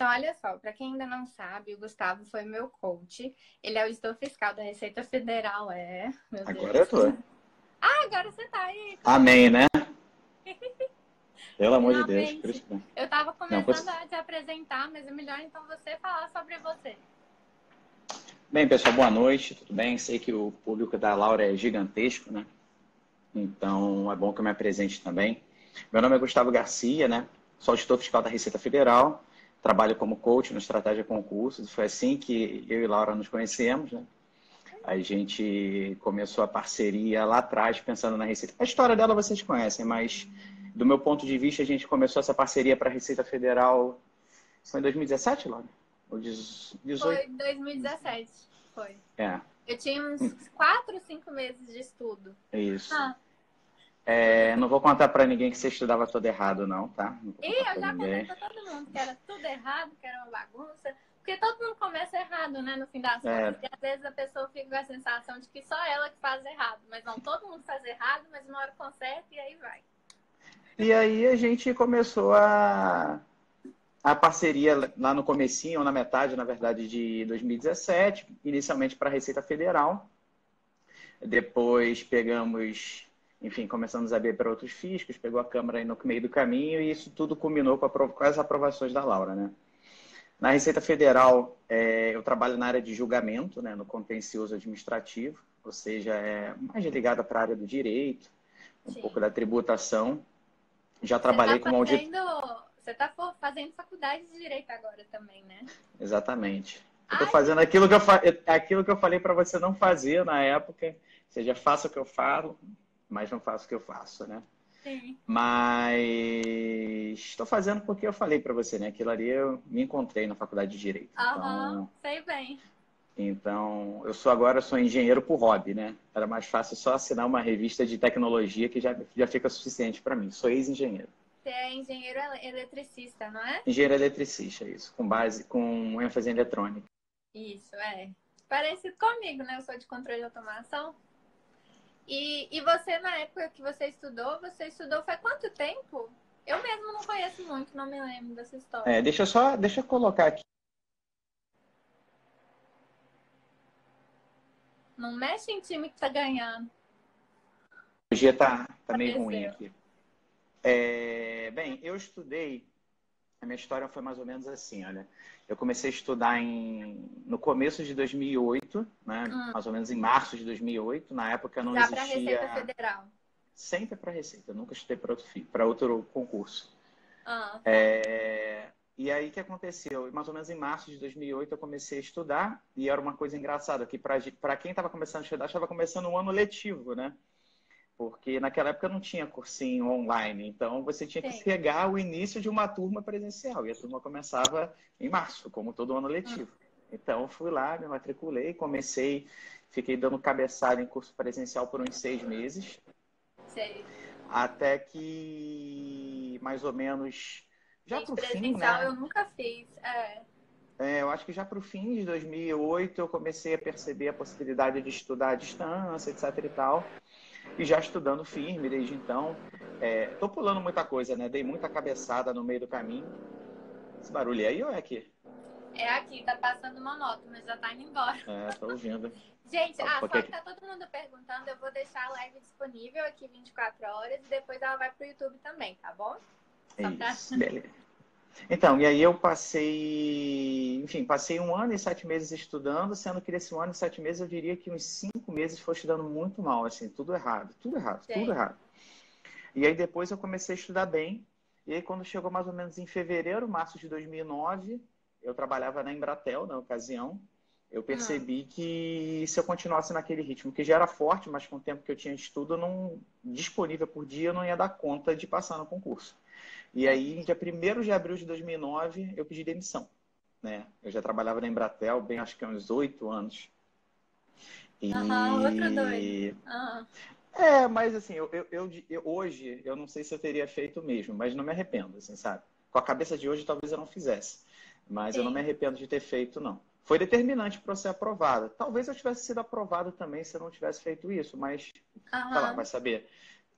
Então, olha só, para quem ainda não sabe, o Gustavo foi meu coach. Ele é o gestor fiscal da Receita Federal, é. Meu agora Deus. eu tô. Ah, agora você tá aí. Amém, né? Pelo amor de Deus. Cristo. Eu tava começando não, a te apresentar, mas é melhor então você falar sobre você. Bem, pessoal, boa noite, tudo bem? Sei que o público da Laura é gigantesco, né? Então é bom que eu me apresente também. Meu nome é Gustavo Garcia, né? Sou auditor fiscal da Receita Federal, trabalho como coach no Estratégia Concursos. Foi assim que eu e Laura nos conhecemos, né? A gente começou a parceria lá atrás, pensando na Receita. A história dela vocês conhecem, mas do meu ponto de vista, a gente começou essa parceria para a Receita Federal. Foi em 2017, Laura? Ou 18? Foi 2017, foi. É. Eu tinha uns 4, 5 meses de estudo. Isso. Ah. É, não vou contar para ninguém que você estudava tudo errado, não, tá? Não e eu já contei para todo mundo que era tudo errado, que era uma bagunça. Porque todo mundo começa errado, né, no fim das é. contas. E às vezes a pessoa fica com a sensação de que só ela que faz errado. Mas não, todo mundo faz errado, mas uma hora conserta e aí vai. E aí a gente começou a a parceria lá no comecinho, ou na metade, na verdade, de 2017, inicialmente para a Receita Federal. Depois pegamos, enfim, começamos a ver para outros fiscos, pegou a Câmara aí no meio do caminho e isso tudo culminou com, com as aprovações da Laura, né? Na Receita Federal, é, eu trabalho na área de julgamento, né, no contencioso administrativo, ou seja, é mais ligada para a área do direito, um Sim. pouco da tributação. Já trabalhei tá como auditor você está fazendo faculdade de direito agora também, né? Exatamente. Eu tô fazendo aquilo que eu, fa... aquilo que eu falei para você não fazer na época. Ou seja, faça o que eu falo, mas não faço o que eu faço, né? Sim. Mas estou fazendo porque eu falei para você, né? Aquilo ali eu me encontrei na faculdade de Direito. Aham, então, sei bem. Então, eu sou agora sou engenheiro por hobby, né? Era mais fácil só assinar uma revista de tecnologia que já, já fica suficiente para mim. Sou ex-engenheiro. Você é engenheiro eletricista, não é? Engenheiro eletricista, isso. Com base, com ênfase em eletrônica. Isso, é. Parecido comigo, né? Eu sou de controle de automação. E, e você, na época que você estudou, você estudou faz quanto tempo? Eu mesmo não conheço muito, não me lembro dessa história. É, deixa eu só, deixa eu colocar aqui. Não mexe em time que tá ganhando. O dia tá, tá meio ruim aqui. É, bem, eu estudei. A minha história foi mais ou menos assim, olha. Eu comecei a estudar em, no começo de 2008, né? Hum. Mais ou menos em março de 2008. Na época não Já existia. para Receita Federal. Sempre para Receita. Eu nunca estudei para outro, para outro concurso. Ah, é... E aí, o que aconteceu? Mais ou menos em março de 2008, eu comecei a estudar. E era uma coisa engraçada, que para quem estava começando a estudar, estava começando um ano letivo, né? Porque naquela época não tinha cursinho online, então você tinha que Sim. pegar o início de uma turma presencial, e a turma começava em março, como todo ano letivo. Hum. Então, fui lá, me matriculei, comecei, fiquei dando cabeçada em curso presencial por uns seis meses. Sei. Até que, mais ou menos, já Gente, pro fim, né? eu nunca fiz, é. É, eu acho que já para o fim de 2008 eu comecei a perceber a possibilidade de estudar à distância, etc e tal e já estudando firme desde então. Estou é, pulando muita coisa, né? Dei muita cabeçada no meio do caminho. Esse barulho é aí ou é aqui? É aqui, tá passando uma moto, mas já tá indo embora. É, tô ouvindo. Gente, ah, só que tá todo mundo perguntando, eu vou deixar a live disponível aqui 24 horas e depois ela vai pro YouTube também, tá bom? Só Isso, pra... beleza. Então, e aí eu passei, enfim, passei um ano e sete meses estudando, sendo que nesse um ano e sete meses eu diria que uns cinco meses foi estudando muito mal, assim, tudo errado, tudo errado, Sim. tudo errado. E aí depois eu comecei a estudar bem, e aí quando chegou mais ou menos em fevereiro, março de 2009, eu trabalhava na Embratel na ocasião, eu percebi ah. que se eu continuasse naquele ritmo, que já era forte, mas com o tempo que eu tinha de estudo não, disponível por dia, eu não ia dar conta de passar no concurso. E aí, dia 1 de abril de 2009, eu pedi demissão. Né? Eu já trabalhava na Embratel, bem acho que há uns oito anos. E... Uhum, outro doido. Uhum. É, mas assim, eu, eu, eu, eu, hoje, eu não sei se eu teria feito mesmo, mas não me arrependo, assim, sabe? Com a cabeça de hoje, talvez eu não fizesse. Mas Sim. eu não me arrependo de ter feito, não. Foi determinante para ser aprovada. Talvez eu tivesse sido aprovado também se eu não tivesse feito isso, mas, uhum. lá, vai saber.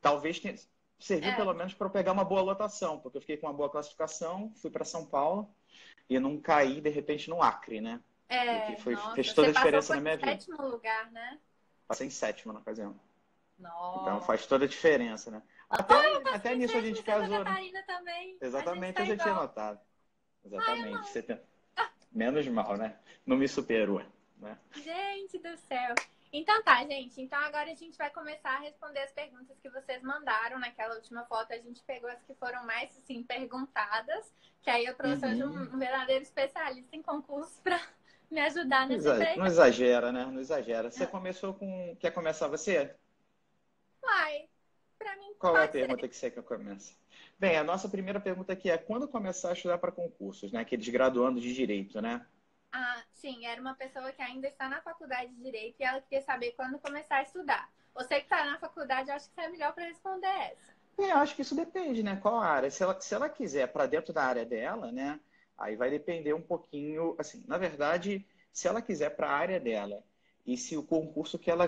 Talvez tenha, serviu é. pelo menos para eu pegar uma boa lotação, porque eu fiquei com uma boa classificação, fui para São Paulo, e não cair, de repente, no Acre, né? É, foi, nossa, fez toda a diferença na minha vida. sétimo lugar, né? Passei em sétimo na ocasião. Nossa. Então faz toda a diferença, né? Até, até nisso a gente casou. Né? Também. Exatamente, a eu já tá tinha notado. Exatamente. Você tem... Menos mal, né? Não me superou. Né? Gente do céu. Então tá, gente. Então agora a gente vai começar a responder as perguntas que vocês mandaram naquela última foto. A gente pegou as que foram mais, assim, perguntadas. Que aí eu trouxe hoje Uhum. um, um verdadeiro especialista em concursos pra me ajudar Não nesse exa- emprego. não exagera, né? Não exagera. Você começou com. Quer começar você? Vai. Pra mim, Qual é a pode ser. pergunta que você quer comece? Bem, a nossa primeira pergunta aqui é quando começar a estudar para concursos, né? Aqueles graduando de direito, né? Ah, sim, era uma pessoa que ainda está na faculdade de Direito e ela queria saber quando começar a estudar. Você que está na faculdade, acho que é melhor para responder essa. Eu acho que isso depende, né? Qual área? Se ela, se ela quiser para dentro da área dela, né? Aí vai depender um pouquinho, assim, na verdade, se ela quiser para a área dela e se o concurso que ela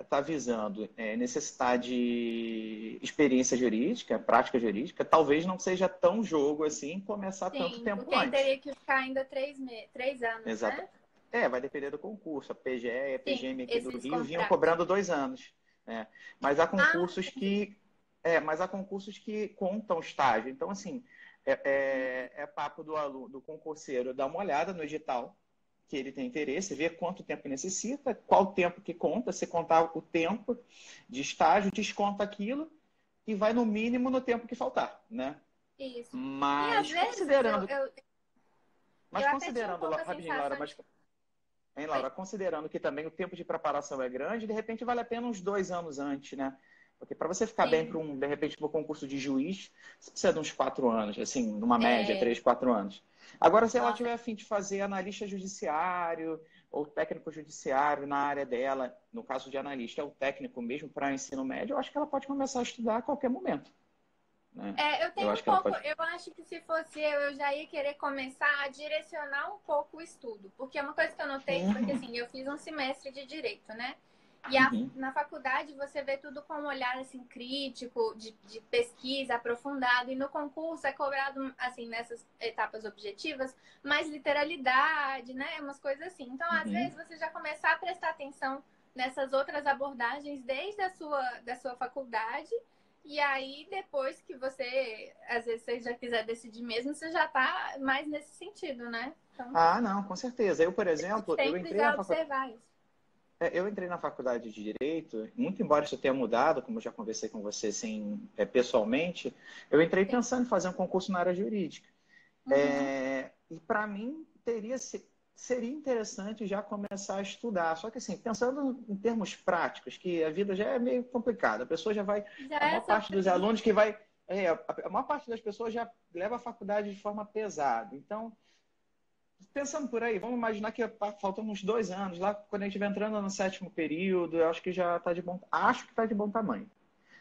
está visando é, necessitar de experiência jurídica, prática jurídica, talvez não seja tão jogo assim começar tanto Sim, tempo porque antes. teria que ficar ainda três, me... três anos, Exato. né? É, vai depender do concurso. A PGE e a PGM aqui do Rio vinham contratos. cobrando dois anos. né? Mas há concursos Ah, que. É, mas há concursos que contam estágio. Então, assim, é, é- é papo do aluno, do concurseiro dar uma olhada no edital que ele tem interesse, ver quanto tempo necessita, qual tempo que conta, se contar o tempo de estágio, desconta aquilo e vai no mínimo no tempo que faltar, né? Isso. Mas considerando eu, eu- mas Eu um considerando, a rapidinho, Laura, mas... Hein, Laura, considerando que também o tempo de preparação é grande, de repente vale a pena uns dois anos antes, né? Porque para você ficar Sim. bem para um, de repente, para um concurso de juiz, você precisa de uns quatro anos, assim, numa média, É. três, quatro anos. Agora, se ela tiver a fim de fazer analista judiciário ou técnico judiciário na área dela, no caso de analista, é o técnico mesmo para ensino médio, eu acho que ela pode começar a estudar a qualquer momento. Né? É, eu tenho Eu um acho que ela pouco, pode- eu acho que se fosse eu, eu já ia querer começar a direcionar um pouco o estudo. Porque uma coisa que eu notei foi que assim, eu fiz um semestre de direito, né? E a- Uhum. na faculdade você vê tudo com um olhar assim crítico, de, de pesquisa aprofundado, e no concurso é cobrado assim nessas etapas objetivas mais literalidade, né? Umas coisas assim. Então, às Uhum. vezes você já começar a prestar atenção nessas outras abordagens desde a sua da sua faculdade e aí, depois que você, às vezes, você já quiser decidir mesmo, você já tá mais nesse sentido, né? Então, Ah, não, com certeza. Eu, por exemplo, eu entrei já na faculdade. observar isso. É, Eu entrei na faculdade de Direito, muito embora isso tenha mudado, como eu já conversei com você assim, é, pessoalmente, eu entrei pensando em fazer um concurso na área jurídica. Uhum. É, e para mim teria se- seria interessante já começar a estudar. Só que assim, pensando em termos práticos, que a vida já é meio complicada, a pessoa já vai Já a é maior parte dos alunos que vai. É, a a maior parte das pessoas já leva a faculdade de forma pesada. Então, pensando por aí, vamos imaginar que faltam uns dois anos, lá quando a gente estiver entrando no sétimo período, eu acho que já está de bom. Acho que está de bom tamanho.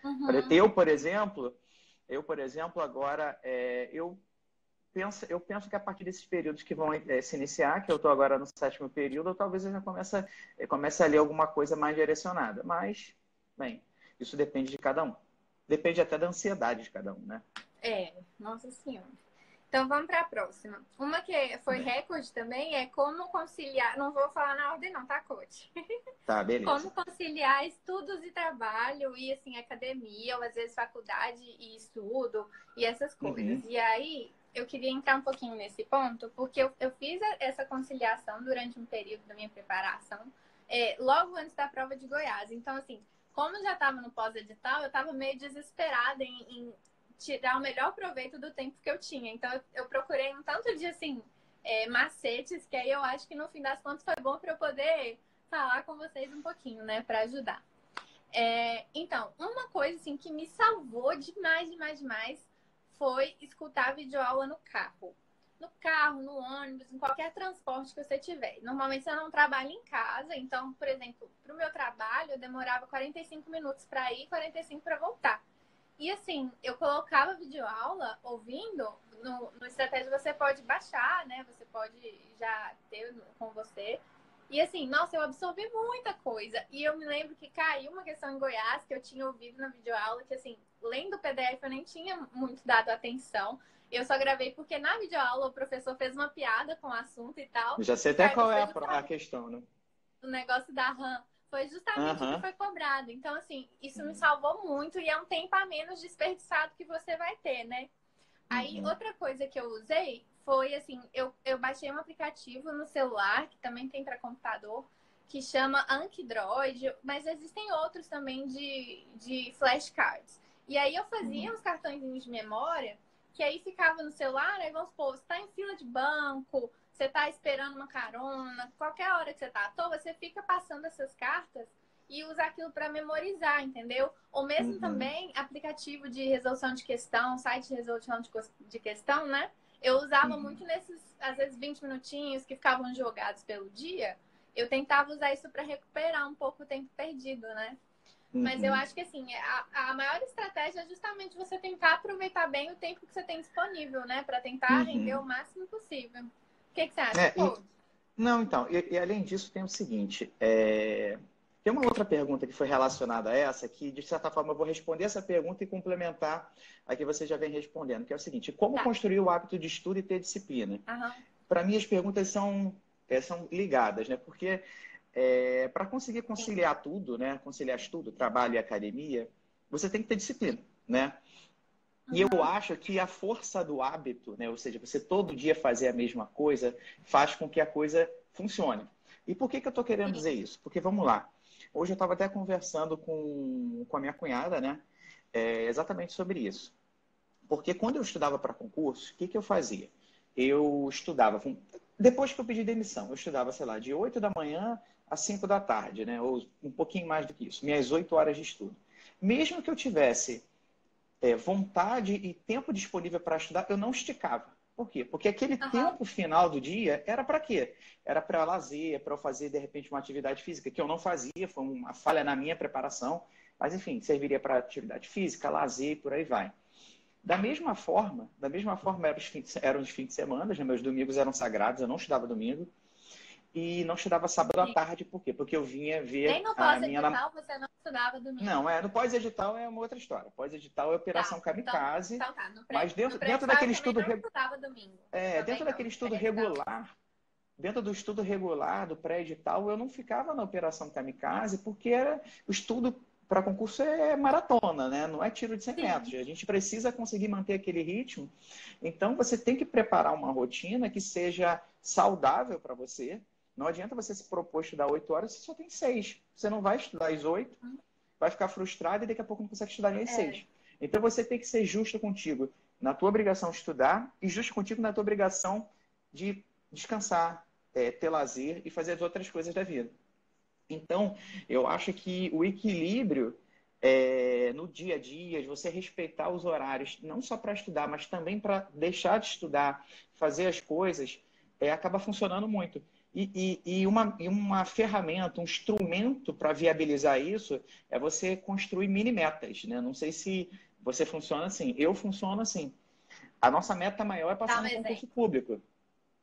Uhum. Eu, por exemplo, eu, por exemplo, agora, é, eu, penso, eu penso que a partir desses períodos que vão é, se iniciar, que eu estou agora no sétimo período, eu, talvez eu já comece, a- eu comece a ler alguma coisa mais direcionada. Mas, bem, isso depende de cada um. Depende até da ansiedade de cada um, né? É, nossa senhora. Então vamos para a próxima. Uma que foi recorde também é como conciliar. Não vou falar na ordem, não, tá, coach? Tá, beleza. Como conciliar estudos e trabalho e assim, academia, ou às vezes faculdade e estudo e essas coisas. E aí eu queria entrar um pouquinho nesse ponto, porque eu, eu fiz essa conciliação durante um período da minha preparação, é, logo antes da prova de Goiás. Então, assim, como já estava no pós-edital, eu estava meio desesperada em, em tirar o melhor proveito do tempo que eu tinha. Então, eu, procurei um tanto de, assim, é, macetes, que aí eu acho que no fim das contas foi bom para eu poder falar com vocês um pouquinho, né, para ajudar. É, então, uma coisa, assim, que me salvou demais, demais, demais foi escutar videoaula no carro. No carro, no ônibus, em qualquer transporte que você tiver. Normalmente eu não trabalho em casa, então, por exemplo, para o meu trabalho eu demorava 45 minutos para ir, 45 para voltar. E assim, eu colocava videoaula ouvindo, no, no estratégia você pode baixar, né? Você pode já ter com você. E assim, nossa, eu absorvi muita coisa. E eu me lembro que caiu uma questão em Goiás que eu tinha ouvido na videoaula, que assim, lendo o PDF eu nem tinha muito dado atenção. Eu só gravei porque na videoaula o professor fez uma piada com o assunto e tal. Já sei até qual é a, a, questão, né? O negócio da RAM foi justamente o que foi cobrado. Então, assim, isso me salvou muito e é um tempo a menos desperdiçado que você vai ter, né? Aí, uhum. outra coisa que eu usei foi, assim, eu, eu baixei um aplicativo no celular, que também tem para computador, que chama Ankydroid, mas existem outros também de, de flashcards. E aí eu fazia uhum. uns cartões de memória que aí ficava no celular, aí vamos supor, você tá em fila de banco, você tá esperando uma carona, qualquer hora que você tá à toa, você fica passando essas cartas e usa aquilo para memorizar, entendeu? Ou mesmo uhum. também aplicativo de resolução de questão, site de resolução de, questão, né? Eu usava uhum. muito nesses, às vezes, 20 minutinhos que ficavam jogados pelo dia. Eu tentava usar isso para recuperar um pouco o tempo perdido, né? Mas eu uhum. acho que assim, a, a maior estratégia é justamente você tentar aproveitar bem o tempo que você tem disponível, né? Para tentar uhum. render o máximo possível. O que, que você acha? É, e, não, então, e, e, além disso, tem o seguinte: é... tem uma outra pergunta que foi relacionada a essa, que de certa forma eu vou responder essa pergunta e complementar a que você já vem respondendo, que é o seguinte: como tá. construir o hábito de estudo e ter disciplina? Uhum. Para mim, as perguntas são, é, são ligadas, né? Porque é, para conseguir conciliar tudo, né? Conciliar estudo, trabalho e academia, você tem que ter disciplina, né? E eu acho que a força do hábito, né? Ou seja, você todo dia fazer a mesma coisa, faz com que a coisa funcione. E por que, que eu estou querendo dizer isso? Porque vamos lá. Hoje eu estava até conversando com, com a minha cunhada, né? É, exatamente sobre isso. Porque quando eu estudava para concurso, o que, que eu fazia? Eu estudava, depois que eu pedi demissão, eu estudava, sei lá, de 8 da manhã às 5 da tarde, né? ou um pouquinho mais do que isso, minhas 8 horas de estudo. Mesmo que eu tivesse é, vontade e tempo disponível para estudar, eu não esticava. Por quê? Porque aquele uhum. tempo final do dia era para quê? Era para lazer, para eu fazer, de repente, uma atividade física, que eu não fazia, foi uma falha na minha preparação, mas enfim, serviria para atividade física, lazer e por aí vai. Da mesma forma, da mesma forma eram os fins, eram os fins de semana, meus domingos eram sagrados, eu não estudava domingo e não estudava sábado à tarde, por quê? Porque eu vinha ver Nem no pós-edital minha... você não estudava domingo. Não, é, no pós-edital é uma outra história. Pós-edital é operação tá, kamikaze. Então, então tá. no pré, mas dentro, dentro daquele estudo regular. domingo. É, dentro daquele estudo regular, dentro do estudo regular do pré-edital, eu não ficava na operação kamikaze, porque era o estudo para concurso é maratona, né? Não é tiro de 100 metros. A gente precisa conseguir manter aquele ritmo. Então, você tem que preparar uma rotina que seja saudável para você, não adianta você se propor estudar oito horas, você só tem seis. Você não vai estudar às oito, vai ficar frustrado e daqui a pouco não consegue estudar nem às é. seis. Então você tem que ser justo contigo na tua obrigação de estudar e justo contigo na tua obrigação de descansar, é, ter lazer e fazer as outras coisas da vida. Então, eu acho que o equilíbrio é, no dia a dia, de você respeitar os horários, não só para estudar, mas também para deixar de estudar, fazer as coisas, é, acaba funcionando muito. E, e, e, uma, e uma ferramenta, um instrumento para viabilizar isso é você construir mini metas. Né? Não sei se você funciona assim. Eu funciono assim. A nossa meta maior é passar tá, no concurso é. público.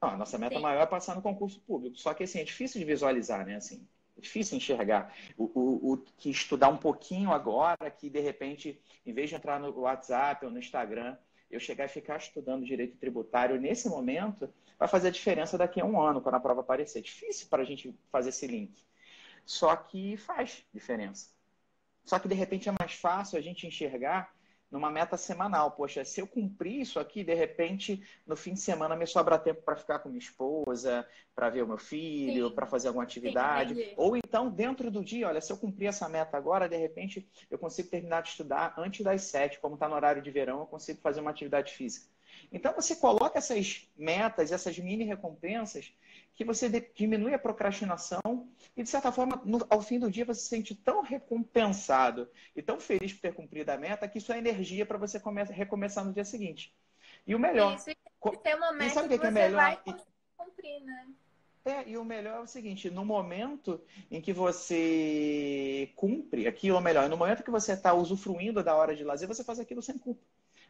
Não, a nossa meta Sim. maior é passar no concurso público. Só que assim, é difícil de visualizar, né? Assim, é difícil enxergar. O, o, o, que estudar um pouquinho agora, que de repente, em vez de entrar no WhatsApp ou no Instagram, eu chegar e ficar estudando direito tributário nesse momento, vai fazer a diferença daqui a um ano, quando a prova aparecer. Difícil para a gente fazer esse link. Só que faz diferença. Só que, de repente, é mais fácil a gente enxergar numa meta semanal. Poxa, se eu cumprir isso aqui, de repente, no fim de semana me sobra tempo para ficar com minha esposa, para ver o meu filho, para fazer alguma atividade. Sim, Ou então, dentro do dia, olha, se eu cumprir essa meta agora, de repente, eu consigo terminar de estudar antes das sete, como está no horário de verão, eu consigo fazer uma atividade física. Então, você coloca essas metas, essas mini recompensas, que você diminui a procrastinação e, de certa forma, no, ao fim do dia, você se sente tão recompensado e tão feliz por ter cumprido a meta que isso é energia para você começar, recomeçar no dia seguinte. E o melhor. Isso, e tem uma meta sabe que, que, é melhor? vai cumprir, né? É, e o melhor é o seguinte, no momento em que você cumpre aquilo, ou melhor, no momento que você está usufruindo da hora de lazer, você faz aquilo sem culpa.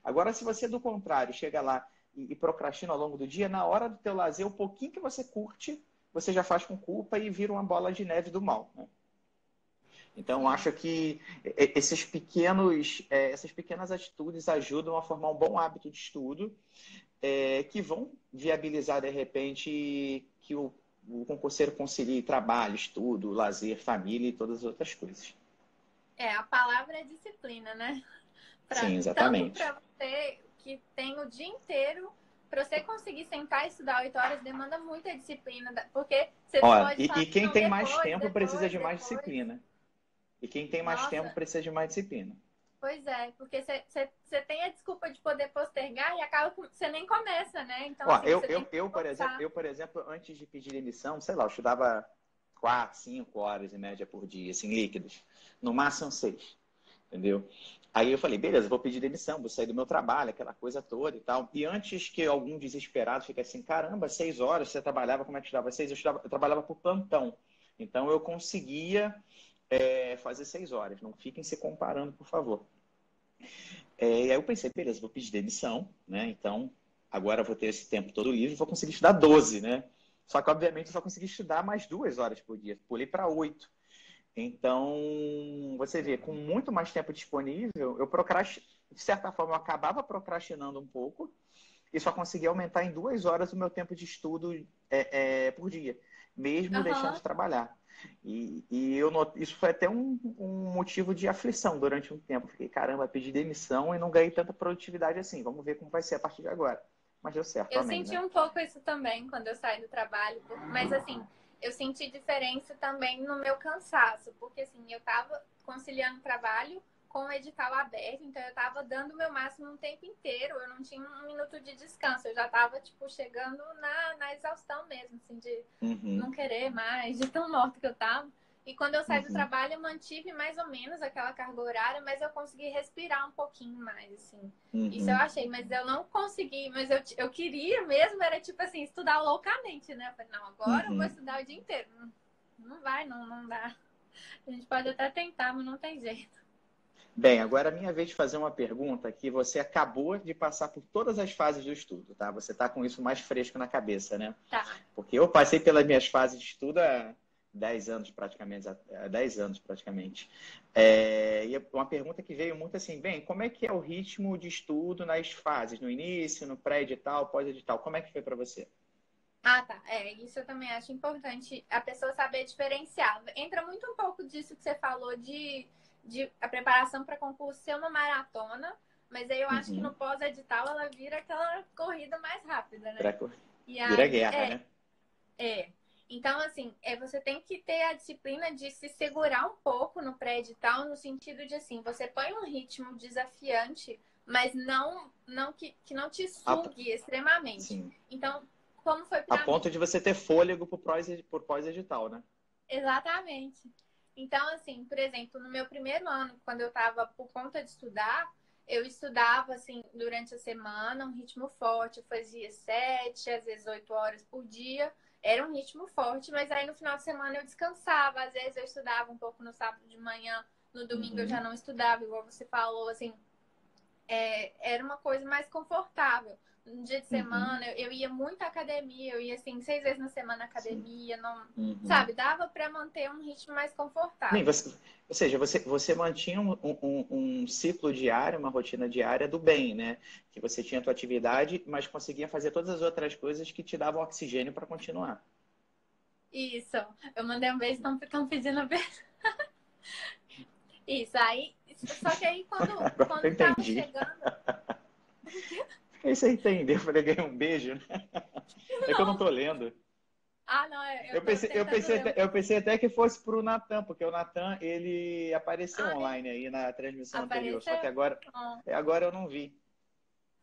Agora, se você, do contrário, chega lá e, e procrastina ao longo do dia, na hora do teu lazer, o pouquinho que você curte, você já faz com culpa e vira uma bola de neve do mal. Né? Então, acho que esses pequenos, é, essas pequenas atitudes ajudam a formar um bom hábito de estudo, é, que vão viabilizar, de repente, que o, o concurseiro concilie trabalho, estudo, lazer, família e todas as outras coisas. É, a palavra é disciplina, né? Pra, Sim, exatamente. Tanto para você que tem o dia inteiro para você conseguir sentar e estudar oito horas demanda muita disciplina, porque você Olha, pode e, e quem tem depois, mais tempo depois, precisa de mais depois. disciplina. E quem tem mais Nossa. tempo precisa de mais disciplina. Pois é, porque você tem a desculpa de poder postergar e acaba que você nem começa, né? Então, Ó, assim, eu, eu, eu, por exemplo, eu, por exemplo, antes de pedir demissão, sei lá, eu estudava quatro, cinco horas em média por dia, assim, líquidos. No máximo seis. Entendeu? Aí eu falei, beleza, vou pedir demissão, vou sair do meu trabalho, aquela coisa toda e tal. E antes que algum desesperado fique assim, caramba, seis horas, você trabalhava, como é que estudava? Seis, eu, estudava, eu trabalhava por plantão. Então eu conseguia é, fazer seis horas. Não fiquem se comparando, por favor. É, e aí eu pensei, beleza, vou pedir demissão, né? Então, agora eu vou ter esse tempo todo livre, vou conseguir estudar 12, né? Só que, obviamente, eu só consegui estudar mais duas horas por dia. Pulei para oito. Então, você vê, com muito mais tempo disponível, eu procrast... de certa forma, eu acabava procrastinando um pouco e só conseguia aumentar em duas horas o meu tempo de estudo é, é, por dia, mesmo uhum. deixando de trabalhar. E, e eu not... isso foi até um, um, motivo de aflição durante um tempo. Fiquei, caramba, pedi demissão e não ganhei tanta produtividade assim. Vamos ver como vai ser a partir de agora. Mas deu certo. Eu senti né? um pouco isso também quando eu saí do trabalho, mas assim eu senti diferença também no meu cansaço, porque assim, eu tava conciliando trabalho com o edital aberto, então eu tava dando o meu máximo um tempo inteiro, eu não tinha um minuto de descanso, eu já tava, tipo, chegando na, na exaustão mesmo, assim, de uhum. não querer mais, de tão morto que eu tava. E quando eu saí uhum. do trabalho, eu mantive mais ou menos aquela carga horária, mas eu consegui respirar um pouquinho mais, assim. Uhum. Isso eu achei, mas eu não consegui, mas eu, eu queria mesmo, era tipo assim, estudar loucamente, né? Eu falei, não, agora uhum. eu vou uhum. estudar o dia inteiro. Não, não vai, não, não dá. A gente pode até tentar, mas não tem jeito. Bem, agora é minha vez de fazer uma pergunta que você acabou de passar por todas as fases do estudo, tá? Você está com isso mais fresco na cabeça, né? Tá. Porque eu passei pelas minhas fases de estudo há 10 anos praticamente, há 10 anos praticamente. É, e uma pergunta que veio muito assim, bem, como é que é o ritmo de estudo nas fases, no início, no pré-edital, pós-edital? Como é que foi para você? Ah, tá. É, isso eu também acho importante a pessoa saber diferenciar. Entra muito um pouco disso que você falou de, de a preparação para concurso ser uma maratona, mas aí eu uhum. acho que uhum. no pós-edital ela vira aquela corrida mais rápida, né? Vira, e aí, vira guerra, é, né? É. Então, assim, é, você tem que ter a disciplina de se segurar um pouco no pré-edital, no sentido de, assim, você põe um ritmo desafiante, mas não, não que, que não te sugue a... extremamente. Sim. Então, como foi pra A mim? ponto de você ter fôlego por pós-edital, né? Exatamente. Então, assim, por exemplo, no meu primeiro ano, quando eu estava por conta de estudar, eu estudava, assim, durante a semana, um ritmo forte. Eu fazia sete, às vezes oito horas por dia era um ritmo forte, mas aí no final de semana eu descansava. Às vezes eu estudava um pouco no sábado de manhã, no domingo uhum. eu já não estudava, igual você falou, assim. É, era uma coisa mais confortável. No dia de uhum. semana, uhum. eu, eu, ia muito à academia, eu ia assim, seis vezes na semana na academia, não, uhum. sabe? Dava para manter um ritmo mais confortável. Você, ou seja, você, você mantinha um, um, um, ciclo diário, uma rotina diária do bem, né? Que você tinha a tua atividade, mas conseguia fazer todas as outras coisas que te davam oxigênio para continuar. Isso. Eu mandei um beijo, estão pedindo beijo. Isso, aí. Só que aí quando, quando tava chegando. Aí você entendeu? Eu falei, ganhei um beijo, né? É que eu não tô lendo. Ah, não, eu, eu pensei, eu pensei, até, eu pensei até que fosse pro Natan, porque o Natan, ele apareceu ah, online aí na transmissão apareceu? anterior, só que agora, ah. agora eu não vi.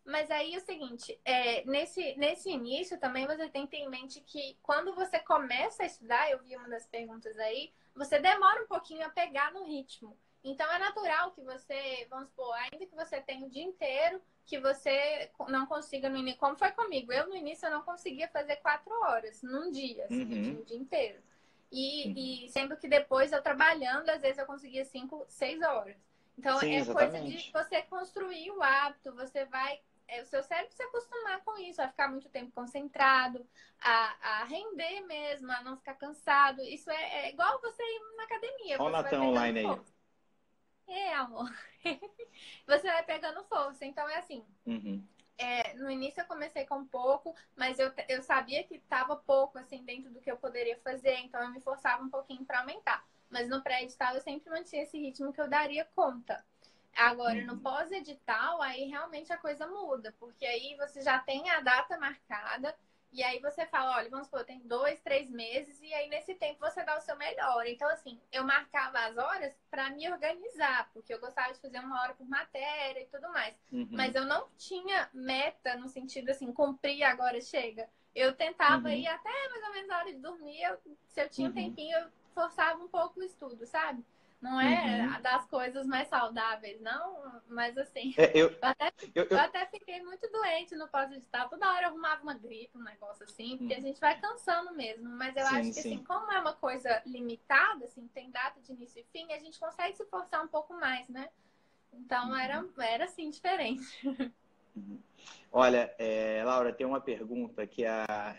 Mas aí é o seguinte, é, nesse, nesse início também você tem que ter em mente que quando você começa a estudar, eu vi uma das perguntas aí, você demora um pouquinho a pegar no ritmo. Então é natural que você, vamos supor, ainda que você tenha o dia inteiro, que você não consiga no início. Como foi comigo? Eu no início eu não conseguia fazer quatro horas num dia, assim, uhum. o dia inteiro. E, uhum. e sendo que depois eu trabalhando, às vezes eu conseguia cinco, seis horas. Então Sim, é exatamente. coisa de você construir o hábito, você vai é o seu cérebro se acostumar com isso, a ficar muito tempo concentrado, a, a render mesmo, a não ficar cansado. Isso é, é igual você ir na academia. Olha o Natan online aí. É, amor. você vai pegando força. Então é assim. Uhum. É, no início eu comecei com pouco, mas eu, eu sabia que estava pouco assim dentro do que eu poderia fazer, então eu me forçava um pouquinho para aumentar. Mas no pré-edital eu sempre mantinha esse ritmo que eu daria conta. Agora, no uhum. pós-edital, aí realmente a coisa muda, porque aí você já tem a data marcada, e aí você fala, olha, vamos supor, tem dois, três meses, e aí nesse tempo você dá o seu melhor. Então, assim, eu marcava as horas para me organizar, porque eu gostava de fazer uma hora por matéria e tudo mais. Uhum. Mas eu não tinha meta no sentido assim, cumprir agora chega. Eu tentava uhum. ir até mais ou menos a hora de dormir, eu, se eu tinha um uhum. tempinho, eu forçava um pouco o estudo, sabe? Não é uhum. das coisas mais saudáveis, não, mas assim. É, eu, eu, até, eu, eu, até, fiquei muito doente no pós-edital. Toda hora eu arrumava uma gripe, um negócio assim, porque a gente vai cansando mesmo. Mas eu sim, acho que, sim. assim, como é uma coisa limitada, assim, tem data de início e fim, a gente consegue se forçar um pouco mais, né? Então uhum. era, era assim, diferente. Uhum. Olha, é, Laura, tem uma pergunta que a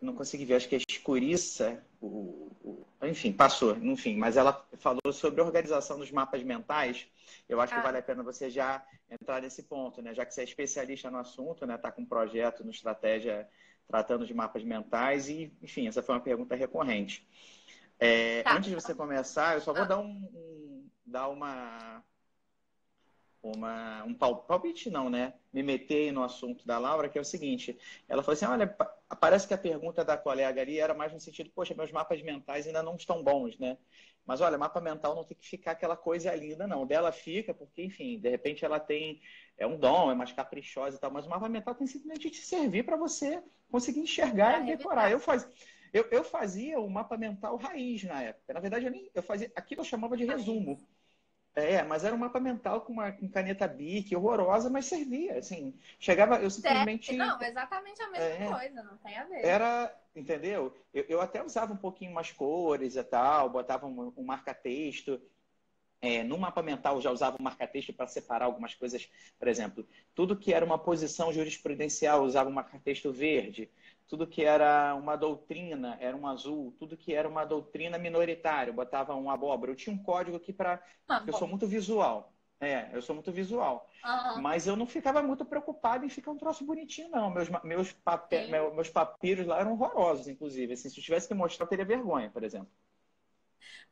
não consegui ver, acho que é Escuriça, o, o, enfim, passou, enfim, mas ela falou sobre a organização dos mapas mentais. Eu acho ah. que vale a pena você já entrar nesse ponto, né? Já que você é especialista no assunto, né? Está com um projeto no Estratégia tratando de mapas mentais e, enfim, essa foi uma pergunta recorrente. É, tá. Antes de você começar, eu só vou ah. dar um, um dar uma uma, um palpite, não, né? Me meter no assunto da Laura, que é o seguinte: ela falou assim: olha, parece que a pergunta da colega ali era mais no sentido, poxa, meus mapas mentais ainda não estão bons, né? Mas olha, mapa mental não tem que ficar aquela coisa linda, não. Dela fica, porque, enfim, de repente ela tem. É um dom, é mais caprichosa e tal, mas o mapa mental tem simplesmente te servir para você conseguir enxergar e decorar. Eu faz, eu, eu fazia o mapa mental raiz na época. Na verdade, eu, nem, eu fazia. Aquilo eu chamava de resumo. É, mas era um mapa mental com uma com caneta Bic horrorosa, mas servia. Assim, chegava, eu simplesmente. Não, exatamente a mesma é, coisa, não tem a ver. Era, entendeu? Eu, eu até usava um pouquinho mais cores e tal, botava um, um marca-texto. É, no mapa mental já usava um marca-texto para separar algumas coisas. Por exemplo, tudo que era uma posição jurisprudencial usava um marca-texto verde tudo que era uma doutrina era um azul, tudo que era uma doutrina minoritária, eu botava um abóbora. Eu tinha um código aqui para. Ah, eu sou muito visual. É, eu sou muito visual. Uhum. Mas eu não ficava muito preocupado em ficar um troço bonitinho, não. Meus, meus, papel, meus papiros lá eram horrorosos, inclusive. Assim, se eu tivesse que mostrar, eu teria vergonha, por exemplo.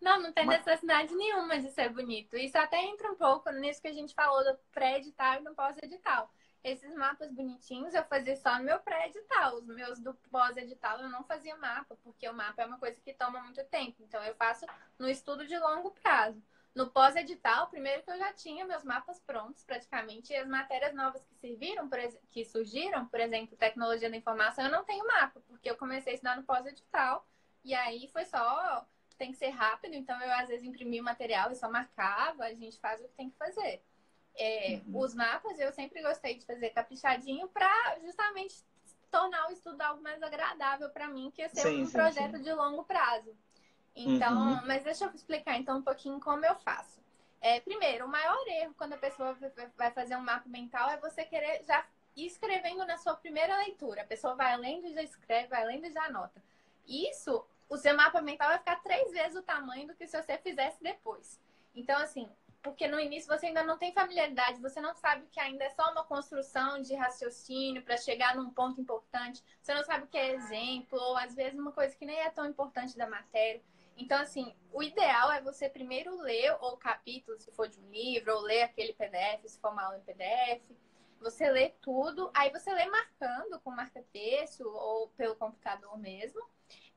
Não, não tem Mas... necessidade nenhuma de ser bonito. Isso até entra um pouco nisso que a gente falou do pré-edital e do pós-edital esses mapas bonitinhos eu fazia só no meu pré-edital. Os meus do pós-edital eu não fazia mapa, porque o mapa é uma coisa que toma muito tempo. Então eu faço no estudo de longo prazo. No pós-edital, primeiro que eu já tinha meus mapas prontos, praticamente, e as matérias novas que serviram, que surgiram, por exemplo, tecnologia da informação, eu não tenho mapa, porque eu comecei a estudar no pós-edital, e aí foi só, tem que ser rápido, então eu às vezes imprimi o material e só marcava, a gente faz o que tem que fazer. É, uhum. Os mapas eu sempre gostei de fazer caprichadinho para justamente tornar o estudo algo mais agradável para mim, que é ser sim, um sim, projeto sim. de longo prazo. Então, uhum. mas deixa eu explicar então um pouquinho como eu faço. É, primeiro, o maior erro quando a pessoa vai fazer um mapa mental é você querer já ir escrevendo na sua primeira leitura. A pessoa vai lendo e já escreve, vai lendo e já anota. Isso, o seu mapa mental vai ficar três vezes o tamanho do que se você fizesse depois. Então, assim, porque no início você ainda não tem familiaridade, você não sabe que ainda é só uma construção de raciocínio para chegar num ponto importante, você não sabe o que é exemplo, ou às vezes uma coisa que nem é tão importante da matéria. Então, assim, o ideal é você primeiro ler o capítulo, se for de um livro, ou ler aquele PDF, se for uma aula em PDF. Você lê tudo, aí você lê marcando com marca-texto ou pelo computador mesmo.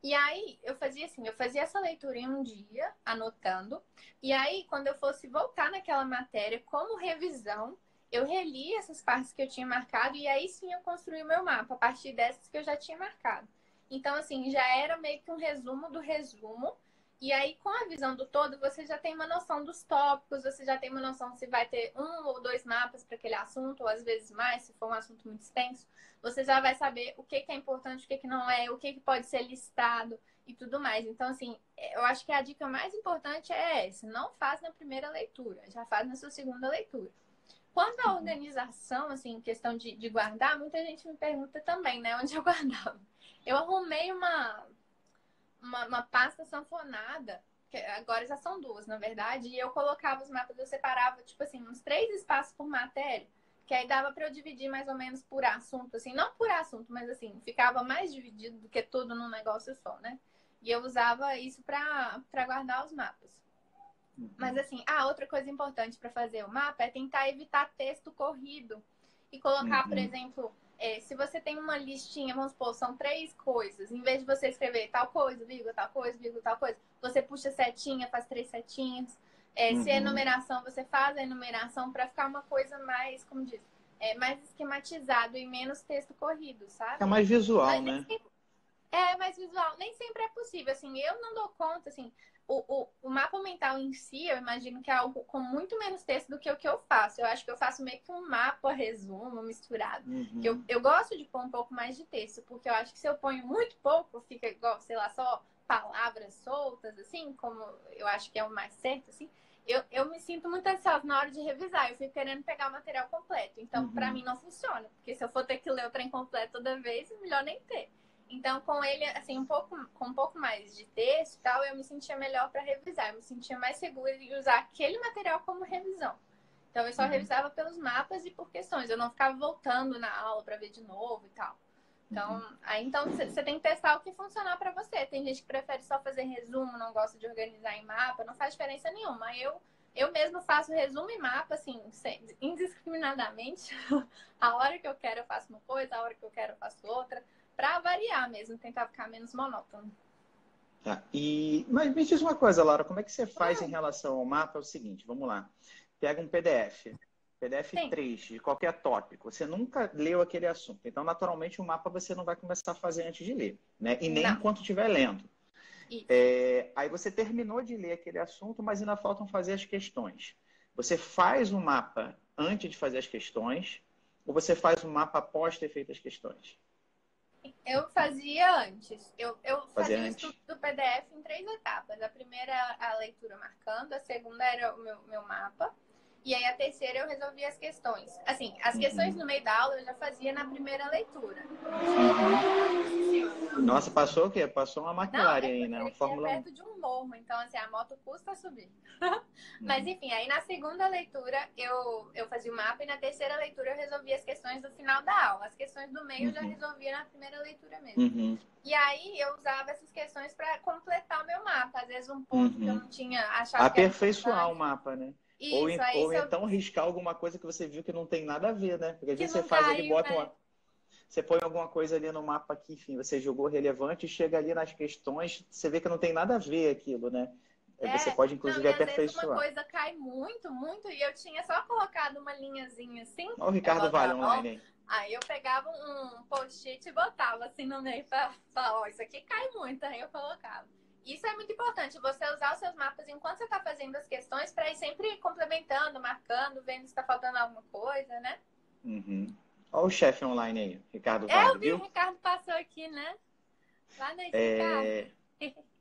E aí eu fazia assim, eu fazia essa leitura em um dia, anotando. E aí, quando eu fosse voltar naquela matéria como revisão, eu reli essas partes que eu tinha marcado e aí sim eu construí o meu mapa a partir dessas que eu já tinha marcado. Então, assim, já era meio que um resumo do resumo e aí, com a visão do todo, você já tem uma noção dos tópicos, você já tem uma noção se vai ter um ou dois mapas para aquele assunto, ou às vezes mais, se for um assunto muito extenso. Você já vai saber o que, que é importante, o que, que não é, o que, que pode ser listado e tudo mais. Então, assim, eu acho que a dica mais importante é essa: não faz na primeira leitura, já faz na sua segunda leitura. Quanto à organização, assim, questão de, de guardar, muita gente me pergunta também, né? Onde eu guardava. Eu arrumei uma, uma, uma pasta sanfonada, que agora já são duas, na verdade, e eu colocava os mapas, eu separava, tipo assim, uns três espaços por matéria, que aí dava para eu dividir mais ou menos por assunto, assim, não por assunto, mas assim, ficava mais dividido do que tudo num negócio só, né? E eu usava isso para guardar os mapas. Uhum. Mas assim, ah, outra coisa importante para fazer o mapa é tentar evitar texto corrido e colocar, uhum. por exemplo, é, se você tem uma listinha, vamos supor, são três coisas, em vez de você escrever tal coisa, vírgula, tal coisa, vírgula, tal coisa, você puxa setinha, faz três setinhas. É, uhum. Se é enumeração, você faz a enumeração para ficar uma coisa mais, como diz, é, mais esquematizado e menos texto corrido, sabe? É mais visual, Mas, né? Sempre... É mais visual. Nem sempre é possível. Assim, eu não dou conta, assim, o, o, o, mapa mental em si, eu imagino que é algo com muito menos texto do que o que eu faço. Eu acho que eu faço meio que um mapa, resumo, misturado. Uhum. Eu, eu gosto de pôr um pouco mais de texto, porque eu acho que se eu ponho muito pouco, fica igual, sei lá, só palavras soltas, assim, como eu acho que é o mais certo, assim. Eu, eu me sinto muito ansiosa na hora de revisar. Eu fico querendo pegar o material completo. Então, uhum. para mim, não funciona. Porque se eu for ter que ler o trem completo toda vez, melhor nem ter. Então, com ele, assim, um pouco, com um pouco mais de texto e tal, eu me sentia melhor para revisar. Eu me sentia mais segura de usar aquele material como revisão. Então, eu só uhum. revisava pelos mapas e por questões. Eu não ficava voltando na aula para ver de novo e tal. Então, uhum. aí então você tem que testar o que funcionar para você. Tem gente que prefere só fazer resumo, não gosta de organizar em mapa, não faz diferença nenhuma. Eu eu mesmo faço resumo e mapa, assim, indiscriminadamente. a hora que eu quero eu faço uma coisa, a hora que eu quero eu faço outra para variar mesmo, tentar ficar menos monótono. Tá. E, mas me diz uma coisa, Laura, como é que você faz ah. em relação ao mapa? É o seguinte, vamos lá. Pega um PDF, PDF Sim. 3, de qualquer tópico. Você nunca leu aquele assunto. Então, naturalmente, o mapa você não vai começar a fazer antes de ler, né? E nem não. enquanto estiver lendo. É, aí você terminou de ler aquele assunto, mas ainda faltam fazer as questões. Você faz o um mapa antes de fazer as questões, ou você faz o um mapa após ter feito as questões? Eu fazia antes. Eu, eu fazia, o estudo do PDF em três etapas. A primeira, a leitura marcando. A segunda era o meu, meu mapa. E aí a terceira eu resolvi as questões. Assim, as questões uhum. no meio da aula eu já fazia na primeira leitura. Nossa, passou o quê? Passou uma McLaren aí, né? Uma Fórmula perto de um morro, então assim, a moto custa subir. Mas uhum. enfim, aí na segunda leitura eu, eu fazia o mapa e na terceira leitura eu resolvia as questões do final da aula. As questões do meio uhum. eu já uhum. resolvia na primeira leitura mesmo. Uhum. E aí eu usava essas questões para completar o meu mapa. Às vezes um ponto que eu uhum. não tinha achado Aperfeiçoar o mapa, né? Isso, ou, ou então eu... riscar alguma coisa que você viu que não tem nada a ver, né? Porque às vezes você faz caiu, bota né? uma. Você põe alguma coisa ali no mapa que, enfim, você jogou relevante e chega ali nas questões, você vê que não tem nada a ver aquilo, né? É, você pode, inclusive, não, aperfeiçoar. uma coisa cai muito, muito, e eu tinha só colocado uma linhazinha assim. Olha o Ricardo Vale online aí. eu pegava um post-it e botava assim no meio para falar, ó, isso aqui cai muito, aí eu colocava. Isso é muito importante, você usar os seus mapas enquanto você está fazendo as questões para ir sempre complementando, marcando, vendo se está faltando alguma coisa, né? Uhum. Olha o chefe online aí, Ricardo É, eu vi viu? o Ricardo passou aqui, né? Lá na é...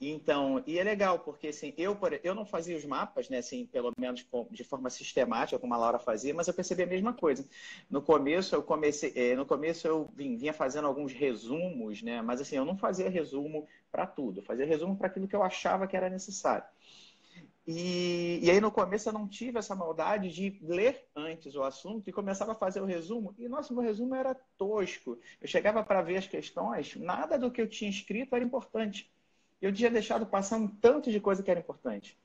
Então, e é legal, porque assim, eu, eu não fazia os mapas, né, assim, pelo menos de forma sistemática, como a Laura fazia, mas eu percebi a mesma coisa. No começo, eu comecei, eh, no começo eu vinha fazendo alguns resumos, né, mas assim, eu não fazia resumo para tudo, eu fazia resumo para aquilo que eu achava que era necessário. E, e aí no começo eu não tive essa maldade de ler antes o assunto e começava a fazer o resumo. E nossa, meu resumo era tosco. Eu chegava para ver as questões, nada do que eu tinha escrito era importante eu tinha deixado passar um tanto de coisa que era importante.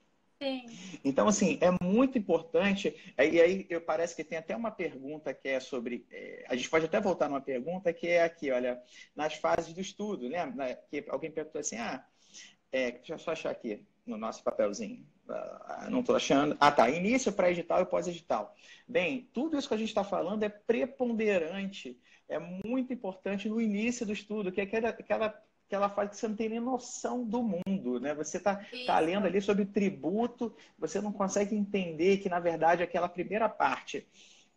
Então, assim, é muito importante. E aí, eu parece que tem até uma pergunta que é sobre. É, a gente pode até voltar numa pergunta que é aqui, olha, nas fases do estudo, lembra? Que alguém perguntou assim: ah, é, deixa eu só achar aqui no nosso papelzinho. Uh, não estou achando. Ah, tá. Início, pré-edital e pós-edital. Bem, tudo isso que a gente está falando é preponderante, é muito importante no início do estudo, que é aquela, aquela que ela fala que você não tem nem noção do mundo, né? Você está tá lendo ali sobre tributo, você não consegue entender que, na verdade, aquela primeira parte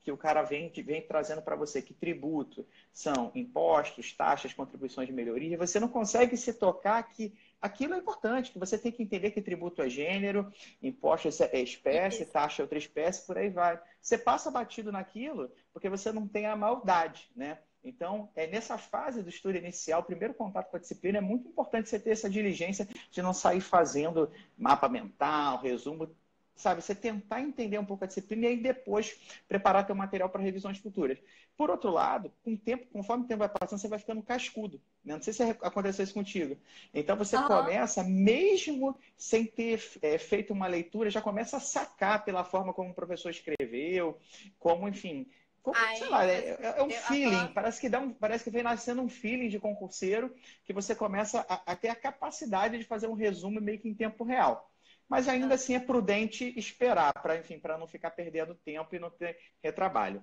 que o cara vem, vem trazendo para você, que tributo são impostos, taxas, contribuições de melhoria, você não consegue se tocar que aquilo é importante, que você tem que entender que tributo é gênero, imposto é espécie, Isso. taxa é outra espécie, por aí vai. Você passa batido naquilo porque você não tem a maldade, né? Então, é nessa fase do estudo inicial, o primeiro contato com a disciplina, é muito importante você ter essa diligência de não sair fazendo mapa mental, resumo, sabe? Você tentar entender um pouco a disciplina e aí depois preparar teu material para revisões futuras. Por outro lado, com o tempo, conforme o tempo vai passando, você vai ficando cascudo. Né? Não sei se aconteceu isso contigo. Então você uhum. começa, mesmo sem ter é, feito uma leitura, já começa a sacar pela forma como o professor escreveu, como, enfim, como, sei lá, é, é um feeling, parece que dá um, parece que vem nascendo um feeling de concurseiro que você começa a, a, ter a capacidade de fazer um resumo meio que em tempo real. Mas ainda assim é prudente esperar para, enfim, para não ficar perdendo tempo e não ter retrabalho.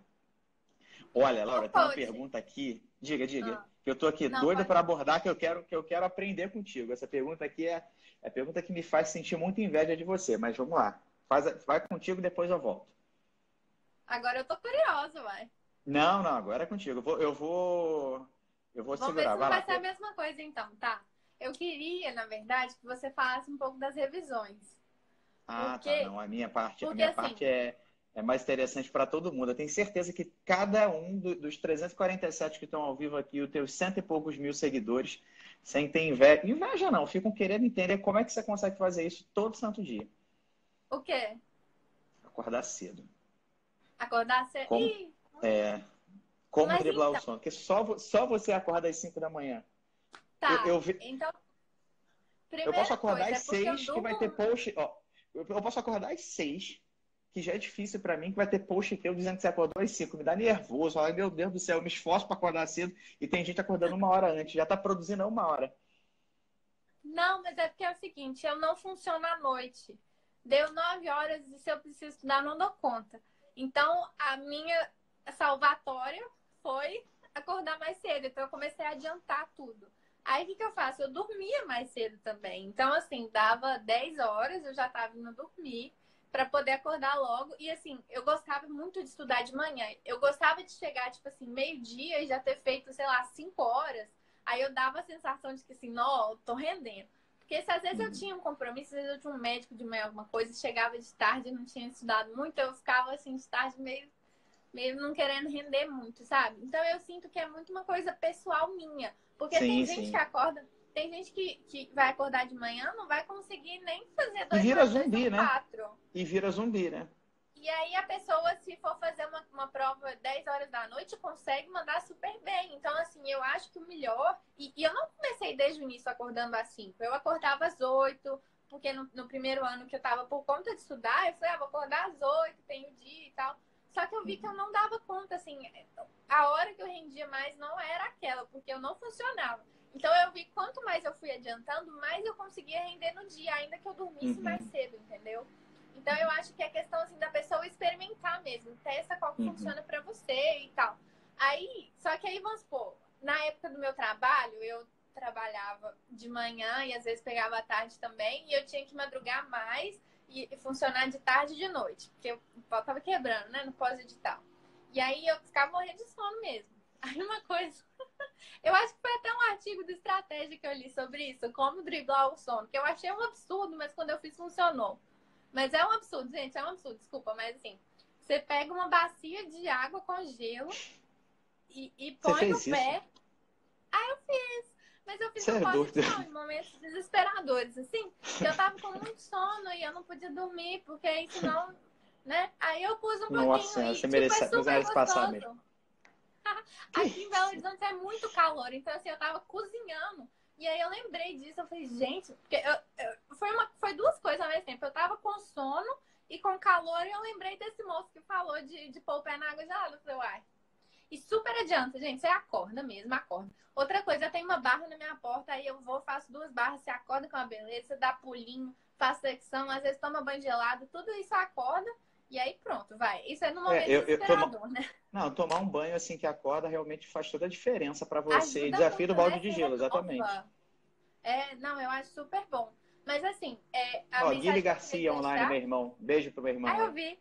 Olha, Laura, tem uma pergunta aqui. Diga, diga. Ah. Eu estou aqui não, doida para abordar que eu quero que eu quero aprender contigo. Essa pergunta aqui é, é a pergunta que me faz sentir muita inveja de você, mas vamos lá. Faz, vai contigo, depois eu volto. Agora eu tô curiosa, vai. Não, não, agora é contigo. Eu vou. Eu vou, eu vou segurar. Ver se vai, vai ser a mesma coisa, então, tá? Eu queria, na verdade, que você falasse um pouco das revisões. Ah, tá, porque... tá. Não, a minha parte, Porque, a minha assim, parte é, é mais interessante para todo mundo. Eu tenho certeza que cada um do, dos 347 que estão ao vivo aqui, os teus cento e poucos mil seguidores, sem ter inveja. Inveja não, ficam querendo entender como é que você consegue fazer isso todo santo dia. O quê? Acordar cedo. Acordar cedo. Como, é, como Mas driblar então... o sono? Porque só, só você acorda às 5 da manhã. Tá, eu, eu vi... então... eu posso acordar às 6, é durmo... que vai ter post... Ó, eu posso acordar às 6, que já é difícil para mim, que vai ter post teu dizendo que você acordou às 5. Me dá nervoso. Fala, meu Deus do céu, eu me esforço para acordar cedo e tem gente acordando uma hora antes. Já está produzindo uma hora. Não, mas é porque é o seguinte, eu não funciono à noite. Deu 9 horas e se eu preciso estudar, não dou conta. Então, a minha salvatória foi acordar mais cedo. Então, eu comecei a adiantar tudo. Aí, o que, que eu faço? Eu dormia mais cedo também. Então, assim, dava 10 horas, eu já estava indo dormir para poder acordar logo. E, assim, eu gostava muito de estudar de manhã. Eu gostava de chegar, tipo assim, meio-dia e já ter feito, sei lá, 5 horas. Aí eu dava a sensação de que, assim, não, tô rendendo. Porque se às vezes eu uhum. tinha um compromisso, às vezes eu tinha um médico de manhã, alguma coisa, chegava de tarde e não tinha estudado muito, eu ficava assim de tarde meio, meio não querendo render muito, sabe? Então eu sinto que é muito uma coisa pessoal minha. Porque sim, tem gente sim. que acorda, tem gente que, que vai acordar de manhã, não vai conseguir nem fazer dois E vira zumbi, né? Quatro. E vira zumbi, né? E aí a pessoa, se for fazer uma, uma prova 10 horas da noite, consegue mandar super bem. Então, assim, eu acho que o melhor. E, e eu não comecei desde o início acordando às 5. Eu acordava às 8, porque no, no, primeiro ano que eu tava por conta de estudar, eu falei, ah, vou acordar às 8, tenho dia e tal. Só que eu vi que eu não dava conta, assim, a hora que eu rendia mais não era aquela, porque eu não funcionava. Então eu vi quanto mais eu fui adiantando, mais eu conseguia render no dia, ainda que eu dormisse uhum. mais cedo, entendeu? Então eu acho que é questão assim da pessoa experimentar mesmo, testa qual que uhum. funciona para você e tal. Aí, só que aí vamos supor, na época do meu trabalho, eu trabalhava de manhã e às vezes pegava à tarde também, e eu tinha que madrugar mais e, e funcionar de tarde e de noite, porque o pau tava quebrando, né, no pós-edital. E aí eu ficava morrendo de sono mesmo. Aí uma coisa. eu acho que foi até um artigo de estratégia que eu li sobre isso, como driblar o sono, que eu achei um absurdo, mas quando eu fiz funcionou. Mas é um absurdo, gente, é um absurdo, desculpa, mas assim, você pega uma bacia de água com gelo e, e põe no pé. Ah, eu fiz. Mas eu fiz um em momentos desesperadores, assim. Eu tava com muito sono e eu não podia dormir, porque aí senão, né? Aí eu pus um pouquinho Nossa, e, você tipo, merece, é super passar mesmo. Aqui em Belo Horizonte é muito calor, então assim, eu tava cozinhando e aí eu lembrei disso, eu falei, gente, porque eu, eu, foi, uma, foi duas coisas ao mesmo tempo. Eu tava com sono e com calor, e eu lembrei desse moço que falou de, de pôr o pé na água gelada. Eu falei, uai. E super adianta, gente. Você acorda mesmo, acorda. Outra coisa, eu tenho uma barra na minha porta, aí eu vou, faço duas barras, você acorda com uma beleza, você dá pulinho, faz flexão, às vezes toma banho gelado, tudo isso acorda. E aí pronto, vai. Isso é no momento é, eu, eu toma... né? Não, tomar um banho assim que acorda realmente faz toda a diferença para você. Ajuda Desafio do balde né? de gelo, exatamente. É, não, eu acho super bom. Mas assim, é, a Ó, Guilherme Garcia online, deixar... meu irmão. Beijo pro meu irmão. Ah, eu vi.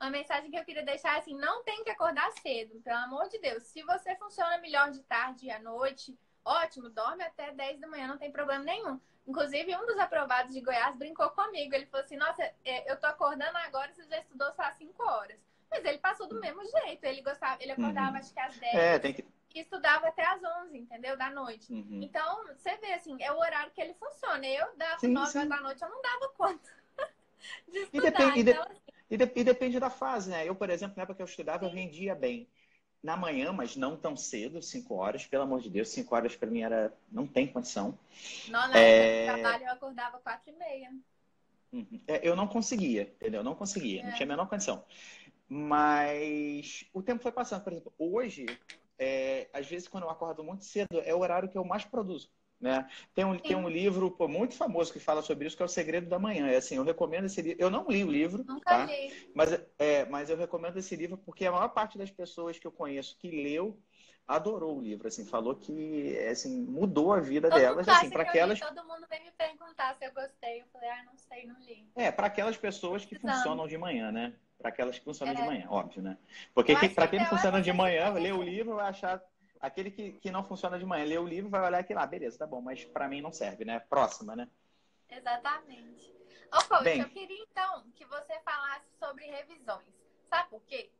Uma mensagem que eu queria deixar assim, não tem que acordar cedo, pelo amor de Deus. Se você funciona melhor de tarde e à noite, ótimo, dorme até 10 da manhã, não tem problema nenhum. Inclusive, um dos aprovados de Goiás brincou comigo. Ele falou assim: Nossa, é, eu tô acordando agora, você já estudou só às 5 horas. Mas ele passou do mesmo jeito. Ele gostava, ele acordava uhum. acho que às 10 é, que... e estudava até às 11, entendeu? Da noite. Uhum. Então, você vê assim, é o horário que ele funciona. Eu dava sim, 9 horas da noite, eu não dava conta de estudar. E depende, então, assim... e, de, e depende da fase, né? Eu, por exemplo, na época que eu estudava, sim. eu rendia bem na manhã, mas não tão cedo, 5 horas, pelo amor de Deus, 5 horas para mim era. não tem condição. Não, na é... trabalho eu acordava 4 e meia. Uhum. É, eu não conseguia, entendeu? Eu não conseguia, é. não tinha a menor condição. Mas o tempo foi passando. Por exemplo, hoje, é, às vezes, quando eu acordo muito cedo, é o horário que eu mais produzo. Né? Tem, um, tem um livro pô, muito famoso que fala sobre isso, que é O Segredo da Manhã. É assim, eu recomendo esse livro. Eu não li o livro, Nunca tá? li. Mas, é, mas eu recomendo esse livro porque a maior parte das pessoas que eu conheço que leu adorou o livro, assim, falou que assim, mudou a vida todo delas, assim, para aquelas Todo mundo vem me perguntar se eu gostei, eu falei: "Ah, não sei, não li". É, para aquelas pessoas que funcionam de manhã, né? Para aquelas que funcionam é. de manhã, óbvio, né? Porque para quem funciona de manhã, lê o livro vai achar Aquele que, que não funciona de manhã, lê o livro, vai olhar aqui lá, ah, beleza, tá bom, mas para mim não serve, né? Próxima, né? Exatamente. Ô, coach, Bem, eu queria então que você falasse sobre revisões. Sabe por quê?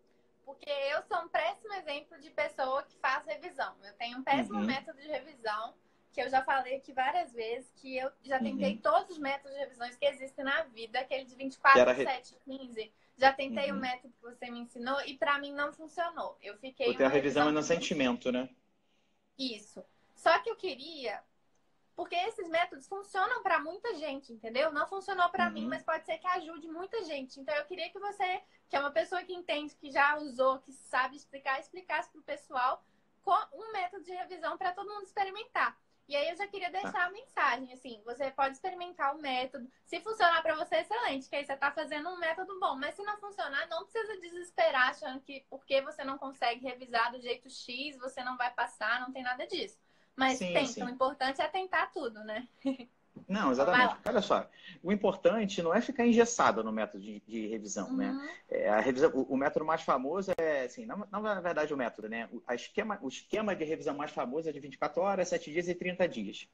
Porque eu sou um péssimo exemplo de pessoa que faz revisão. Eu tenho um péssimo uhum. método de revisão, que eu já falei aqui várias vezes, que eu já tentei uhum. todos os métodos de revisões que existem na vida, aquele de 24, Era 7, 15 já tentei uhum. o método que você me ensinou e para mim não funcionou. Eu fiquei. Porque a revisão é no sentimento, né? Isso. Só que eu queria. Porque esses métodos funcionam para muita gente, entendeu? Não funcionou para uhum. mim, mas pode ser que ajude muita gente. Então eu queria que você, que é uma pessoa que entende, que já usou, que sabe explicar, explicasse para o pessoal um método de revisão para todo mundo experimentar. E aí eu já queria deixar tá. a mensagem, assim, você pode experimentar o método. Se funcionar para você, excelente, que aí você está fazendo um método bom. Mas se não funcionar, não precisa desesperar achando que porque você não consegue revisar do jeito X, você não vai passar, não tem nada disso. Mas sim, tenta, sim. o importante é tentar tudo, né? Não, exatamente. Olha só, o importante não é ficar engessado no método de, de revisão, né? uhum. né? É, a revisão, o, o, método mais famoso é, assim, não, não na verdade o método, né? O, esquema, o esquema de revisão mais famoso é de 24 horas, 7 dias e 30 dias.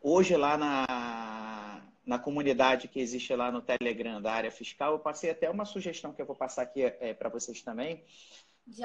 Hoje, lá na, na comunidade que existe lá no Telegram da área fiscal, eu passei até uma sugestão que eu vou passar aqui é, para vocês também,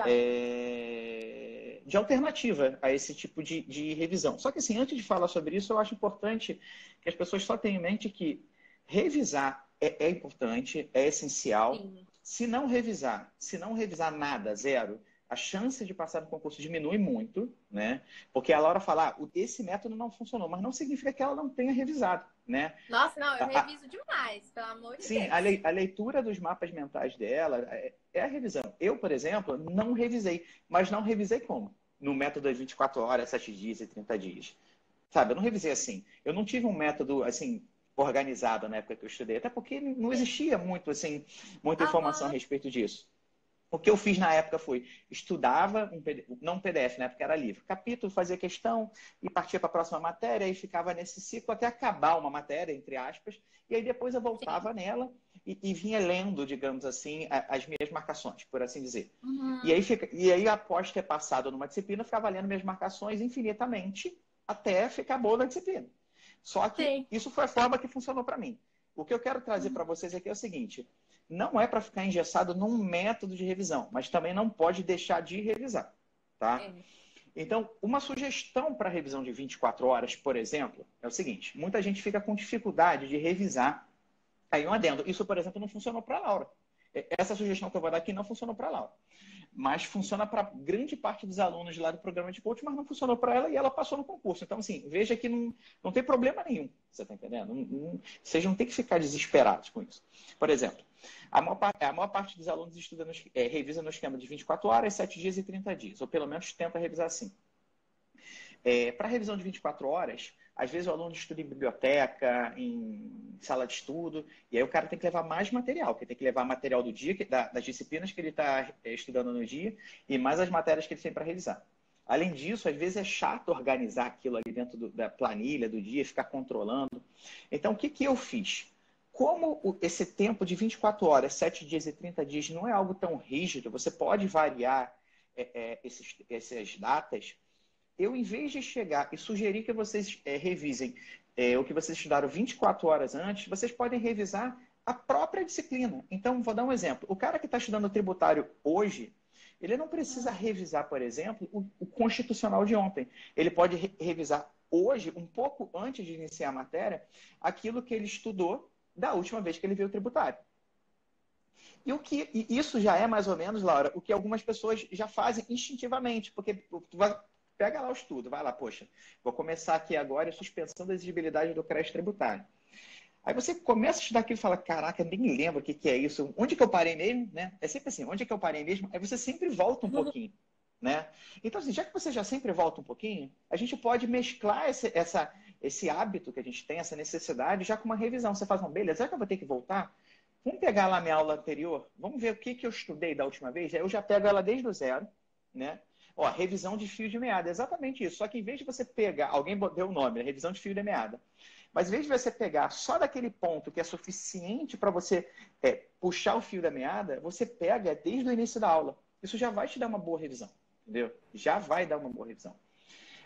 é, de alternativa a esse tipo de, de revisão. Só que, assim, antes de falar sobre isso, eu acho importante que as pessoas só tenham em mente que revisar é, é importante, é essencial. Sim. Se não revisar, se não revisar nada, zero, a chance de passar no concurso diminui muito, né? Porque a Laura fala, ah, esse método não funcionou, mas não significa que ela não tenha revisado, né? Nossa, não, eu reviso a, demais, pelo amor de sim, Deus. Sim, a, leitura dos mapas mentais dela é, é, a revisão. Eu, por exemplo, não revisei, mas não revisei como? No método das 24 horas, 7 dias e 30 dias. Sabe, eu não revisei assim. Eu não tive um método, assim, organizado na época que eu estudei, até porque não existia muito, assim, muita informação a respeito disso. O que eu fiz na época foi estudava, um PDF, não um PDF, na época era livro, capítulo, fazia questão e partia para a próxima matéria e ficava nesse ciclo até acabar uma matéria, entre aspas, e aí depois eu voltava Sim. nela e, e, vinha lendo, digamos assim, as minhas marcações, por assim dizer. Uhum. E, aí fica, e aí, após ter passado numa disciplina, eu ficava lendo minhas marcações infinitamente até ficar boa na disciplina. Só que Sim. isso foi a forma que funcionou para mim. O que eu quero trazer uhum. para vocês aqui é o seguinte: não é para ficar engessado num método de revisão, mas também não pode deixar de revisar, tá? É. Então, uma sugestão para revisão de 24 horas, por exemplo, é o seguinte: muita gente fica com dificuldade de revisar. Aí um adendo. Isso, por exemplo, não funcionou para a Laura. Essa sugestão que eu vou dar aqui não funcionou para a Laura mas funciona para grande parte dos alunos lá do programa de coaching, mas não funcionou para ela e ela passou no concurso. Então, assim, veja que não, não tem problema nenhum, você está entendendo? Não, não, vocês não tem que ficar desesperados com isso. Por exemplo, a maior, a maior parte dos alunos estuda é, revisa no esquema de 24 horas, 7 dias e 30 dias, ou pelo menos tenta revisar assim. É, para revisão de 24 horas, às vezes o aluno estuda em biblioteca, em sala de estudo, e aí o cara tem que levar mais material, que tem que levar material do dia, das disciplinas que ele está é, estudando no dia, e mais as matérias que ele tem para revisar. Além disso, às vezes é chato organizar aquilo ali dentro do, da planilha do dia, ficar controlando. Então, o que, que eu fiz? Como esse tempo de 24 horas, 7 dias e 30 dias não é algo tão rígido, você pode variar é, é, esses, essas datas, eu, em vez de chegar e sugerir que vocês é, revisem é, o que vocês estudaram 24 horas antes, vocês podem revisar a própria disciplina. Então, vou dar um exemplo. O cara que está estudando tributário hoje, ele não precisa revisar, por exemplo, o, o constitucional de ontem. Ele pode re revisar hoje, um pouco antes de iniciar a matéria, aquilo que ele estudou da última vez que ele viu o tributário. E o que e isso já é mais ou menos, Laura, o que algumas pessoas já fazem instintivamente, porque pega lá o estudo, vai lá, poxa, vou começar aqui agora a suspensão da exigibilidade do crédito tributário. Aí você começa a estudar aquilo e fala, caraca, nem lembro o que, que é isso. Onde que eu parei mesmo? Né? É sempre assim, onde é que eu parei mesmo? Aí você sempre volta um uhum. pouquinho. Né? Então, assim, já que você já sempre volta um pouquinho, a gente pode mesclar esse, essa, esse hábito que a gente tem, essa necessidade, já com uma revisão. Você faz uma, beleza, será que eu vou ter que voltar? Vamos pegar lá minha aula anterior, vamos ver o que, que eu estudei da última vez. Aí eu já pego ela desde o zero, né? Ó, revisão de fio de meada, exatamente isso. Só que em vez de você pegar, alguém deu o nome, né? revisão de fio de meada. Mas em vez de você pegar só daquele ponto que é suficiente para você é, puxar o fio da meada, você pega desde o início da aula. Isso já vai te dar uma boa revisão, entendeu? Já vai dar uma boa revisão.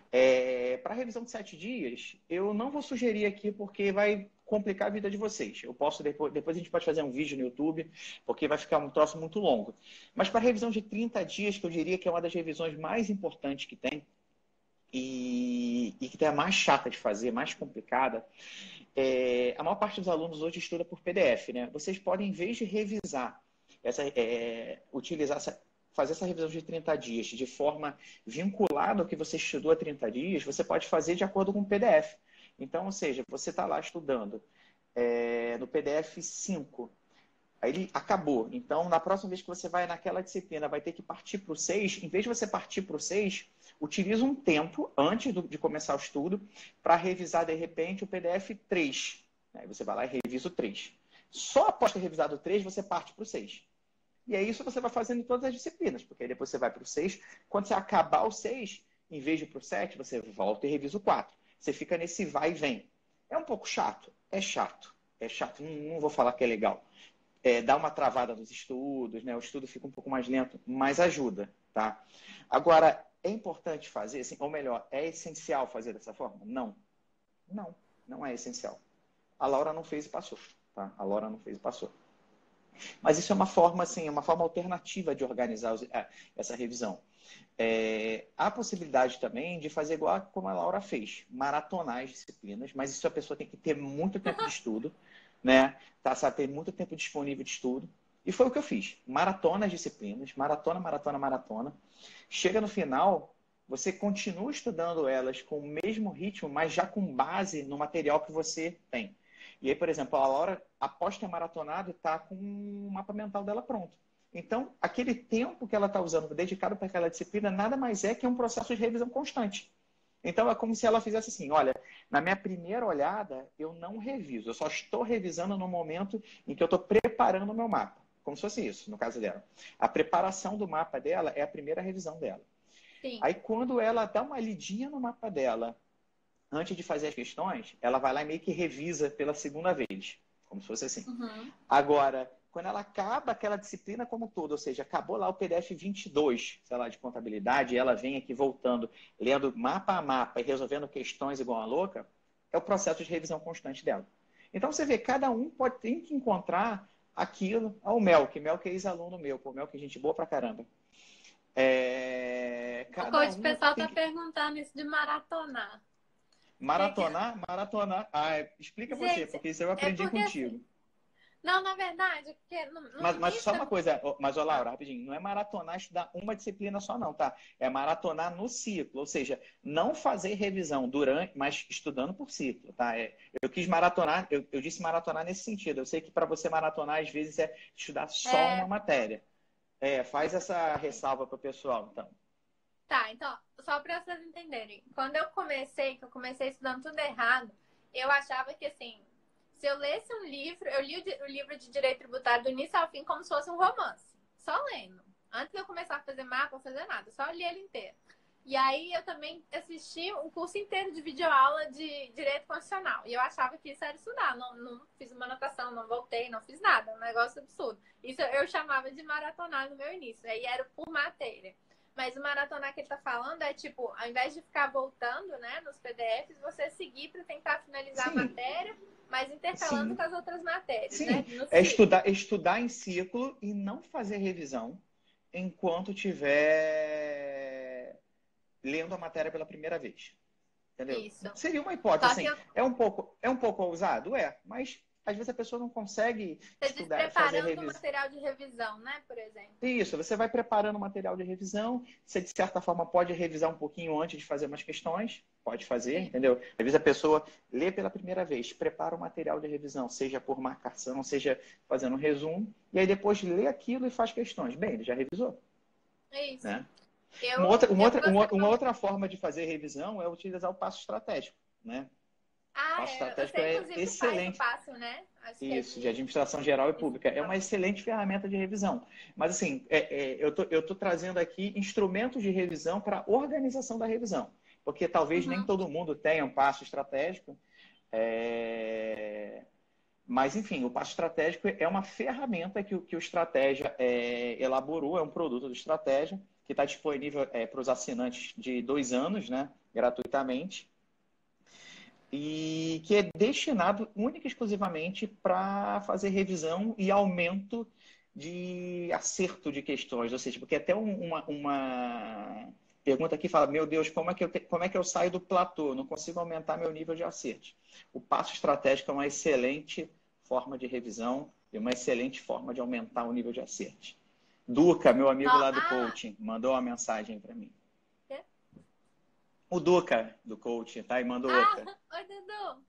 É, para revisão de sete dias, eu não vou sugerir aqui porque vai complicar a vida de vocês. Eu posso depois, depois a gente pode fazer um vídeo no YouTube, porque vai ficar um troço muito longo. Mas para revisão de 30 dias, que eu diria que é uma das revisões mais importantes que tem, e, e que é a mais chata de fazer, mais complicada, é, a maior parte dos alunos hoje estuda por PDF, né? Vocês podem, em vez de revisar, essa, é, utilizar essa, fazer essa revisão de 30 dias de forma vinculada ao que você estudou há 30 dias, você pode fazer de acordo com o PDF. Então, ou seja, você está lá estudando é, no PDF 5, aí ele acabou. Então, na próxima vez que você vai naquela disciplina, vai ter que partir para o 6, em vez de você partir para o 6, utiliza um tempo antes do, de começar o estudo para revisar, de repente, o PDF 3. Aí você vai lá e revisa o 3. Só após ter revisado o 3, você parte para o 6. E é isso que você vai fazendo em todas as disciplinas, porque aí depois você vai para o 6. Quando você acabar o 6, em vez de ir para o 7, você volta e revisa o 4. Você fica nesse vai e vem. É um pouco chato? É chato. É chato. Não, não vou falar que é legal. É, dá uma travada nos estudos, né? O estudo fica um pouco mais lento, mas ajuda, tá? Agora, é importante fazer, assim, ou melhor, é essencial fazer dessa forma? Não. Não, não é essencial. A Laura não fez e passou, tá? A Laura não fez e passou. Mas isso é uma forma, assim, é uma forma alternativa de organizar é, essa revisão. É, há possibilidade também de fazer igual como a Laura fez, maratonar as disciplinas, mas isso a pessoa tem que ter muito tempo de estudo, né? Tá, sabe, ter muito tempo disponível de estudo. E foi o que eu fiz. Maratona as disciplinas, maratona, maratona, maratona. Chega no final, você continua estudando elas com o mesmo ritmo, mas já com base no material que você tem. E aí, por exemplo, a Laura, após ter maratonado, está com o mapa mental dela pronto. Então, aquele tempo que ela está usando dedicado para aquela disciplina nada mais é que um processo de revisão constante. Então, é como se ela fizesse assim: olha, na minha primeira olhada, eu não reviso, eu só estou revisando no momento em que eu estou preparando o meu mapa. Como se fosse isso, no caso dela. A preparação do mapa dela é a primeira revisão dela. Sim. Aí, quando ela dá uma lidinha no mapa dela, antes de fazer as questões, ela vai lá e meio que revisa pela segunda vez. Como se fosse assim. Uhum. Agora, quando ela acaba aquela disciplina como um todo, ou seja, acabou lá o PDF 22, sei lá, de contabilidade, e ela vem aqui voltando, lendo mapa a mapa e resolvendo questões igual a louca, é o processo de revisão constante dela. Então você vê, cada um pode ter que encontrar aquilo. Ah, o Mel, que Mel que é ex-aluno meu, pô, Mel que é gente boa pra caramba. É, o coach, um pessoal tá que... perguntando isso de maratonar. Maratonar? Maratonar. Ah, é, explica gente, você, porque isso eu aprendi é contigo. Assim, não, na verdade, porque no, no mas, mas só uma coisa, mas ó, Laura, rapidinho, não é maratonar estudar uma disciplina só, não, tá? É maratonar no ciclo, ou seja, não fazer revisão durante, mas estudando por ciclo, tá? É, eu quis maratonar, eu, eu, disse maratonar nesse sentido. Eu sei que para você maratonar, às vezes, é estudar só é... uma matéria. É, faz essa ressalva para o pessoal, então. Tá, então, só para vocês entenderem. Quando eu comecei, que eu comecei estudando tudo errado, eu achava que, assim, se eu lesse um livro, eu li o, livro de direito tributário do início ao fim como se fosse um romance. Só lendo. Antes de eu começar a fazer mapa, fazer nada. Só li ele inteiro. E aí eu também assisti um curso inteiro de videoaula de direito constitucional. E eu achava que isso era estudar. Não, não fiz uma anotação, não voltei, não fiz nada. Um negócio absurdo. Isso eu chamava de maratonar no meu início. Aí era por matéria. Mas o maratonar que ele tá falando é tipo, ao invés de ficar voltando, né, nos PDFs, você seguir para tentar finalizar Sim. a matéria, mas intercalando Sim. com as outras matérias, Sim. né? é estudar, estudar em ciclo e não fazer revisão enquanto tiver lendo a matéria pela primeira vez. Entendeu? Isso. Seria uma hipótese, assim, eu... é um pouco é um pouco ousado, é, mas às vezes a pessoa não consegue você estudar, preparando fazer revis... material de revisão, né, por exemplo. Isso, você vai preparando o material de revisão, você de certa forma pode revisar um pouquinho antes de fazer umas questões, pode fazer, Sim. entendeu? Às vezes a pessoa lê pela primeira vez, prepara o material de revisão, seja por marcação, seja fazendo um resumo, e aí depois lê aquilo e faz questões. Bem, ele já revisou. É isso. Né? Eu, uma, outra, uma, outra, uma, uma outra forma de fazer revisão é utilizar o passo estratégico, né? Ah, passo é, estratégico é excelente. Passo, né? Isso, é de administração geral e pública. É uma excelente ferramenta de revisão. Mas, assim, é, é, eu tô, estou tô trazendo aqui instrumentos de revisão para organização da revisão. Porque talvez uhum. nem todo mundo tenha um passo estratégico. É... Mas, enfim, o passo estratégico é uma ferramenta que, que o Estratégia é, elaborou, é um produto do Estratégia, que está disponível para os assinantes de dois anos, né, gratuitamente e que é destinado única e exclusivamente para fazer revisão e aumento de acerto de questões. Ou seja, porque até uma, uma pergunta aqui fala, meu Deus, como é, que eu te, como é que eu saio do platô? Não consigo aumentar meu nível de acerto. O passo estratégico é uma excelente forma de revisão e uma excelente forma de aumentar o nível de acerto. Duca, meu amigo lá do coaching, mandou uma mensagem para mim. O Duca, do coaching, tá? E mandou ah, outra. Oi, Dudu.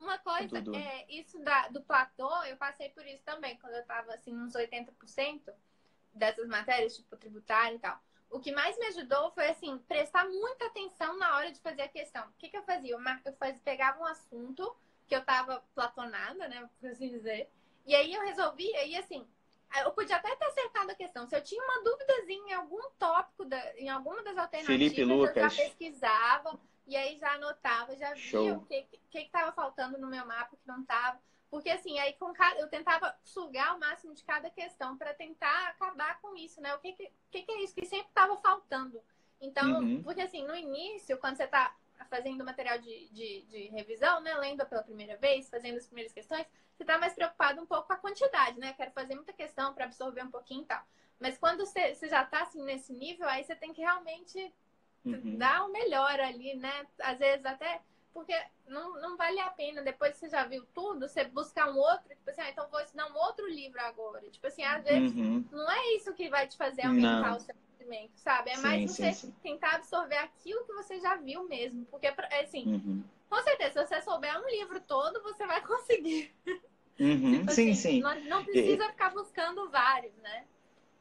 Uma coisa, é, isso da, do platô, eu passei por isso também, quando eu tava, assim, uns 80% dessas matérias, tipo tributário e tal. O que mais me ajudou foi, assim, prestar muita atenção na hora de fazer a questão. O que, que eu fazia? Eu, eu fazia, pegava um assunto que eu tava platonada, né, por assim dizer, e aí eu resolvia, e assim, eu podia até ter acertado a questão. Se eu tinha uma dúvidazinha em algum tópico, da, em alguma das alternativas, eu já pesquisava e aí já anotava, já Show. via o que estava faltando no meu mapa, que não estava. Porque assim, aí com cada, eu tentava sugar o máximo de cada questão para tentar acabar com isso, né? O que, que, que é isso que sempre estava faltando? Então, uhum. porque assim, no início, quando você está fazendo material de, de, de, revisão, né? Lendo pela primeira vez, fazendo as primeiras questões, você está mais preocupado um pouco com a quantidade, né? Quero fazer muita questão para absorver um pouquinho e tal. Mas quando você, você já está assim, nesse nível, aí você tem que realmente uhum. dar o melhor ali, né? Às vezes até. Porque não, não vale a pena, depois que você já viu tudo, você buscar um outro, tipo assim, ah, então vou ensinar um outro livro agora. Tipo assim, às vezes uhum. não é isso que vai te fazer aumentar não. o seu conhecimento, sabe? É sim, mais você sim, sim. tentar absorver aquilo que você já viu mesmo. Porque, assim, uhum. com certeza, se você souber um livro todo, você vai conseguir. Uhum. tipo sim, assim, sim. Não, não precisa e... ficar buscando vários, né?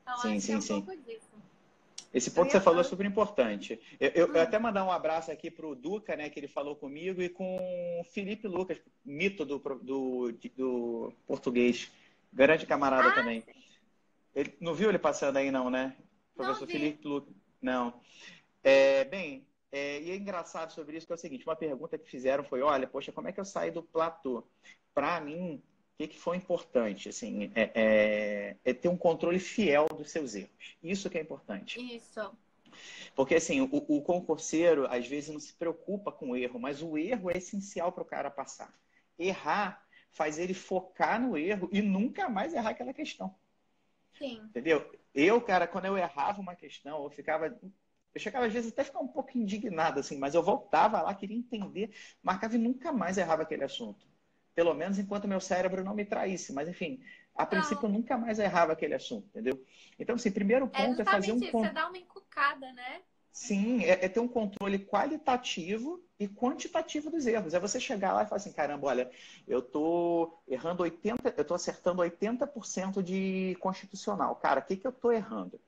Então, sim, sim, é um sim. pouco disso. Esse ponto que você falou é super importante. Eu, eu, hum. eu até mandar um abraço aqui para o Duca, né, que ele falou comigo, e com o Felipe Lucas, mito do, do, do português. Grande camarada ah, também. Ele, não viu ele passando aí, não, né? Professor Felipe Lucas. Não. É, bem, é, e é engraçado sobre isso que é o seguinte: uma pergunta que fizeram foi: olha, poxa, como é que eu saio do platô? Para mim, o que, que foi importante? Assim, é, é, é, ter um controle fiel dos seus erros. Isso que é importante. Isso. Porque, assim, o, o concurseiro, às vezes, não se preocupa com o erro, mas o erro é essencial para o cara passar. Errar faz ele focar no erro e nunca mais errar aquela questão. Sim. Entendeu? Eu, cara, quando eu errava uma questão, eu ficava. Eu chegava às vezes até ficar um pouco indignado, assim, mas eu voltava lá, queria entender, marcava e nunca mais errava aquele assunto. Pelo menos enquanto meu cérebro não me traísse. Mas, enfim, a não. princípio eu nunca mais errava aquele assunto, entendeu? Então, assim, primeiro é ponto é, é fazer um. Isso, você dá uma encucada, né? Sim, é, é, ter um controle qualitativo e quantitativo dos erros. É você chegar lá e falar assim, caramba, olha, eu tô errando 80, eu tô acertando 80% de constitucional. Cara, o que, que eu tô errando?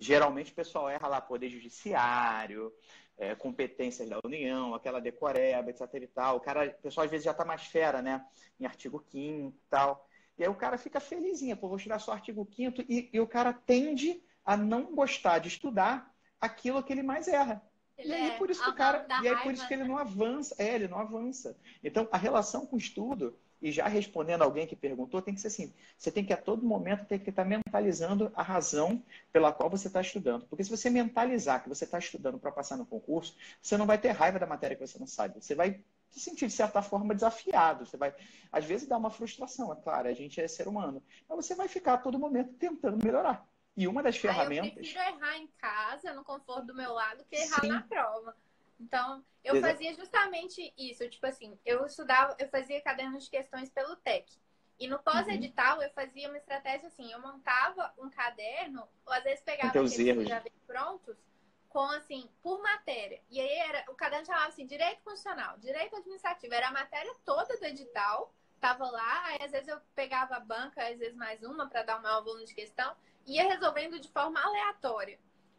Geralmente o pessoal erra lá poder judiciário, é, competências da União, aquela decoreba, etc e tal. O cara, o pessoal às vezes já tá mais fera, né? Em artigo 5 e tal. E aí o cara fica felizinho, pô, vou estudar só artigo 5 e, e o cara tende a não gostar de estudar aquilo que ele mais erra. Ele e aí é por isso que o cara, e aí por isso que ele não avança, é, ele não avança. Então, a relação com o estudo e já respondendo alguém que perguntou, tem que ser assim: você tem que a todo momento ter que estar mentalizando a razão pela qual você está estudando. Porque se você mentalizar que você está estudando para passar no concurso, você não vai ter raiva da matéria que você não sabe. Você vai se sentir, de certa forma, desafiado. Você vai, às vezes, dar uma frustração, é claro, a gente é ser humano. Mas você vai ficar a todo momento tentando melhorar. E uma das ferramentas. eu prefiro errar em casa, no conforto do meu lado, que errar Sim. na prova. Então, eu Exato. fazia justamente isso. Tipo assim, eu estudava, eu fazia cadernos de questões pelo TEC. E no pós-edital, uhum. eu fazia uma estratégia assim: eu montava um caderno, ou às vezes pegava aqueles erros. já prontos, com assim, por matéria. E aí era, o caderno chamava assim: direito constitucional, direito administrativo. Era a matéria toda do edital, tava lá. Aí às vezes eu pegava a banca, às vezes mais uma, para dar o meu volume de questão, ia resolvendo de forma aleatória.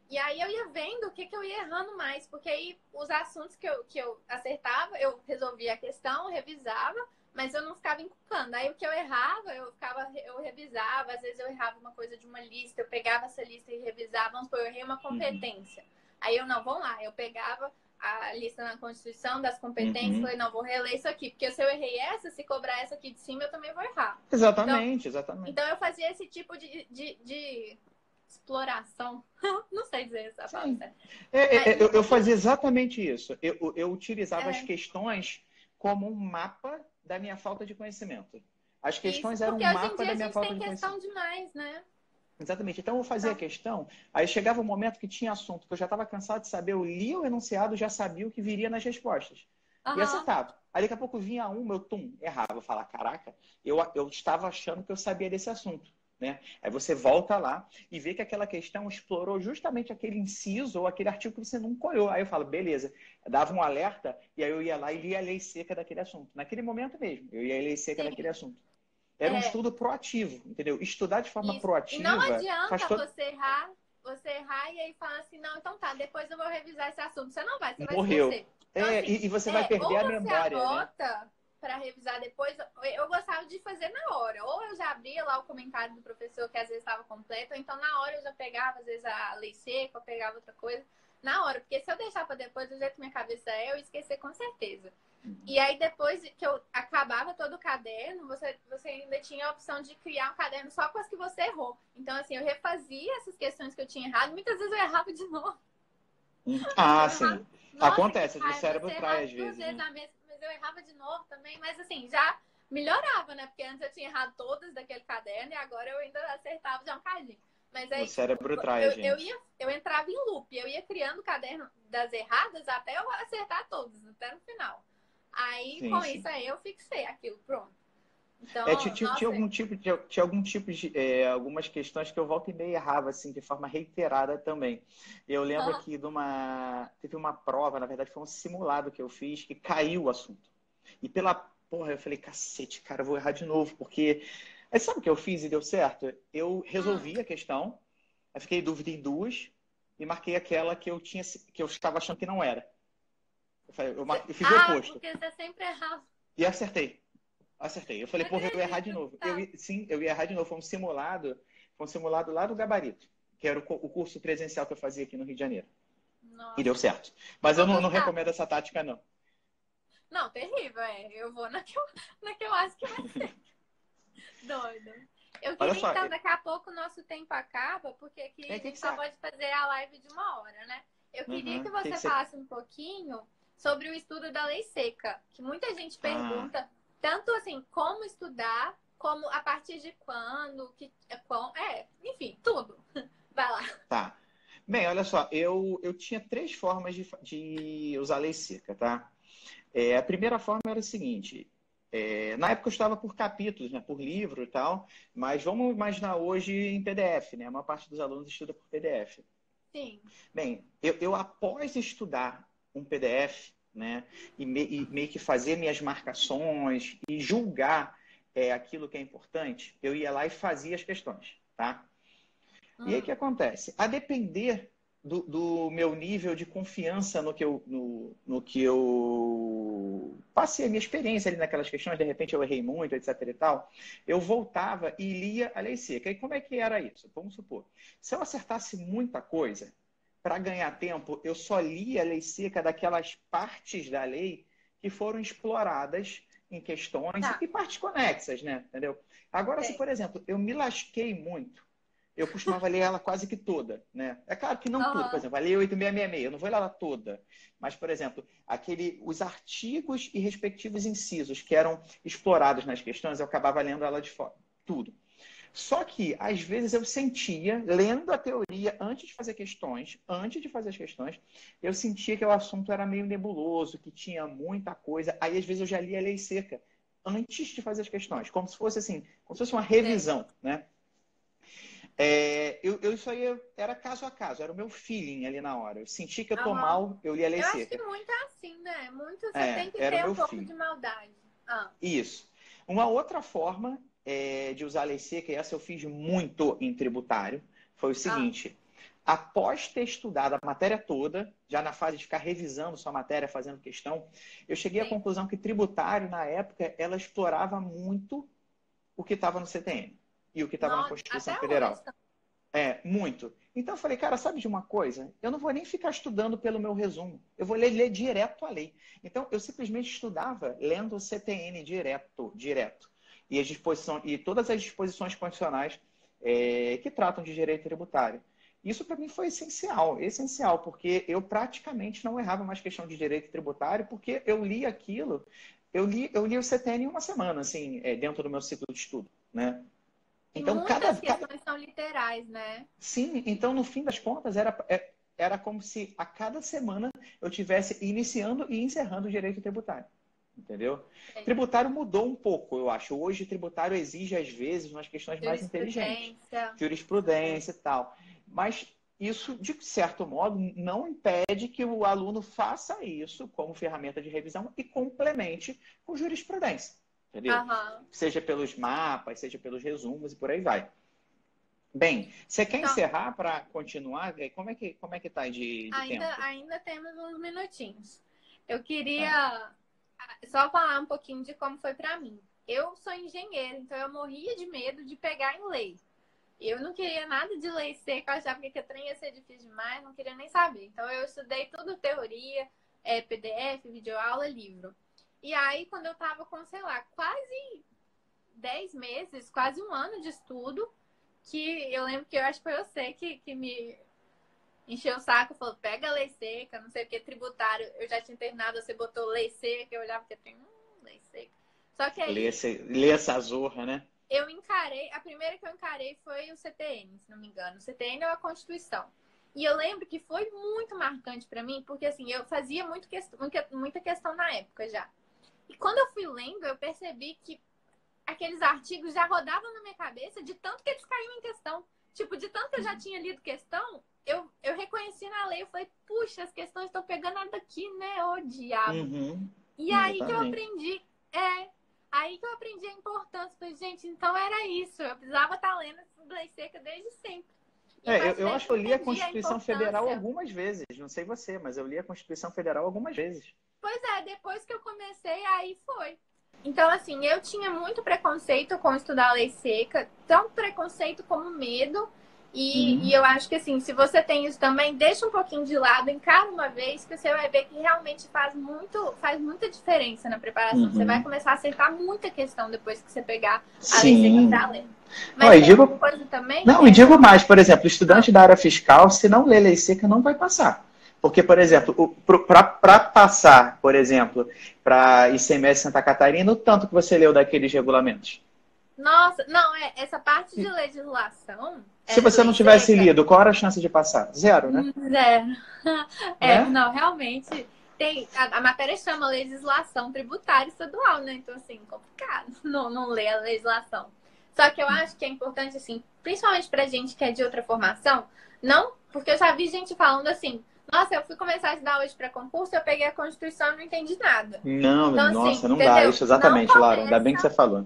E aí eu ia vendo o que, que eu ia errando mais, porque aí os assuntos que eu, que eu acertava, eu resolvia a questão, revisava, mas eu não ficava encucando. Aí o que eu errava, eu ficava, eu revisava, às vezes eu errava uma coisa de uma lista, eu pegava essa lista e revisava, vamos supor, eu errei uma competência. Uhum. Aí eu não, vamos lá, eu pegava a lista na Constituição das competências, uhum. falei, não, vou reler isso aqui, porque se eu errei essa, se cobrar essa aqui de cima, eu também vou errar. Exatamente, então, exatamente. Então eu fazia esse tipo de, de, de exploração. Não sei dizer essa palavra. É, é, eu, eu, fazia exatamente isso. Eu, eu utilizava é. as questões como um mapa da minha falta de conhecimento. As questões isso, eram um mapa da minha falta de conhecimento. Porque hoje em dia a gente tem questão demais, né? Exatamente. Então eu fazia a questão, aí chegava um momento que tinha assunto que eu já estava cansado de saber, eu lia o enunciado, já sabia o que viria nas respostas. Uhum. E acertava. Aí daqui a pouco vinha um, meu tum, errava. Eu falava, caraca, eu, eu estava achando que eu sabia desse assunto. Né? Aí você volta lá e vê que aquela questão explorou justamente aquele inciso ou aquele artigo que você nunca olhou. Aí eu falo, beleza, eu dava um alerta e aí eu ia lá e lia a lei seca daquele assunto. Naquele momento mesmo, eu ia a lei seca Sim. daquele assunto. Era é. um estudo proativo, entendeu? Estudar de forma Isso. proativa. E não adianta todo... você errar, você errar e aí falar assim, não, então tá, depois eu vou revisar esse assunto. Você não vai, você Morreu. vai esquecer. Então, é, assim, e, você é, vai perder a memória. Você né? anota, né? para revisar depois, eu gostava de fazer na hora. Ou eu já abria lá o comentário do professor, que às vezes estava completo, ou então na hora eu já pegava, às vezes, a lei seca, ou pegava outra coisa. Na hora, porque se eu deixar para depois, do jeito que minha cabeça é, eu esquecer com certeza. E aí, depois que eu acabava todo o caderno, você, você ainda tinha a opção de criar um caderno só com as que você errou. Então, assim, eu refazia essas questões que eu tinha errado, muitas vezes eu errava de novo. Ah, sim. Nossa, Acontece, o cérebro trai às vezes. vezes né? eu errava de novo também, mas assim, já melhorava, né? Porque antes eu tinha errado todas daquele caderno e agora eu ainda acertava já um cadinho. Mas aí, o cérebro trai, eu, gente. Eu, ia, eu entrava em loop, eu ia criando o caderno das erradas até eu acertar todos, até no final. Aí, sim, com sim. isso aí, eu fixei aquilo, pronto. Então, é, tinha, tinha, algum tipo de, tinha algum tipo de é, algumas questões que eu volta e meia errava assim de forma reiterada também. Eu lembro que de uma teve uma prova, na verdade foi um simulado que eu fiz que caiu o assunto. E pela porra eu falei cacete, cara, eu vou errar de novo porque aí sabe o que eu fiz e deu certo? Eu resolvi a questão, eu fiquei em dúvida em duas e marquei aquela que eu tinha que eu estava achando que não era. Eu, eu, fiz ah, o oposto. Porque você sempre errava. E acertei. Acertei. Eu falei, porra, eu ia errar de novo. Eu, sim, eu ia errar de novo. Foi um simulado, foi um simulado lá do Gabarito, que era o, o curso presencial que eu fazia aqui no Rio de Janeiro. Nossa. E deu certo. Mas eu não, não recomendo essa tática, não. Não, terrível, é. Eu vou na que eu, na que eu acho que vai ser. Doido. Eu queria, só, então, daqui a pouco o nosso tempo acaba, porque aqui é, a gente só pode fazer a live de uma hora, né? Eu queria uhum, que você que falasse um pouquinho sobre o estudo da lei seca, que muita gente ah. pergunta. Ah tanto assim, como estudar, como a partir de quando, que, é, é enfim, tudo. Vai lá. Tá. Bem, olha só, eu, eu tinha três formas de, de usar a lei seca, tá? É, a primeira forma era o seguinte, é, na época eu estava por capítulos, né, por livro e tal, mas vamos imaginar hoje em PDF, né? Uma parte dos alunos estuda por PDF. Sim. Bem, eu, eu após estudar um PDF, né? E, me, e meio que fazer minhas marcações e julgar é, aquilo que é importante, eu ia lá e fazia as questões, tá? Hum. E aí o que acontece? A depender do, do, meu nível de confiança no que eu, no, no, que eu passei a minha experiência ali naquelas questões, de repente eu errei muito, etc e tal, eu voltava e lia a lei seca. E como é que era isso? Vamos supor, se eu acertasse muita coisa, para ganhar tempo, eu só li a lei seca daquelas partes da lei que foram exploradas em questões tá. e partes conexas, né? Entendeu? Agora, se, por exemplo, eu me lasquei muito, eu costumava ler ela quase que toda, né? É claro que não uhum. tudo, por exemplo, a Lei 8666, eu não vou ler ela toda. Mas, por exemplo, aquele, os artigos e respectivos incisos que eram explorados nas questões, eu acabava lendo ela de fora, tudo. Só que, às vezes, eu sentia, lendo a teoria antes de fazer questões, antes de fazer as questões, eu sentia que o assunto era meio nebuloso, que tinha muita coisa. Aí, às vezes, eu já lia a lei seca antes de fazer as questões, como se fosse assim, como se fosse uma revisão, é. né? É, eu, eu, isso aí era caso a caso, era o meu feeling ali na hora. Eu senti que eu tô mal, eu li a lei eu seca. acho que muito é assim, né? Muito você é, tem que ter um pouco feeling. de maldade. Ah. Isso. Uma outra forma é, de usar a lei seca, e essa eu fiz muito em tributário, foi o ah. seguinte. Ah. Após ter estudado a matéria toda, já na fase de ficar revisando sua matéria, fazendo questão, eu cheguei Sim. à conclusão que tributário, na época, ela explorava muito o que estava no CTN e o que estava na Constituição Federal. Hoje. É, muito. Então eu falei, cara, sabe de uma coisa? Eu não vou nem ficar estudando pelo meu resumo. Eu vou ler, ler direto a lei. Então eu simplesmente estudava lendo o CTN direto, direto. E, as disposições, e todas as disposições constitucionais é, que tratam de direito tributário. Isso para mim foi essencial, essencial, porque eu praticamente não errava mais questão de direito tributário, porque eu li aquilo, eu li, eu li o CTN em uma semana, assim, é, dentro do meu ciclo de estudo, né? Então, Muitas cada, questões cada... são literais, né? Sim, então no fim das contas era, é, era como se a cada semana eu tivesse iniciando e encerrando o direito tributário. Entendeu? É. Tributário mudou um pouco, eu acho. Hoje, tributário exige, às vezes, umas questões mais inteligentes. Jurisprudência e tal. Mas isso, de certo modo, não impede que o aluno faça isso como ferramenta de revisão e complemente com jurisprudência entendeu? Uhum. Seja pelos mapas, seja pelos resumos e por aí vai. Bem, você quer então, encerrar para continuar? Como é que como é que tá de, de ainda, tempo? Ainda temos uns minutinhos. Eu queria ah. Só falar um pouquinho de como foi para mim. Eu sou engenheira, então eu morria de medo de pegar em lei. Eu não queria nada de lei seca, eu achava que a trem ia ser difícil demais, não queria nem saber. Então eu estudei tudo teoria, é, PDF, videoaula, livro. E aí, quando eu tava com, sei lá, quase 10 meses, quase um ano de estudo, que eu lembro que eu acho que foi você que, que me encheu o saco, falou, pega a lei seca, não sei o que, tributário. Eu já tinha terminado, você botou lei seca, eu olhava que tem, hum, lei seca. Só que aí... Lê, esse, lê essa zorra, né? Eu encarei, a primeira que eu encarei foi o CTN, se não me engano. O CTN é a Constituição. E eu lembro que foi muito marcante para mim, porque assim, eu fazia muito quest muita questão na época já. E quando eu fui lendo, eu percebi que aqueles artigos já rodavam na minha cabeça de tanto que eles caíam em questão. Tipo, de tanto que eu já tinha lido questão, eu, eu reconheci na lei, eu falei, puxa, as questões estão pegando nada aqui, né? Ô diabo. Uhum. E aí que eu aprendi, é, aí que eu aprendi a importância. Falei, gente, então era isso. Eu precisava estar lendo lei seca desde sempre. É, eu, eu acho que eu li a Constituição a Federal algumas vezes. Não sei você, mas eu li a Constituição Federal algumas vezes. Pois é, depois que eu comecei, aí foi. Então, assim, eu tinha muito preconceito com estudar a lei seca, tanto preconceito como medo. E, uhum. e, eu acho que, assim, se você tem isso também, deixa um pouquinho de lado, encara uma vez, que você vai ver que realmente faz, muito, faz muita diferença na preparação. Uhum. Você vai começar a acertar muita questão depois que você pegar a lei. Mas não, digo... coisa também. Não, é... e digo mais, por exemplo, estudante da área fiscal, se não ler lei seca, não vai passar. Porque, por exemplo, para passar, por exemplo, para ICMS Santa Catarina, o tanto que você leu daqueles regulamentos? Nossa, não, é essa parte de legislação. Se você não tivesse seca. lido, qual era a chance de passar? Zero, né? Zero. É, é? não, realmente. Tem, a, a, matéria chama legislação tributária estadual, né? Então, assim, complicado não, não ler a legislação. Só que eu acho que é importante, assim, principalmente pra gente que é de outra formação, não, porque eu já vi gente falando assim, nossa, eu fui começar a estudar hoje para concurso, eu peguei a Constituição e não entendi nada. Não, então, assim, nossa, assim, não entendeu? dá. Isso exatamente, Laura. Ainda bem que você falou.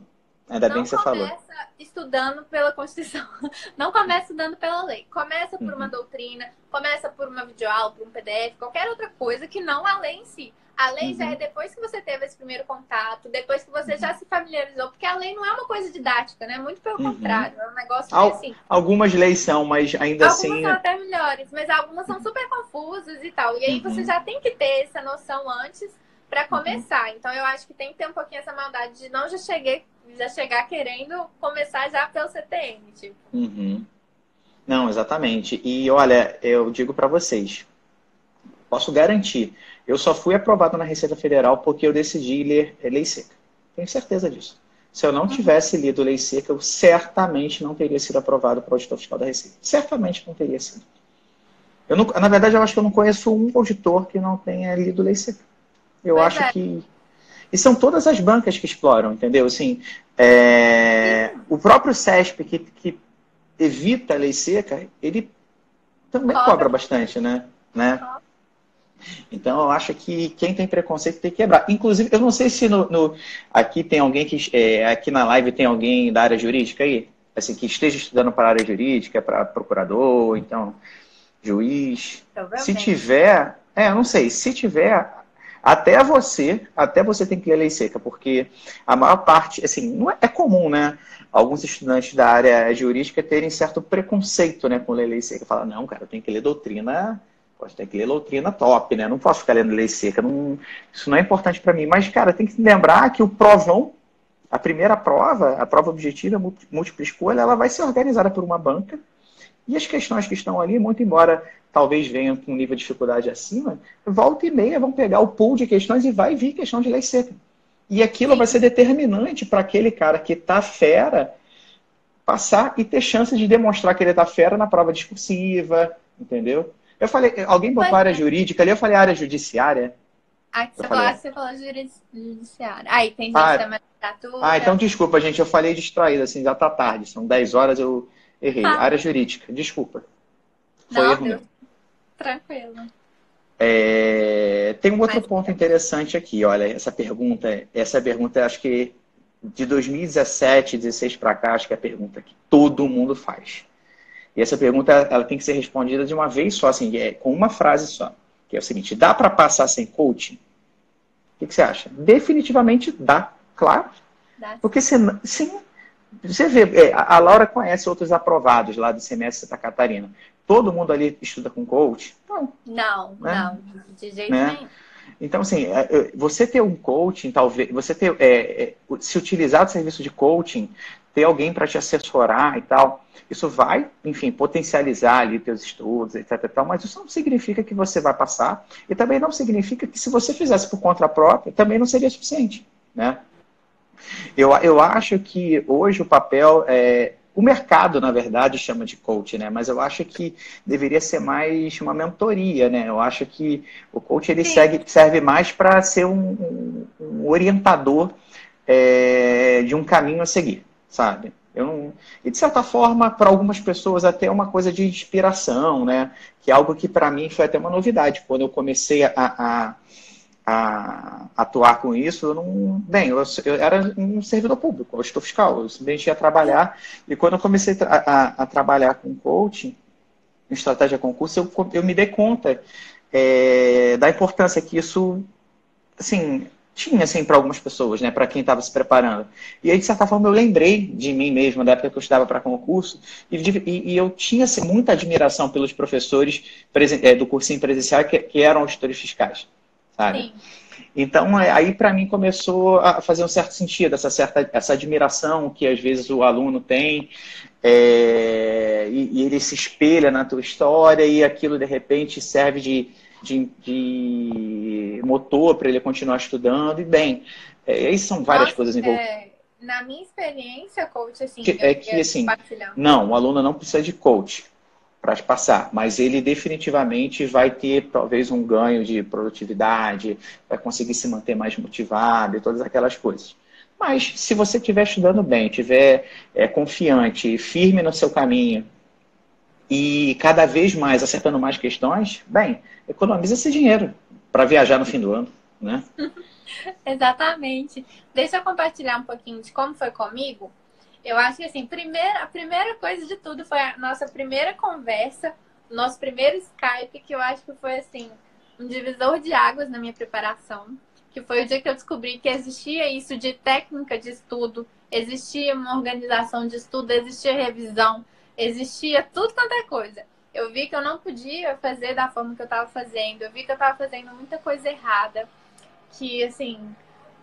Ainda bem que você falou. Não começa estudando pela Constituição. Não começa estudando pela lei. Começa por uhum. uma doutrina, começa por uma videoaula, por um PDF, qualquer outra coisa que não a lei em si. A lei uhum. já é uhum. depois que você teve esse primeiro contato, depois que você já se familiarizou, porque a lei não é uma coisa didática, né? Muito pelo uhum. contrário, é um negócio Al assim. Algumas leis são, mas ainda algumas assim. Algumas são até melhores, mas algumas são super confusas e tal. E aí uhum. você já tem que ter essa noção antes para uhum. começar. Uhum. Então eu acho que tem que ter um pouquinho essa maldade de não já cheguei, já chegar querendo começar já pelo CTN, tipo. Uhum. Não, exatamente. E olha, eu digo para vocês, posso garantir, eu só fui aprovado na Receita Federal porque eu decidi ler Lei Seca. Tenho certeza disso. Se eu não uhum. tivesse lido Lei Seca, eu certamente não teria sido aprovado para o auditor fiscal da Receita. Certamente não teria sido. Eu não, na verdade, eu acho que eu não conheço um auditor que não tenha lido Lei Seca. Eu pois acho é. que. E são todas as bancas que exploram, entendeu? Assim, é... o próprio CESP, que, que evita a lei seca, ele também cobra, cobra bastante, né? né? Então, eu acho que quem tem preconceito tem que quebrar. Inclusive, eu não sei se no, no aqui tem alguém que. É, aqui na live tem alguém da área jurídica aí? Assim, que esteja estudando para a área jurídica, para procurador, então, juiz. Se tiver. É, eu não sei. Se tiver, até você, até você tem que ler lei seca, porque a maior parte, assim, não é, é comum, né? Alguns estudantes da área jurídica terem certo preconceito, né, com ler lei seca. Fala, não, cara, eu tenho que ler doutrina, posso ter que ler doutrina top, né? Não posso ficar lendo lei seca, não, isso não é importante para mim. Mas, cara, tem que lembrar que o provão, a primeira prova, a prova objetiva, múltipla escolha, ela vai ser organizada por uma banca. E as questões que estão ali, muito embora talvez venham com um nível de dificuldade acima, volta e meia vão pegar o pool de questões e vai vir questão de lei seca. E aquilo vai ser determinante para aquele cara que está fera passar e ter chance de demonstrar que ele está fera na prova discursiva, entendeu? Eu falei, alguém botou área jurídica ali, eu falei área judiciária. Ah, você, falou, você falou judiciária. Aí tem gente ah, da magistratura. Ah, então desculpa, gente, eu falei distraído, assim, já tá tarde, são 10 horas, eu errei. Ah. Área jurídica, desculpa. Foi Não, erro Tranquilo. É, tem um outro Mas, ponto interessante aqui, olha, essa pergunta, essa pergunta acho que de 2017, 16 para cá, acho que é a pergunta que todo mundo faz. E essa pergunta ela tem que ser respondida de uma vez só, assim, é, com uma frase só, que é o seguinte: dá para passar sem coaching? O que, que, você acha? Definitivamente dá, claro. Dá. Porque senão, sim, você vê, é, a Laura conhece outros aprovados lá do semestre Santa Catarina. Todo mundo ali estuda com coach? Não. Não, né? não, de jeito né? nenhum. Então, assim, é, é, você ter um coaching, talvez, você ter, é, se utilizar do serviço de coaching, ter alguém para te assessorar e tal, isso vai, enfim, potencializar ali teus estudos, etc. E tal, mas isso não significa que você vai passar, e também não significa que se você fizesse por conta própria, também não seria suficiente, né? Eu, eu acho que hoje o papel é. O mercado, na verdade, chama de coach, né? Mas eu acho que deveria ser mais uma mentoria, né? Eu acho que o coach ele segue, serve mais para ser um, um orientador é, de um caminho a seguir, sabe? Eu não... E de certa forma, para algumas pessoas, até uma coisa de inspiração, né? Que é algo que para mim foi até uma novidade. Quando eu comecei a, a a atuar com isso, eu não. Bem, eu, eu era um servidor público, eu estou fiscal, eu simplesmente ia trabalhar. E quando eu comecei a, a, a trabalhar com coaching, em estratégia concurso, eu, eu me dei conta é, da importância que isso, assim, tinha, assim, para algumas pessoas, né, para quem estava se preparando. E aí, de certa forma, eu lembrei de mim mesmo, da época que eu estudava para concurso, e, e, e, eu tinha, assim, muita admiração pelos professores é, do cursinho presencial que, que eram auditores fiscais sabe? Sim. Então, é, aí para mim começou a fazer um certo sentido, essa certa essa admiração que às vezes o aluno tem, é, e, e, ele se espelha na tua história, e aquilo de repente serve de, de, de motor para ele continuar estudando, e bem, é, aí são várias Nossa, coisas envolvidas. É, na minha experiência, coach, assim, que, é que assim, não, o aluno não precisa de coach para passar, mas ele definitivamente vai ter talvez um ganho de produtividade, vai conseguir se manter mais motivado e todas aquelas coisas. Mas se você estiver estudando bem, estiver é, confiante, firme no seu caminho e cada vez mais acertando mais questões, bem, economiza esse dinheiro para viajar no fim do ano, né? Exatamente. Deixa eu compartilhar um pouquinho de como foi comigo. Eu acho que assim, primeira, a primeira coisa de tudo foi a nossa primeira conversa, nosso primeiro Skype, que eu acho que foi assim, um divisor de águas na minha preparação. Que foi o dia que eu descobri que existia isso de técnica de estudo, existia uma organização de estudo, existia revisão, existia tudo quanto é coisa. Eu vi que eu não podia fazer da forma que eu estava fazendo, eu vi que eu estava fazendo muita coisa errada. que, assim,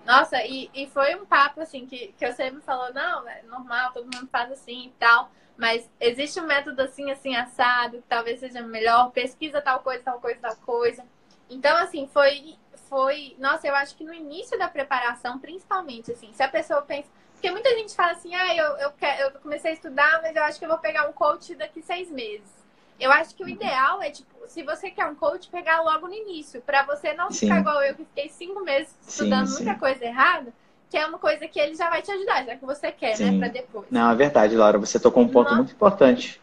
nossa, e, e foi um papo, assim, que, que você me falou, não, é normal, todo mundo faz assim e tal, mas existe um método assim, assim, assado, que talvez seja melhor, pesquisa tal coisa, tal coisa, tal coisa. Então, assim, foi, foi, nossa, eu acho que no início da preparação, principalmente, assim, se a pessoa pensa, porque muita gente fala assim, ah, eu, eu, quero, eu comecei a estudar, mas eu acho que eu vou pegar um coach daqui seis meses. Eu acho que o uhum. ideal é, tipo, se você quer um coach, pegar logo no início, para você não sim. ficar igual eu, que fiquei cinco meses estudando sim, muita coisa errada, que é uma coisa que ele já vai te ajudar, já que você quer, né, né, para depois. Não, é verdade, Laura, você tocou um ponto Nossa. muito importante.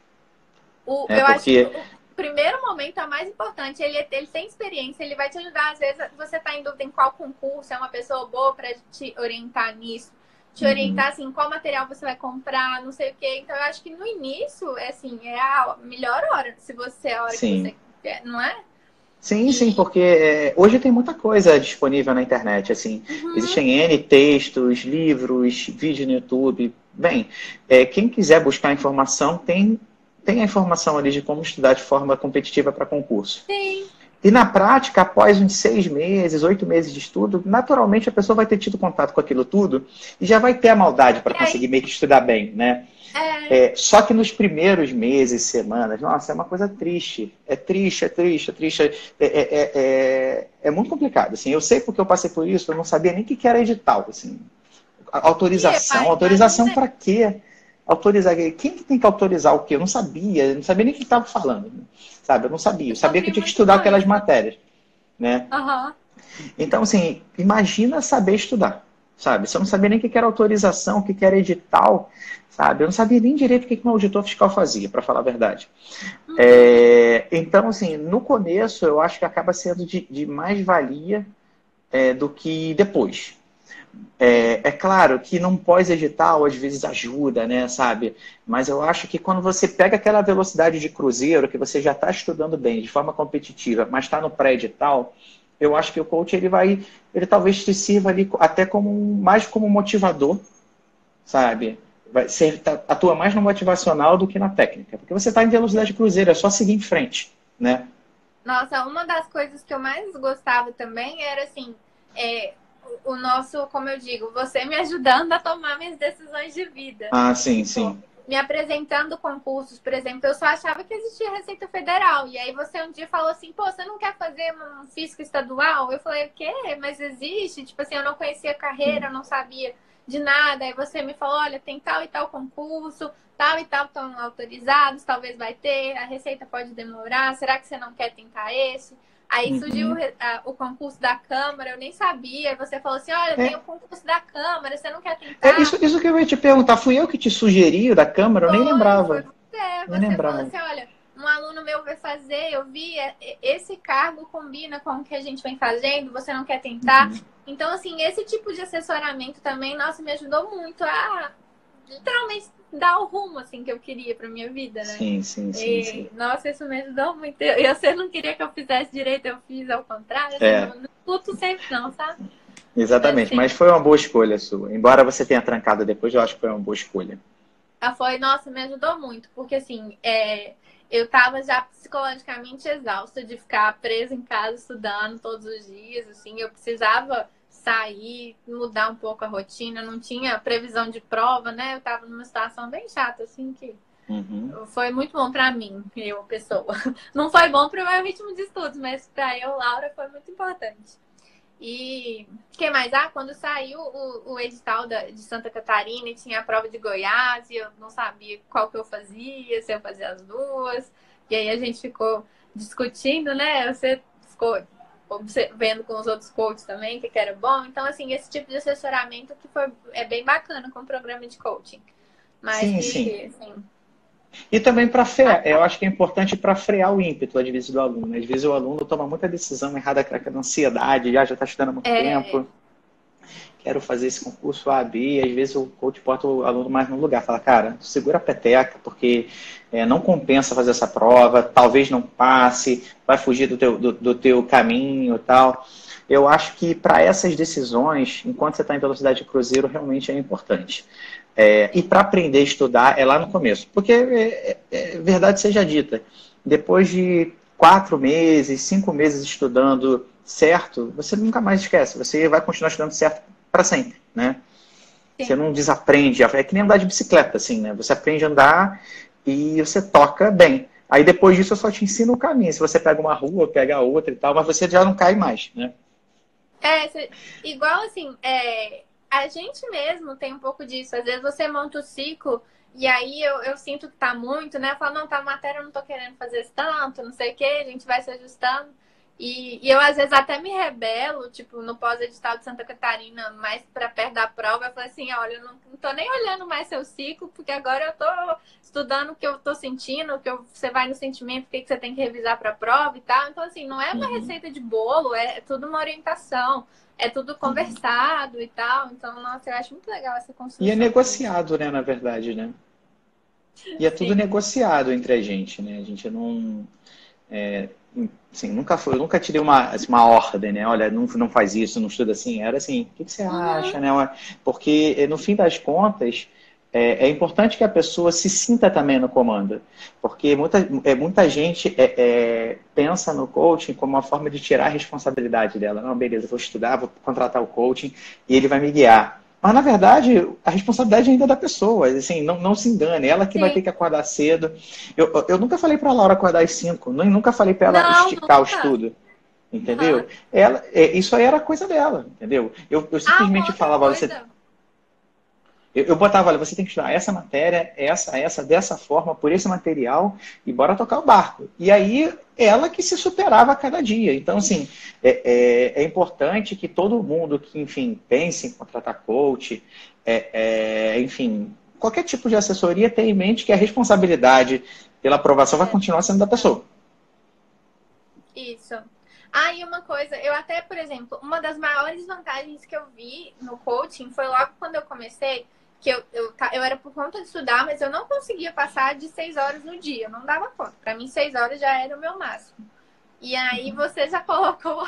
O, é eu porque... acho que o primeiro momento é o mais importante, ele, ele tem experiência, ele vai te ajudar, às vezes você está em dúvida em qual concurso, é uma pessoa boa para te orientar nisso te orientar uhum. assim, qual material você vai comprar, não sei o quê. Então eu acho que no início, é assim, é a melhor hora, se você é a hora sim. que você quer, não é? Sim, e... sim, porque é, hoje tem muita coisa disponível na internet, assim. Uhum. Existem N textos, livros, vídeos no YouTube. Bem, é, quem quiser buscar informação, tem, tem a informação ali de como estudar de forma competitiva para concurso. Sim. E na prática, após uns seis meses, oito meses de estudo, naturalmente a pessoa vai ter tido contato com aquilo tudo e já vai ter a maldade para conseguir meio que estudar bem, né? É. É, só que nos primeiros meses, semanas, nossa, é uma coisa triste. É triste, é triste, é triste. É, é, é, é, é muito complicado. Assim, eu sei porque eu passei por isso, eu não sabia nem o que era edital. Assim. Autorização, autorização para quê? Autorizar. Quem que tem que autorizar o quê? Eu não sabia, eu não sabia nem o que estava falando sabe? Eu não sabia. Eu sabia que eu tinha que estudar aquelas matérias, né? Uhum. Então, assim, imagina saber estudar, sabe? Você não sabia nem o que era autorização, o que era edital, sabe? Eu não sabia nem direito o que um auditor fiscal fazia, para falar a verdade. Uhum. É, então, assim, no começo, eu acho que acaba sendo de, de mais valia é, do que depois, é, é, claro que não pós-edital às vezes ajuda, né, sabe? Mas eu acho que quando você pega aquela velocidade de cruzeiro, que você já está estudando bem, de forma competitiva, mas está no pré-edital, eu acho que o coach ele vai, ele talvez te sirva ali até como mais como motivador, sabe? Vai ser, tá, atua mais no motivacional do que na técnica, porque você está em velocidade de cruzeiro, é só seguir em frente, né? Nossa, uma das coisas que eu mais gostava também era assim, é, o nosso, como eu digo, você me ajudando a tomar minhas decisões de vida. Ah, sim, sim. Me apresentando concursos, por exemplo, eu só achava que existia Receita Federal. E aí você um dia falou assim, pô, você não quer fazer um fisco estadual? Eu falei, o quê? Mas existe? Tipo assim, eu não conhecia a carreira, eu não sabia de nada. Aí você me falou, olha, tem tal e tal concurso, tal e tal estão autorizados, talvez vai ter, a receita pode demorar, será que você não quer tentar esse? Aí uhum. surgiu a, o concurso da Câmara, eu nem sabia. Você falou assim: olha, é. tem o concurso da Câmara, você não quer tentar? É isso, isso que eu ia te perguntar. Fui eu que te sugeri da Câmara? Eu nem lembrava. É, você lembrava. falou assim: olha, um aluno meu vai fazer, eu vi, é, esse cargo combina com o que a gente vem fazendo, você não quer tentar? Uhum. Então, assim, esse tipo de assessoramento também, nossa, me ajudou muito a literalmente dar o rumo assim que eu queria para minha vida, né? Sim, sim, sim, e, sim. Nossa, isso me ajudou muito. E você não queria que eu fizesse direito, eu fiz ao contrário. É. Não, não sempre não, sabe? Exatamente, assim, mas foi uma boa escolha sua. Embora você tenha trancado depois, eu acho que foi uma boa escolha. Ah, foi, nossa, me ajudou muito, porque assim, é, eu tava já psicologicamente exausta de ficar presa em casa estudando todos os dias, assim, eu precisava sair, mudar um pouco a rotina, não tinha previsão de prova, né? Eu tava numa situação bem chata, assim, que uhum. foi muito bom para mim, eu, pessoa. Não foi bom para o meu ritmo de estudos, mas para eu, Laura, foi muito importante. E que mais? Ah, quando saiu o, o edital da, de Santa Catarina e tinha a prova de Goiás, e eu não sabia qual que eu fazia, se eu fazia as duas. E aí a gente ficou discutindo, né? Você ficou vendo com os outros coaches também, que era bom. Então, assim, esse tipo de assessoramento que foi, é bem bacana com o programa de coaching. Mas, sim, que, sim. Assim... E também para frear, eu acho que é importante para frear o ímpeto, às vezes, do aluno. Às vezes o aluno toma muita decisão errada, com a ansiedade, já está estudando há muito é... tempo. Quero fazer esse concurso A, B, às vezes o coach bota o aluno mais no lugar, fala, cara, segura a peteca, porque é, não compensa fazer essa prova, talvez não passe, vai fugir do teu, do, do teu caminho e tal. Eu acho que para essas decisões, enquanto você está em velocidade de cruzeiro, realmente é importante. É, e para aprender a estudar é lá no começo. Porque, é, é, é, verdade seja dita, depois de quatro meses, cinco meses estudando certo, você nunca mais esquece. Você vai continuar estudando certo para sempre, né? Sim. Você não desaprende. É que nem andar de bicicleta, assim, né? Você aprende a andar e você toca bem. Aí depois disso eu só te ensino o caminho. Se você pega uma rua, pega outra e tal, mas você já não cai mais, né? É, igual assim, é, a gente mesmo tem um pouco disso. Às vezes você monta o ciclo e aí eu, eu sinto que tá muito, né? Eu falo, não, tá matéria, eu não tô querendo fazer tanto, não sei o quê, a gente vai se ajustando. E, e, eu, às vezes, até me rebelo, tipo, no pós-edital de Santa Catarina, mais para perto da prova, eu falo assim, olha, eu não, não tô nem olhando mais seu ciclo, porque agora eu tô estudando o que eu tô sentindo, o que eu, você vai no sentimento, o que, que você tem que revisar para a prova e tal. Então, assim, não é uma uhum. receita de bolo, é, é tudo uma orientação, é tudo conversado uhum. e tal. Então, nossa, eu acho muito legal essa construção. E é negociado, né, na verdade, né? E é tudo Sim. negociado entre a gente, né? A gente não... É, assim, nunca foi, eu nunca tirei uma, assim, uma ordem, né? Olha, não, não faz isso, não estuda assim. Era assim, o que, que você uhum. acha, né? Porque eh, no fim das contas é, é, importante que a pessoa se sinta também no comando, porque muita, é, muita gente é, é, pensa no coaching como uma forma de tirar a responsabilidade dela. Não, beleza, vou estudar, vou contratar o coaching e ele vai me guiar. Mas, na verdade, a responsabilidade ainda é da pessoa. Assim, não, não se engane, ela que Sim. vai ter que acordar cedo. Eu, eu nunca falei para a Laura acordar às 5, nunca falei para ela não, esticar nunca. o estudo. Entendeu? Uhum. Ela, é, isso aí era coisa dela, entendeu? Eu, eu simplesmente ah, falava, você, eu, eu botava, olha, você tem que estudar essa matéria, essa, essa, dessa forma, por esse material, e bora tocar o barco. E aí, ela que se superava a cada dia. Então, assim, é, é, é importante que todo mundo que, enfim, pense em contratar coach, é, é, enfim, qualquer tipo de assessoria, tenha em mente que a responsabilidade pela aprovação vai continuar sendo da pessoa. Isso. Ah, e uma coisa, eu até, por exemplo, uma das maiores vantagens que eu vi no coaching foi logo quando eu comecei, que eu, eu, eu era por conta de estudar, mas eu não conseguia passar de seis horas no dia, eu não dava conta. Para mim, seis horas já era o meu máximo. E aí uhum. você já colocou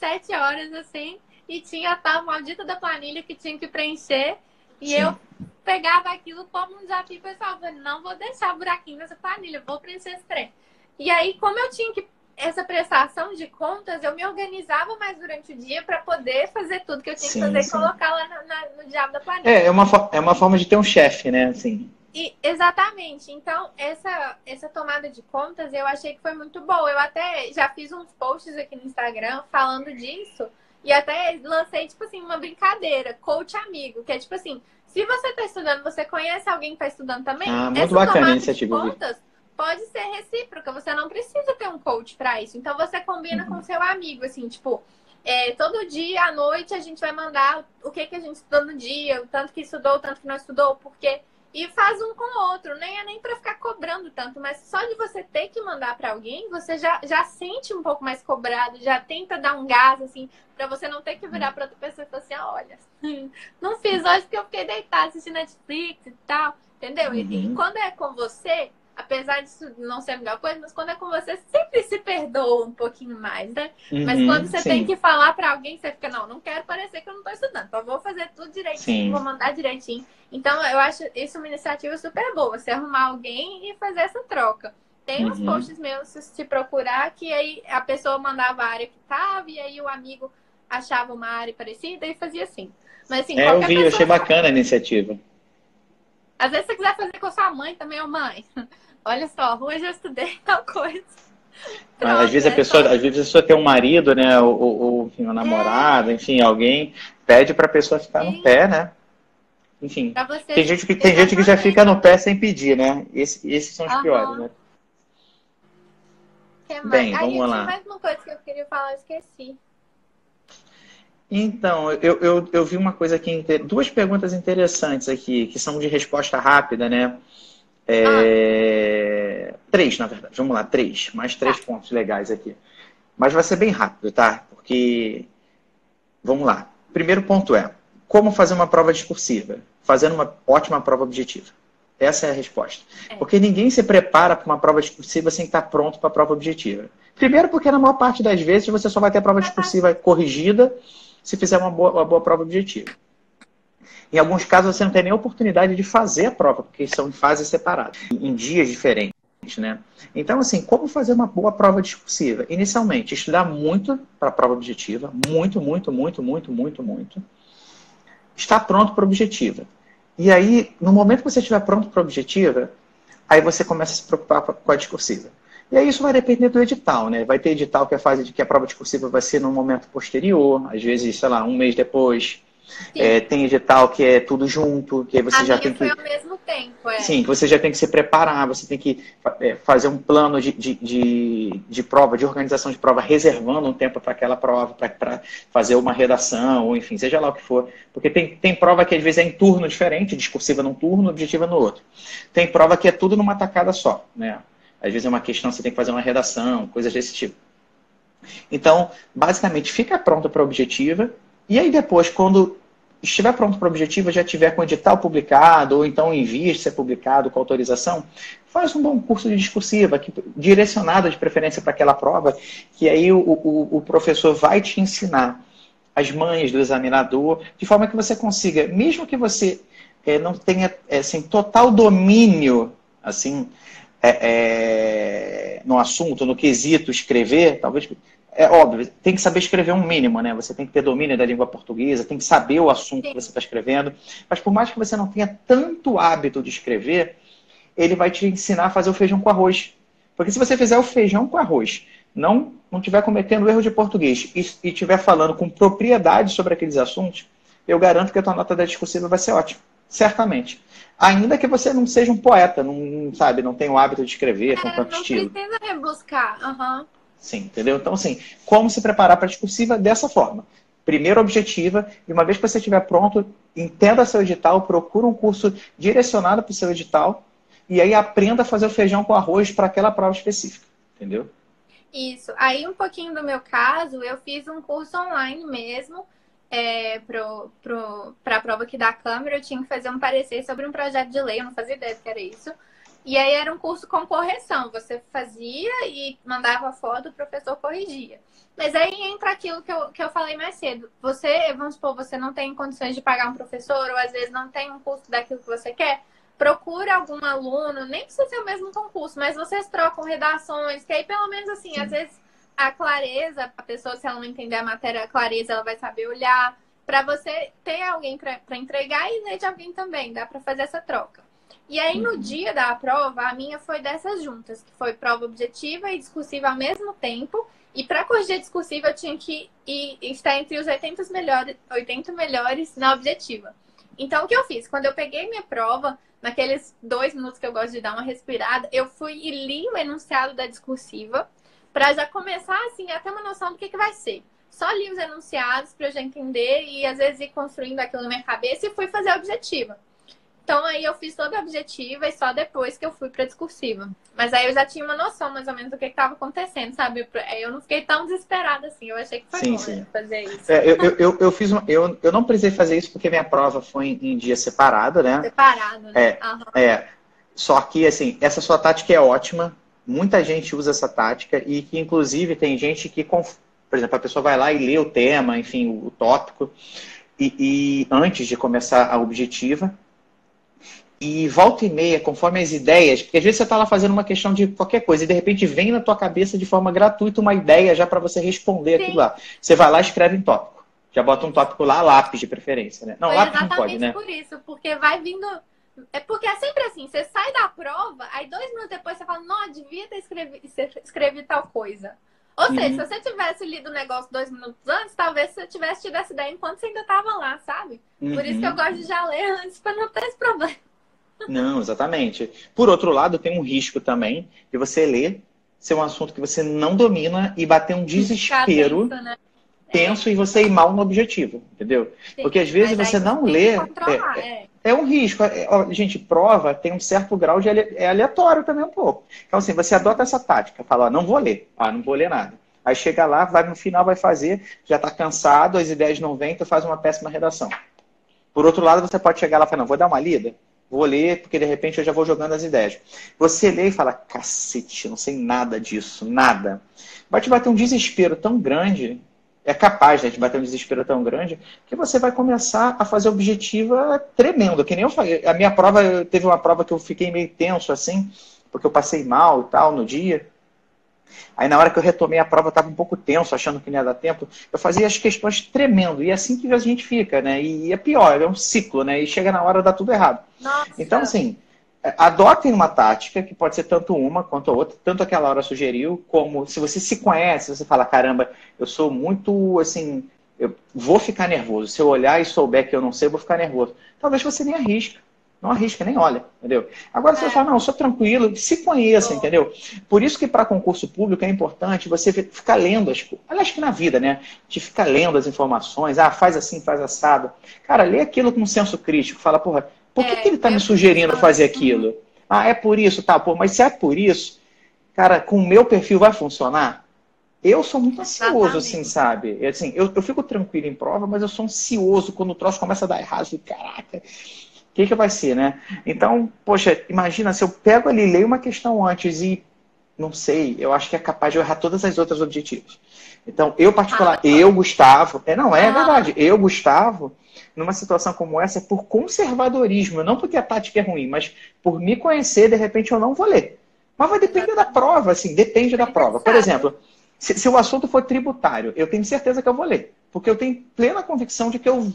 sete horas assim e tinha a tal maldita da planilha que tinha que preencher. E Sim. eu pegava aquilo como um desafio pessoal. Falei, não vou deixar buraquinho nessa planilha, vou preencher esse trem. E aí, como eu tinha que essa prestação de contas, eu me organizava mais durante o dia para poder fazer tudo que eu tinha sim, que fazer sim. e colocar lá no, na, no diabo da planilha. É, é uma, é uma forma de ter um chefe, né? Assim. E, exatamente. Então, essa, essa tomada de contas eu achei que foi muito boa. Eu até já fiz uns posts aqui no Instagram falando disso. E até lancei, tipo assim, uma brincadeira, coach amigo, que é tipo assim, se você está estudando, você conhece alguém que está estudando também? Ah, muito essa bacana a iniciativa. Contas, pode ser recíproca, você não precisa ter um coach para isso. Então você combina uhum. com seu amigo, assim, tipo, é, todo dia à noite a gente vai mandar o que, que a gente estudou no dia, o tanto que estudou, o tanto que não estudou, porque. E faz um com o outro, nem é nem para ficar cobrando tanto, mas só de você ter que mandar para alguém, você já, já sente um pouco mais cobrado, já tenta dar um gás, assim, para você não ter que virar para outra pessoa e falar assim: olha, não fiz hoje porque eu fiquei deitada assistindo Netflix e tal, entendeu? Uhum. E, e quando é com você, apesar disso não ser a melhor coisa, mas quando é com você, sempre se perdoa um pouquinho mais, né? Uhum, mas quando você sim. tem que falar para alguém, você fica, não, não quero parecer que eu não tô estudando, então vou fazer tudo direitinho, sim. vou mandar direitinho. Então, eu acho isso uma iniciativa super boa, você arrumar alguém e fazer essa troca. Tem uns uhum. posts meus, se procurar, que aí a pessoa mandava a área que tava, e aí o amigo achava uma área parecida e fazia assim. Mas assim, é, eu vi, eu achei bacana a iniciativa. Às vezes você quiser fazer com a sua mãe também, ô mãe. Olha só, hoje eu estudei tal coisa. Pronto, às vezes a pessoa, às vezes a pessoa tem um marido, né, ou, ou enfim, uma namorada, é. enfim, alguém pede para a pessoa ficar Sim. no pé, né? Enfim, tem gente que tem gente que já fica no pé sem pedir, né? Esse, esses são os Aham. piores, né? Bem, vamos Aí, lá. mais uma coisa que eu queria falar, eu esqueci. Então, eu, eu, eu vi uma coisa aqui, duas perguntas interessantes aqui, que são de resposta rápida, né? É... Ah. Três, na verdade. Vamos lá, três. Mais três ah. pontos legais aqui. Mas vai ser bem rápido, tá? Porque. Vamos lá. Primeiro ponto é: como fazer uma prova discursiva? Fazendo uma ótima prova objetiva. Essa é a resposta. É. Porque ninguém se prepara para uma prova discursiva sem estar pronto para a prova objetiva. Primeiro, porque na maior parte das vezes você só vai ter a prova discursiva corrigida se fizer uma boa, uma boa prova objetiva. Em alguns casos, você não tem nem oportunidade de fazer a prova, porque são em fases separadas, em dias diferentes. né? Então, assim, como fazer uma boa prova discursiva? Inicialmente, estudar muito para a prova objetiva, muito, muito, muito, muito, muito, muito. Estar pronto para a objetiva. E aí, no momento que você estiver pronto para a objetiva, aí você começa a se preocupar com a discursiva. E aí isso vai depender do edital, né? Vai ter edital que a fase de que a prova discursiva vai ser no momento posterior, às vezes, sei lá, um mês depois. É, tem edital que é tudo junto, que você a já tem que. ao mesmo tempo, é. Sim, que você já tem que se preparar, você tem que é, fazer um plano de, de, de, de, prova, de organização de prova, reservando um tempo para aquela prova, para fazer uma redação, ou enfim, seja lá o que for. Porque tem, tem prova que às vezes é em turno diferente, discursiva num turno, objetiva no outro. Tem prova que é tudo numa tacada só, né? Às vezes é uma questão, você tem que fazer uma redação, coisas desse tipo. Então, basicamente, fica pronto para a objetiva, e aí depois, quando estiver pronto para o objetivo, já tiver com o edital publicado, ou então em vista de ser publicado com autorização, faz um bom curso de discursiva, que, direcionado de preferência para aquela prova, que aí o, o, o professor vai te ensinar as manhas do examinador, de forma que você consiga, mesmo que você é, não tenha é, assim, total domínio assim, é, é, no assunto, no quesito escrever, talvez é óbvio, tem que saber escrever um mínimo, né? Você tem que ter domínio da língua portuguesa, tem que saber o assunto Sim. que você está escrevendo. Mas por mais que você não tenha tanto hábito de escrever, ele vai te ensinar a fazer o feijão com arroz. Porque se você fizer o feijão com arroz, não não estiver cometendo erro de português e estiver falando com propriedade sobre aqueles assuntos, eu garanto que a tua nota da discursiva vai ser ótima. Certamente. Ainda que você não seja um poeta, não sabe, não tenha o hábito de escrever com é, tanto não estilo. Não precisa rebuscar. Uhum. Sim, entendeu? Então, assim, como se preparar para a discursiva dessa forma? Primeiro objetiva, e uma vez que você estiver pronto, entenda seu edital, procura um curso direcionado para o seu edital, e aí aprenda a fazer o feijão com arroz para aquela prova específica, entendeu? Isso. Aí, um pouquinho do meu caso, eu fiz um curso online mesmo, é, para a prova aqui da Câmara, eu tinha que fazer um parecer sobre um projeto de lei, eu não fazia ideia do que era isso. E aí era um curso com correção. Você fazia e mandava foto, o professor corrigia. Mas aí entra aquilo que eu, que eu falei mais cedo. Você, vamos supor, você não tem condições de pagar um professor, ou às vezes não tem um curso daquilo que você quer. Procure algum aluno, nem precisa ser o mesmo concurso, mas vocês trocam redações, que aí pelo menos assim, Sim. às vezes a clareza, a pessoa, se ela não entender a matéria, a clareza, ela vai saber olhar. Para você ter alguém para entregar e ler de alguém também, dá para fazer essa troca. E aí, no dia da prova, a minha foi dessas juntas, que foi prova objetiva e discursiva ao mesmo tempo. E para corrigir a discursiva, eu tinha que ir, estar entre os 80 melhores, 80 melhores na objetiva. Então, o que eu fiz? Quando eu peguei minha prova, naqueles dois minutos que eu gosto de dar uma respirada, eu fui e li o enunciado da discursiva para já começar, assim, a ter uma noção do que, que vai ser. Só li os enunciados para eu já entender e, às vezes, ir construindo aquilo na minha cabeça e fui fazer a objetiva. Então aí eu fiz toda a objetiva e só depois que eu fui para discursiva. Mas aí eu já tinha uma noção mais ou menos do que estava acontecendo, sabe? Eu não fiquei tão desesperada assim. Eu achei que foi sim, bom sim. Né, fazer isso. É, eu, eu, eu, fiz uma, eu, eu não precisei fazer isso porque minha prova foi em, em dia separado, né? Separado, né? É, uhum. é. Só que, assim, essa sua tática é ótima. Muita gente usa essa tática e que, inclusive, tem gente que, por exemplo, a pessoa vai lá e lê o tema, enfim, o, o tópico, e, e antes de começar a objetiva, e volta e meia, conforme as ideias, porque às vezes você está lá fazendo uma questão de qualquer coisa e de repente vem na tua cabeça de forma gratuita uma ideia já para você responder Sim. aquilo lá. Você vai lá e escreve em tópico. Já bota um tópico lá, lápis de preferência, né? Não, Foi lápis não pode, né? por isso, porque vai vindo. É porque é sempre assim, você sai da prova, aí dois minutos depois você fala, não, devia ter escrevido, escrevi tal coisa. Ou uhum. seja, se você tivesse lido o negócio dois minutos antes, talvez você tivesse tido essa ideia enquanto você ainda estava lá, sabe? Uhum. Por isso que eu uhum. gosto de já ler antes para não ter esse problema. Não, exatamente. Por outro lado, tem um risco também de você ler ser um assunto que você não domina e bater um desespero tenso, né? tenso é. e você ir mal no objetivo, entendeu? Porque às vezes você não lê. É, é, é, um risco. É, gente, prova tem um certo grau de é aleatório também um pouco. Então, assim, você adota essa tática, fala, ó, não vou ler, ah, não vou ler nada. Aí chega lá, vai no final, vai fazer, já está cansado, as ideias não vêm, tu faz uma péssima redação. Por outro lado, você pode chegar lá e falar, não, vou dar uma lida, Vou ler, porque de repente eu já vou jogando as ideias. Você lê e fala, cacete, não sei nada disso, nada. Vai te bater um desespero tão grande, é capaz né, de bater um desespero tão grande, que você vai começar a fazer objetiva tremendo. Que nem eu falei. A minha prova, teve uma prova que eu fiquei meio tenso assim, porque eu passei mal e tal no dia. Aí na hora que eu retomei a prova, eu estava um pouco tenso, achando que não ia dar tempo. Eu fazia as questões tremendo. E é assim que a gente fica, né? E é pior, é um ciclo, né? E chega na hora dá tudo errado. Nossa. Então, assim, adotem uma tática, que pode ser tanto uma quanto a outra, tanto aquela hora sugeriu, como se você se conhece, você fala, caramba, eu sou muito, assim, eu vou ficar nervoso. Se eu olhar e souber que eu não sei, eu vou ficar nervoso. Talvez você nem arrisca. Não arrisca, nem olha, entendeu? Agora você é. fala, não, eu sou tranquilo, se conheça, entendeu? Por isso que para concurso público é importante você ficar lendo as coisas. Aliás, que na vida, né? De ficar lendo as informações, ah, faz assim, faz assado. Cara, lê aquilo com um senso crítico, fala, porra, por que, é, que ele está me sugerindo fazer aquilo? Ah, é por isso, tá, pô, mas se é por isso, cara, com o meu perfil vai funcionar? Eu sou muito ansioso, assim, sabe? Assim, eu, eu fico tranquilo em prova, mas eu sou ansioso quando o troço começa a dar errado. Eu caraca, o que, que vai ser, né? Então, poxa, imagina se eu pego ali, leio uma questão antes e não sei, eu acho que é capaz de errar todas as outras objetivos. Então, eu particular, ah, eu, Gustavo, é, não, é ah. verdade, eu, Gustavo, numa situação como essa, é por conservadorismo, não porque a tática é ruim, mas por me conhecer, de repente eu não vou ler. Mas vai depender da prova, assim, depende da prova. Por exemplo, se, se o assunto for tributário, eu tenho certeza que eu vou ler, porque eu tenho plena convicção de que eu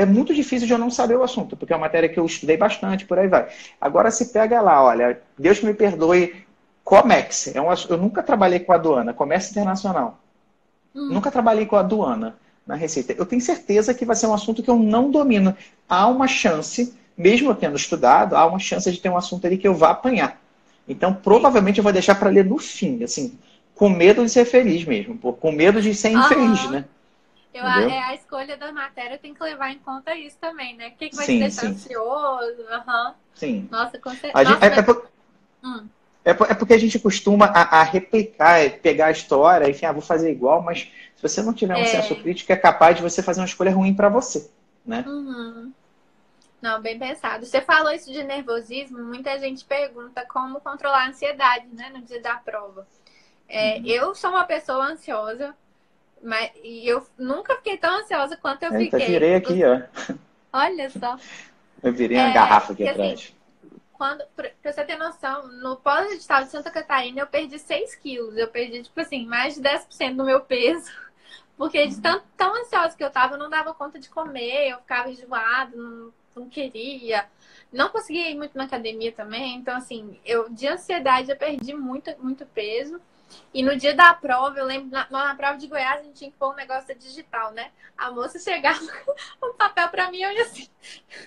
é muito difícil de eu não saber o assunto, porque é uma matéria que eu estudei bastante, por aí vai. Agora se pega lá, olha, Deus me perdoe, Comex, é um, eu nunca trabalhei com aduana, comércio internacional. Hum. Nunca trabalhei com aduana na Receita. Eu tenho certeza que vai ser um assunto que eu não domino. Há uma chance, mesmo eu tendo estudado, há uma chance de ter um assunto ali que eu vá apanhar. Então, provavelmente eu vou deixar para ler no fim, assim, com medo de ser feliz mesmo, com medo de ser infeliz, né? Eu, a, é, a escolha da matéria tem que levar em conta isso também, né? O que, que vai sim, te deixar sim. ansioso? Uhum. Sim. Nossa, com certeza. É, é, por... hum. é, é, porque a gente costuma a, a, replicar, é pegar a história, enfim, ah, vou fazer igual, mas se você não tiver um é. senso crítico, é capaz de você fazer uma escolha ruim para você, né? Uhum. Não, bem pensado. Você falou isso de nervosismo, muita gente pergunta como controlar a ansiedade, né, no dia da prova. É, uhum. Eu sou uma pessoa ansiosa, mas e eu nunca fiquei tão ansiosa quanto eu Eita, fiquei. virei aqui, ó. Olha só. Eu virei uma é, garrafa aqui atrás. Assim, quando, pra você ter noção, no pós-estado de Santa Catarina eu perdi 6 quilos. Eu perdi, tipo assim, mais de 10% do meu peso. Porque de tão, tão ansiosa que eu tava, eu não dava conta de comer, eu ficava enjoado, não, não queria. Não conseguia ir muito na academia também. Então, assim, eu de ansiedade eu perdi muito, muito peso. E no dia da prova, eu lembro, na, na prova de Goiás, a gente tinha que pôr um negócio digital, né? A moça chegava com um papel pra mim, eu ia assim.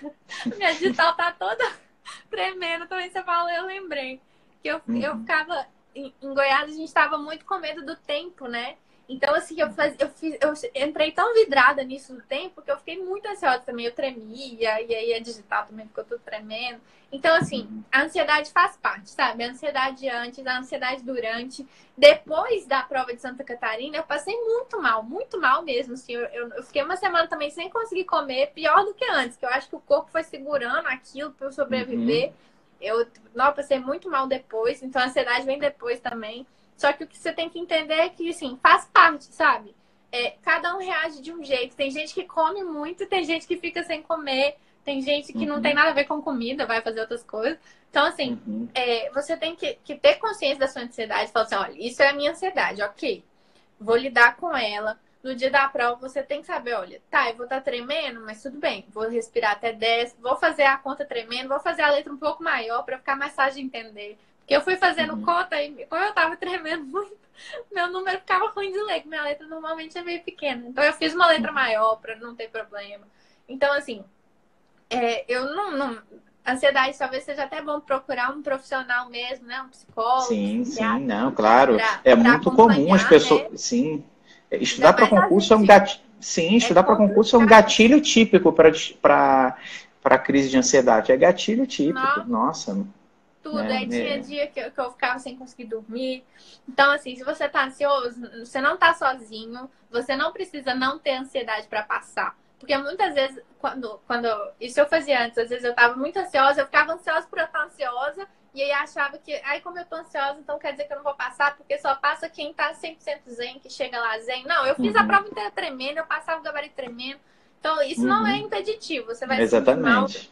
Minha digital tá toda tremendo. Também você falou, eu lembrei. Que eu, uhum. eu ficava. Em, em Goiás, a gente tava muito com medo do tempo, né? Então, assim, eu, faz, eu, fiz, eu entrei tão vidrada nisso do tempo que eu fiquei muito ansiosa também. Eu tremia, e aí a digital também ficou tudo tremendo. Então, assim, a ansiedade faz parte, sabe? A ansiedade antes, a ansiedade durante. Depois da prova de Santa Catarina, eu passei muito mal, muito mal mesmo. Assim, eu, eu, eu fiquei uma semana também sem conseguir comer, pior do que antes, que eu acho que o corpo foi segurando aquilo para eu sobreviver. Uhum. Eu, não, eu passei muito mal depois, então a ansiedade vem depois também. Só que o que você tem que entender é que, assim, faz parte, sabe? É, cada um reage de um jeito. Tem gente que come muito, tem gente que fica sem comer, tem gente que uhum. não tem uhum. nada a ver com comida, vai fazer outras coisas. Então, assim, uhum. é, você tem que, que, ter consciência da sua ansiedade. Falar assim, olha, isso é a minha ansiedade, ok. Vou lidar com ela. No dia da prova, você tem que saber, olha, tá, eu vou estar tá tremendo, mas tudo bem. Vou respirar até 10, vou fazer a conta tremendo, vou fazer a letra um pouco maior para ficar mais fácil de entender. Porque eu fui fazendo uhum. conta e como eu tava tremendo muito, meu número ficava ruim de ler, que minha letra normalmente é meio pequena. Então eu fiz uma letra maior para não ter problema. Então, assim, é, eu não, não. Ansiedade talvez seja até bom procurar um profissional mesmo, né? Um psicólogo. Sim, um sim, não, claro. Pra, é pra muito comum as pessoas. Né? Sim. Estudar para concurso é um gatilho. Sim, estudar é para concurso é um gatilho típico para crise de ansiedade. É gatilho típico. Nossa. Nossa tudo. É, aí tinha é. dia que eu, que eu ficava sem conseguir dormir. Então, assim, se você tá ansioso, você não tá sozinho, você não precisa não ter ansiedade para passar. Porque muitas vezes, quando, quando. Isso eu fazia antes, às vezes eu tava muito ansiosa, eu ficava ansiosa por eu estar ansiosa, e aí achava que, ai, como eu tô ansiosa, então quer dizer que eu não vou passar, porque só passa quem tá 100% zen, que chega lá zen. Não, eu fiz uhum. a prova inteira tremendo, eu passava o gabarito tremendo. Então, isso uhum. não é impeditivo. Você vai Exatamente.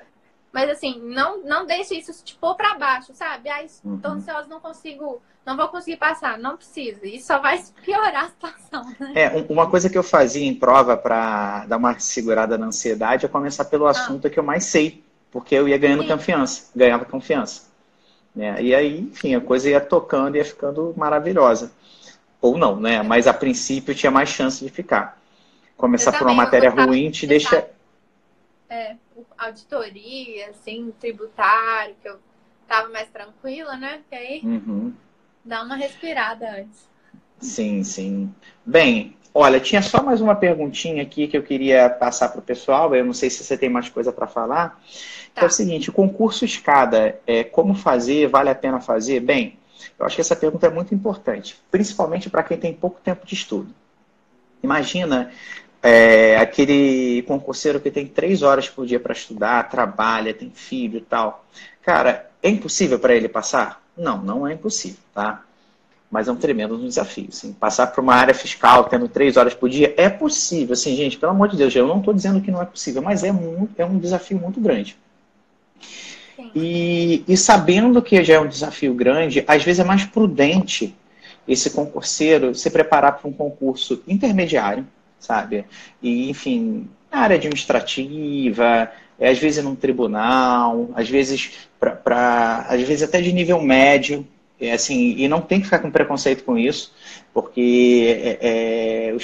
Mas assim, não, não deixe isso te pôr pra baixo, sabe? Ai, uhum. tô ansiosa, não consigo, não vou conseguir passar. Não precisa. Isso só vai piorar a situação, né? É, uma coisa que eu fazia em prova para dar uma segurada na ansiedade é começar pelo ah. assunto ah. que eu mais sei. Porque eu ia ganhando Sim. confiança, ganhava confiança. Né? E aí, enfim, a coisa ia tocando e ia ficando maravilhosa. Ou não, né? Mas a princípio tinha mais chance de ficar. Começar por uma matéria ruim te deixa. É, auditoria, assim, tributário, que eu tava mais tranquila, né? Que aí uhum. dá uma respirada antes. Sim, sim. Bem, olha, tinha só mais uma perguntinha aqui que eu queria passar para o pessoal. Eu não sei se você tem mais coisa para falar. Tá. é o seguinte, o concurso escada, é, como fazer, vale a pena fazer? Bem, eu acho que essa pergunta é muito importante, principalmente para quem tem pouco tempo de estudo. Imagina é, aquele concurseiro que tem três horas por dia para estudar, trabalha, tem filho e tal. Cara, é impossível para ele passar? Não, não é impossível, tá? Mas é um tremendo desafio. Assim. Passar para uma área fiscal tendo três horas por dia é possível. Assim, gente, pelo amor de Deus, eu não estou dizendo que não é possível, mas é, muito, é um desafio muito grande. E, e sabendo que já é um desafio grande, às vezes é mais prudente esse concurseiro se preparar para um concurso intermediário, sabe? E, enfim, na área administrativa, é, às vezes num tribunal, às vezes para, às vezes até de nível médio, é, assim, e não tem que ficar com preconceito com isso, porque é, é,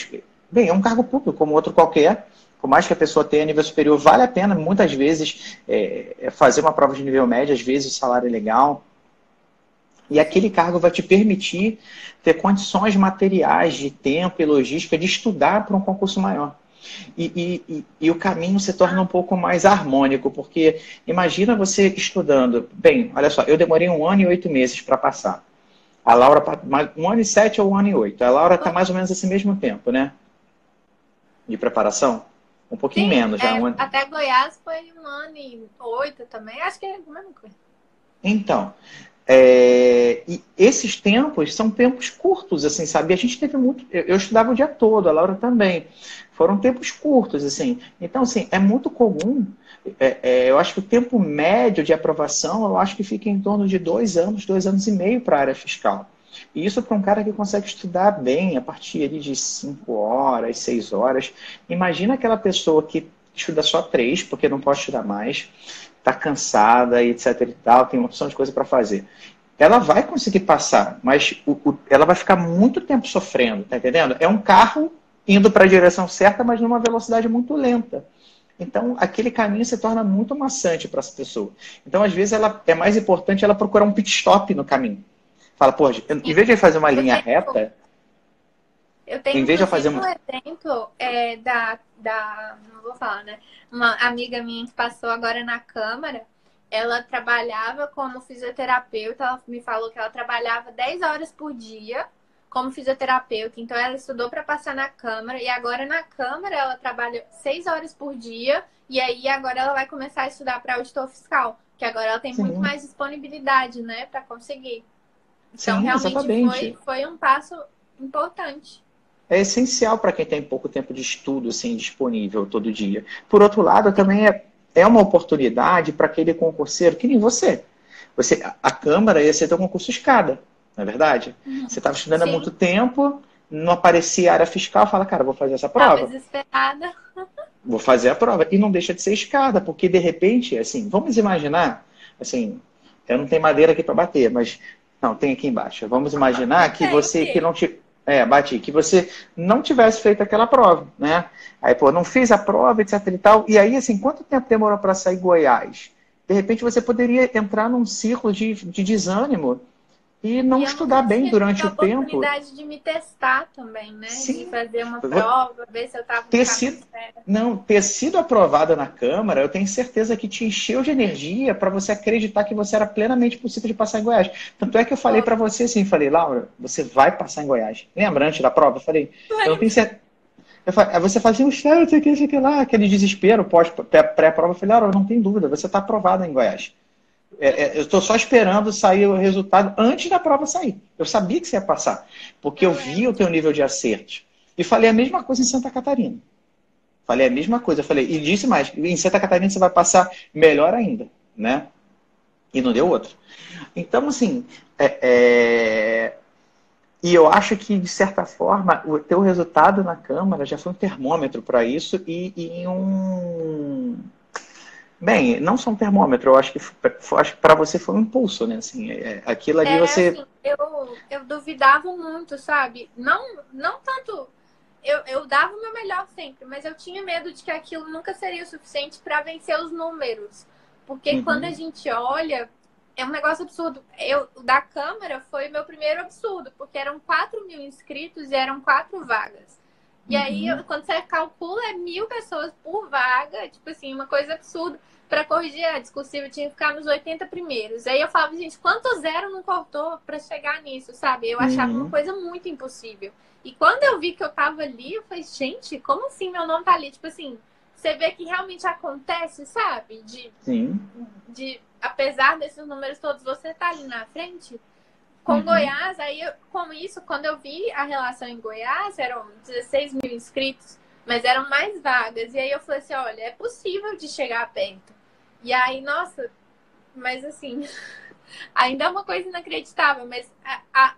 bem, é um cargo público como outro qualquer, por mais que a pessoa tenha nível superior, vale a pena muitas vezes é, é, fazer uma prova de nível médio, às vezes o salário é legal. E aquele cargo vai te permitir ter condições materiais de tempo e logística de estudar para um concurso maior. E, e, e, e, o caminho se torna um pouco mais harmônico, porque imagina você estudando. Bem, olha só, eu demorei um ano e oito meses para passar. A Laura, um ano e sete ou um ano e oito. A Laura está mais ou menos esse mesmo tempo, né? De preparação. Um pouquinho Sim, menos já. É, um... Até Goiás foi um ano e oito também. Acho que é a mesma coisa. Então, é, e esses tempos são tempos curtos, assim, sabe? A gente teve muito. Eu, eu, estudava o dia todo, a Laura também. Foram tempos curtos, assim. Então, assim, é muito comum. É, é, eu acho que o tempo médio de aprovação, eu acho que fica em torno de dois anos, dois anos e meio para a área fiscal. E isso para um cara que consegue estudar bem, a partir de 5 horas, 6 horas. Imagina aquela pessoa que estuda só 3, porque não pode estudar mais, está cansada, etc e tal, tem uma opção de coisa para fazer. Ela vai conseguir passar, mas o, o, ela vai ficar muito tempo sofrendo, tá entendendo? É um carro indo para a direção certa, mas numa velocidade muito lenta. Então, aquele caminho se torna muito maçante para essa pessoa. Então, às vezes, ela, é mais importante ela procurar um pit stop no caminho. Fala, pô, em vez de fazer uma linha reta. Eu tenho em vez de fazer um exemplo é, da, da. Não vou falar, né? Uma amiga minha que passou agora na Câmara. Ela trabalhava como fisioterapeuta. Ela me falou que ela trabalhava 10 horas por dia como fisioterapeuta. Então, ela estudou para passar na Câmara. E agora, na Câmara, ela trabalha 6 horas por dia. E aí, agora, ela vai começar a estudar para auditor fiscal. Que agora ela tem Sim. muito mais disponibilidade, né, para conseguir. Então, Sim, realmente foi, foi um passo importante. É essencial para quem tem pouco tempo de estudo assim, disponível todo dia. Por outro lado, também é, é uma oportunidade para aquele concurseiro que nem você. você. A Câmara ia ser teu concurso escada, não é verdade? Uhum. Você estava estudando Sim. há muito tempo, não aparecia a área fiscal, fala, cara, vou fazer essa prova. Estava desesperada. Vou fazer a prova. E não deixa de ser escada, porque de repente, assim, vamos imaginar, assim, eu não tenho madeira aqui para bater, mas não, tem aqui embaixo. Vamos imaginar que você que não te é, bati, que você não tivesse feito aquela prova, né? Aí, pô, não fiz a prova, etc e tal. E aí, assim, quanto tempo demorou para sair Goiás? De repente você poderia entrar num ciclo de, de desânimo e não e estudar bem durante o tempo. oportunidade de me testar também, né? Sim. De fazer uma prova, ver se eu estava ter sido, Não, ter sido aprovada na Câmara, eu tenho certeza que te encheu de energia para você acreditar que você era plenamente possível de passar em Goiás. Tanto é que eu falei para você assim, falei, Laura, você vai passar em Goiás. Lembra antes da prova? Eu falei, eu não tenho certeza. Aí você fala assim, o que, sei que lá, aquele desespero pós-pré-prova. Eu falei, Laura, não tem dúvida, você está aprovada em Goiás. É, é, eu estou só esperando sair o resultado antes da prova sair. Eu sabia que você ia passar, porque eu vi o teu nível de acerto. E falei a mesma coisa em Santa Catarina. Falei a mesma coisa. Falei, e disse mais, em Santa Catarina você vai passar melhor ainda. né? E não deu outro. Então, assim, é, é... e eu acho que, de certa forma, o teu resultado na Câmara já foi um termômetro para isso e, e um Bem, não só um termômetro, eu acho que, para você foi um impulso, né? Assim, é, aquilo ali é, você. Assim, eu, eu duvidava muito, sabe? Não, não tanto. Eu, eu dava o meu melhor sempre, mas eu tinha medo de que aquilo nunca seria o suficiente para vencer os números. Porque uhum. quando a gente olha, é um negócio absurdo. Eu, da Câmara foi meu primeiro absurdo, porque eram 4 mil inscritos e eram quatro vagas. E uhum. aí, quando você calcula, é mil pessoas por vaga, tipo assim, uma coisa absurda. Para corrigir a discursiva, tinha que ficar nos 80 primeiros. Aí eu falava, gente, quanto zero não cortou para chegar nisso, sabe? Eu achava uhum. uma coisa muito impossível. E quando eu vi que eu tava ali, eu falei, gente, como assim meu nome tá ali? Tipo assim, você vê que realmente acontece, sabe? De, Sim. de apesar desses números todos, você tá ali na frente. Com uhum. Goiás, aí com isso, quando eu vi a relação em Goiás, eram 16 mil inscritos, mas eram mais vagas. E aí eu falei assim, olha, é possível de chegar perto. E aí, nossa, mas assim, ainda é uma coisa inacreditável, mas a, a,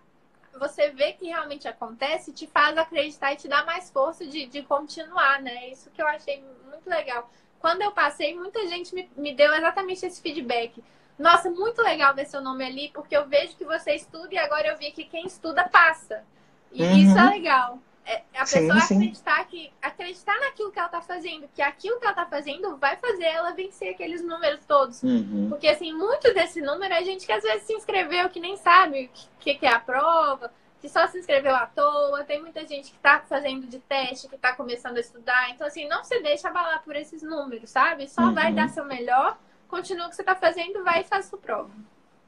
você vê que realmente acontece, te faz acreditar e te dá mais força de, de continuar, né? Isso que eu achei muito legal. Quando eu passei, muita gente me, me deu exatamente esse feedback nossa, muito legal ver seu nome ali, porque eu vejo que você estuda e agora eu vi que quem estuda passa. E uhum. isso é legal. É, a pessoa sim, acreditar que acreditar naquilo que ela está fazendo, que aquilo que ela está fazendo vai fazer ela vencer aqueles números todos. Uhum. Porque assim, muito desse número é gente que às vezes se inscreveu que nem sabe o que, que é a prova, que só se inscreveu à toa, tem muita gente que está fazendo de teste, que está começando a estudar. Então, assim, não se deixa abalar por esses números, sabe? Só uhum. vai dar seu melhor continua o que você está fazendo, vai e faz sua prova.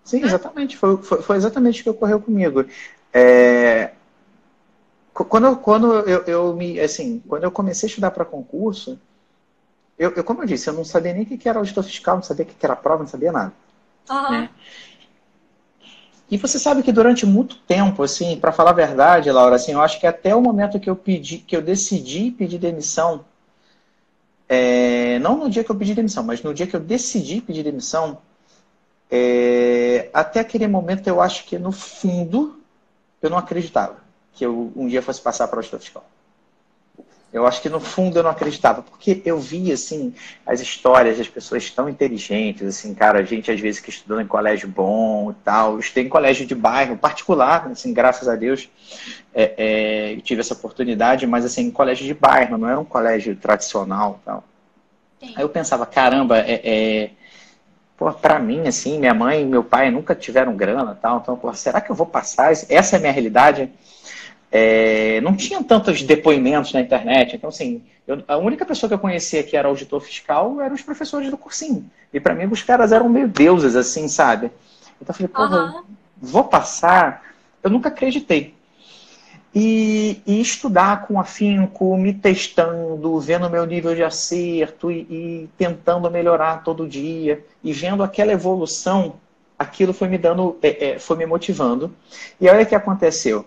Sim, né? exatamente. Foi, foi, foi, exatamente o que ocorreu comigo. É... Quando, eu, quando eu, eu, me, assim, quando eu comecei a estudar para concurso, eu, eu, como eu disse, eu não sabia nem o que era auditor fiscal, não sabia o que era prova, não sabia nada. Uhum. Né? E você sabe que durante muito tempo, assim, para falar a verdade, Laura, assim, eu acho que até o momento que eu pedi, que eu decidi pedir demissão, é, não no dia que eu pedi demissão, mas no dia que eu decidi pedir demissão, é, até aquele momento eu acho que no fundo eu não acreditava que eu um dia fosse passar para o auditor fiscal. Eu acho que no fundo eu não acreditava, porque eu via assim as histórias das pessoas tão inteligentes, assim, cara, a gente às vezes que estudou em colégio bom e tal, eu estudei em colégio de bairro particular, assim, graças a Deus, é, é, eu tive essa oportunidade, mas assim, em colégio de bairro, não era um colégio tradicional, tal. Sim. Aí eu pensava, caramba, é, é pô, pra mim, assim, minha mãe e meu pai nunca tiveram grana, tal, então, pô, será que eu vou passar? Essa é a minha realidade. É, não tinha tantos depoimentos na internet. Então, assim, eu, a única pessoa que eu conhecia que era auditor fiscal eram os professores do cursinho. E para mim, os caras eram meio deuses, assim, sabe? Então, eu falei, porra, uhum. vou passar. Eu nunca acreditei. E, e, estudar com afinco, me testando, vendo o meu nível de acerto e, e tentando melhorar todo dia. E vendo aquela evolução, aquilo foi me dando, é, é, foi me motivando. E olha o que aconteceu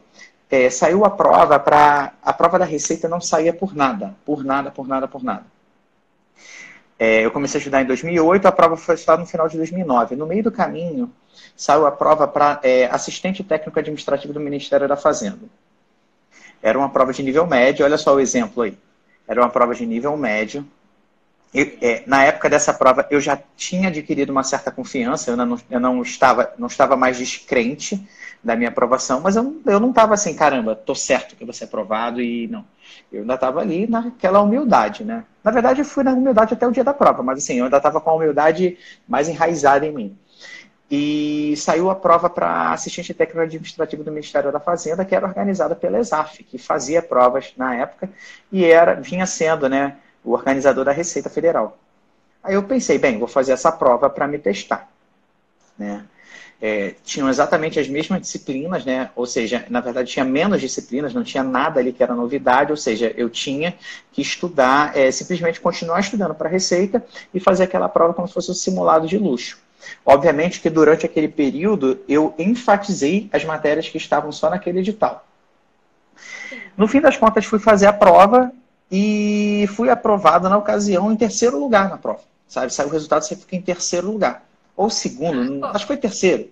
é, saiu a prova para a prova da receita não saía por nada, por nada, por nada, por nada. É, eu comecei a estudar em 2008, a prova foi só no final de 2009. No meio do caminho, saiu a prova para é, assistente técnico administrativo do Ministério da Fazenda. Era uma prova de nível médio, olha só o exemplo aí. Era uma prova de nível médio. Eu, é, na época dessa prova, eu já tinha adquirido uma certa confiança, eu não, eu não, estava, não estava mais descrente da minha aprovação, mas eu, eu não estava assim, caramba, tô certo que vou ser aprovado e não. Eu ainda estava ali naquela humildade, né? Na verdade, eu fui na humildade até o dia da prova, mas assim, eu ainda estava com a humildade mais enraizada em mim. E saiu a prova para assistente técnico administrativo do Ministério da Fazenda, que era organizada pela ESAF, que fazia provas na época e era vinha sendo, né, o organizador da Receita Federal. Aí eu pensei, bem, vou fazer essa prova para me testar, né? é, tinham exatamente as mesmas disciplinas, né? Ou seja, na verdade tinha menos disciplinas, não tinha nada ali que era novidade, ou seja, eu tinha que estudar, é, simplesmente continuar estudando para a Receita e fazer aquela prova como se fosse um simulado de luxo. Obviamente que durante aquele período eu enfatizei as matérias que estavam só naquele edital. No fim das contas, fui fazer a prova e fui aprovado na ocasião em terceiro lugar na prova. Sabe? Saiu o resultado, você fica em terceiro lugar. ou segundo, acho que foi terceiro.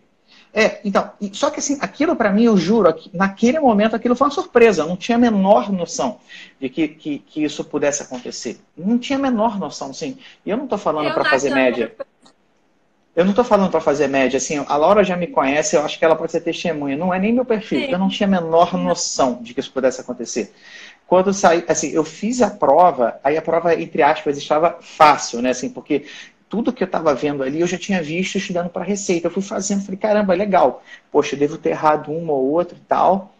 É, então, só que assim, aquilo para mim, eu juro, naquele momento aquilo foi uma surpresa. Eu não tinha a menor noção de que, que, que isso pudesse acontecer. Não tinha a menor noção, sim. E eu não estou falando para fazer média. Eu não estou falando para fazer média, assim, a Laura já me conhece, eu acho que ela pode ser testemunha. Não é nem meu perfil, sim. eu não tinha a menor noção de que isso pudesse acontecer. Quando saí, assim, eu fiz a prova, aí a prova, entre aspas, estava fácil, né, assim, porque tudo que eu estava vendo ali eu já tinha visto estudando para receita. Eu fui fazendo, falei, caramba, legal. Poxa, eu devo ter errado uma ou outra e tal.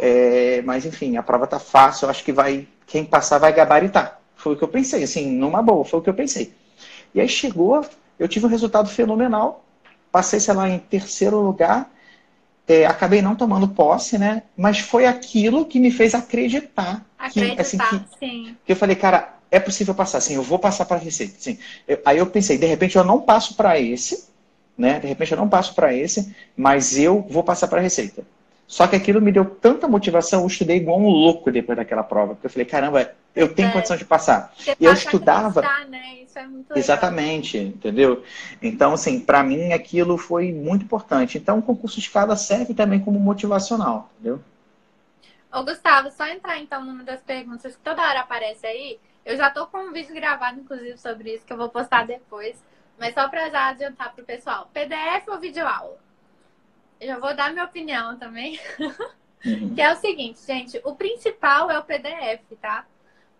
É, mas enfim, a prova tá fácil, eu acho que vai. Quem passar vai gabaritar. Foi o que eu pensei, assim, numa boa, foi o que eu pensei. E aí chegou, eu tive um resultado fenomenal. Passei, sei lá, em terceiro lugar. É, acabei não tomando posse, né? Mas foi aquilo que me fez acreditar. Acreditar, que, assim, que, sim. Que eu falei, cara, é possível passar, sim, eu vou passar para a receita, sim. Eu, aí eu pensei, de repente eu não passo para esse, né? De repente eu não passo para esse, mas eu vou passar para a receita. Só que aquilo me deu tanta motivação, eu estudei igual um louco depois daquela prova, porque eu falei, caramba, eu tenho é. condição de passar. E eu estudava. Né? É Exatamente, entendeu? Então, assim, para mim aquilo foi muito importante. Então, o concurso de escala serve também como motivacional, entendeu? Ô, Gustavo, só entrar então numa das perguntas que toda hora aparece aí. Eu já tô com um vídeo gravado, inclusive, sobre isso, que eu vou postar depois. Mas só para já adiantar pro pessoal. PDF ou videoaula? Eu já vou dar minha opinião também. Uhum. que é o seguinte, gente. O principal é o PDF, tá?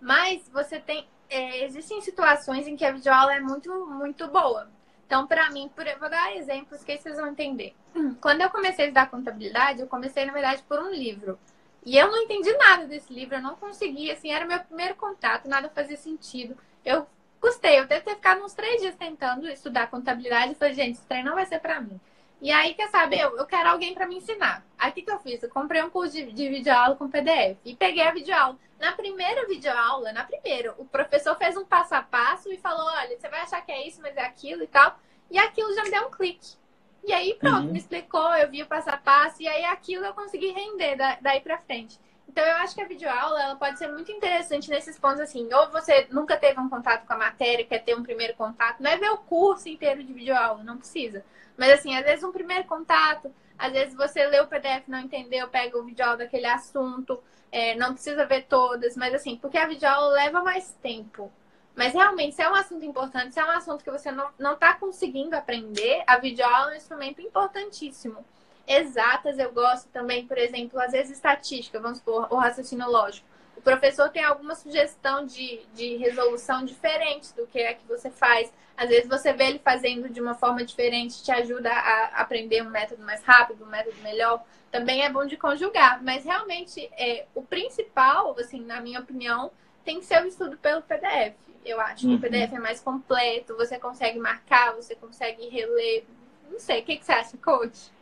Mas você tem... É, existem situações em que a videoaula é muito, muito boa. Então, para mim, por, eu vou dar exemplos que vocês vão entender. Quando eu comecei a estudar contabilidade, eu comecei, na verdade, por um livro. E eu não entendi nada desse livro, eu não conseguia, assim, era meu primeiro contato, nada fazia sentido. Eu gostei, eu devo ter ficado uns três dias tentando estudar contabilidade e falei, gente, esse trem não vai ser pra mim. E aí, quer saber, eu, eu quero alguém para me ensinar. Aí, o que, que eu fiz? Eu comprei um curso de, de videoaula com PDF e peguei a videoaula. Na primeira videoaula, na primeira, o professor fez um passo a passo e falou, olha, você vai achar que é isso, mas é aquilo e tal. E aquilo já me deu um clique. E aí, pronto, uhum. me explicou, eu vi o passo a passo, e aí aquilo eu consegui render daí pra frente. Então, eu acho que a videoaula ela pode ser muito interessante nesses pontos, assim, ou você nunca teve um contato com a matéria, quer ter um primeiro contato, não é ver o curso inteiro de videoaula, não precisa. Mas, assim, às vezes um primeiro contato, às vezes você lê o PDF não entendeu, pega o videoaula daquele assunto, é, não precisa ver todas, mas, assim, porque a videoaula leva mais tempo. Mas realmente, se é um assunto importante, se é um assunto que você não está conseguindo aprender, a videoaula é um instrumento importantíssimo. Exatas, eu gosto também, por exemplo, às vezes estatística, vamos supor, o raciocínio lógico. O professor tem alguma sugestão de, de resolução diferente do que é que você faz. Às vezes você vê ele fazendo de uma forma diferente, te ajuda a aprender um método mais rápido, um método melhor. Também é bom de conjugar. Mas realmente, é, o principal, assim, na minha opinião, tem que ser o estudo pelo PDF. Eu acho uhum. que o uhum. PDF é mais completo, você consegue marcar, você consegue reler. Não sei, o que, que você acha, coach?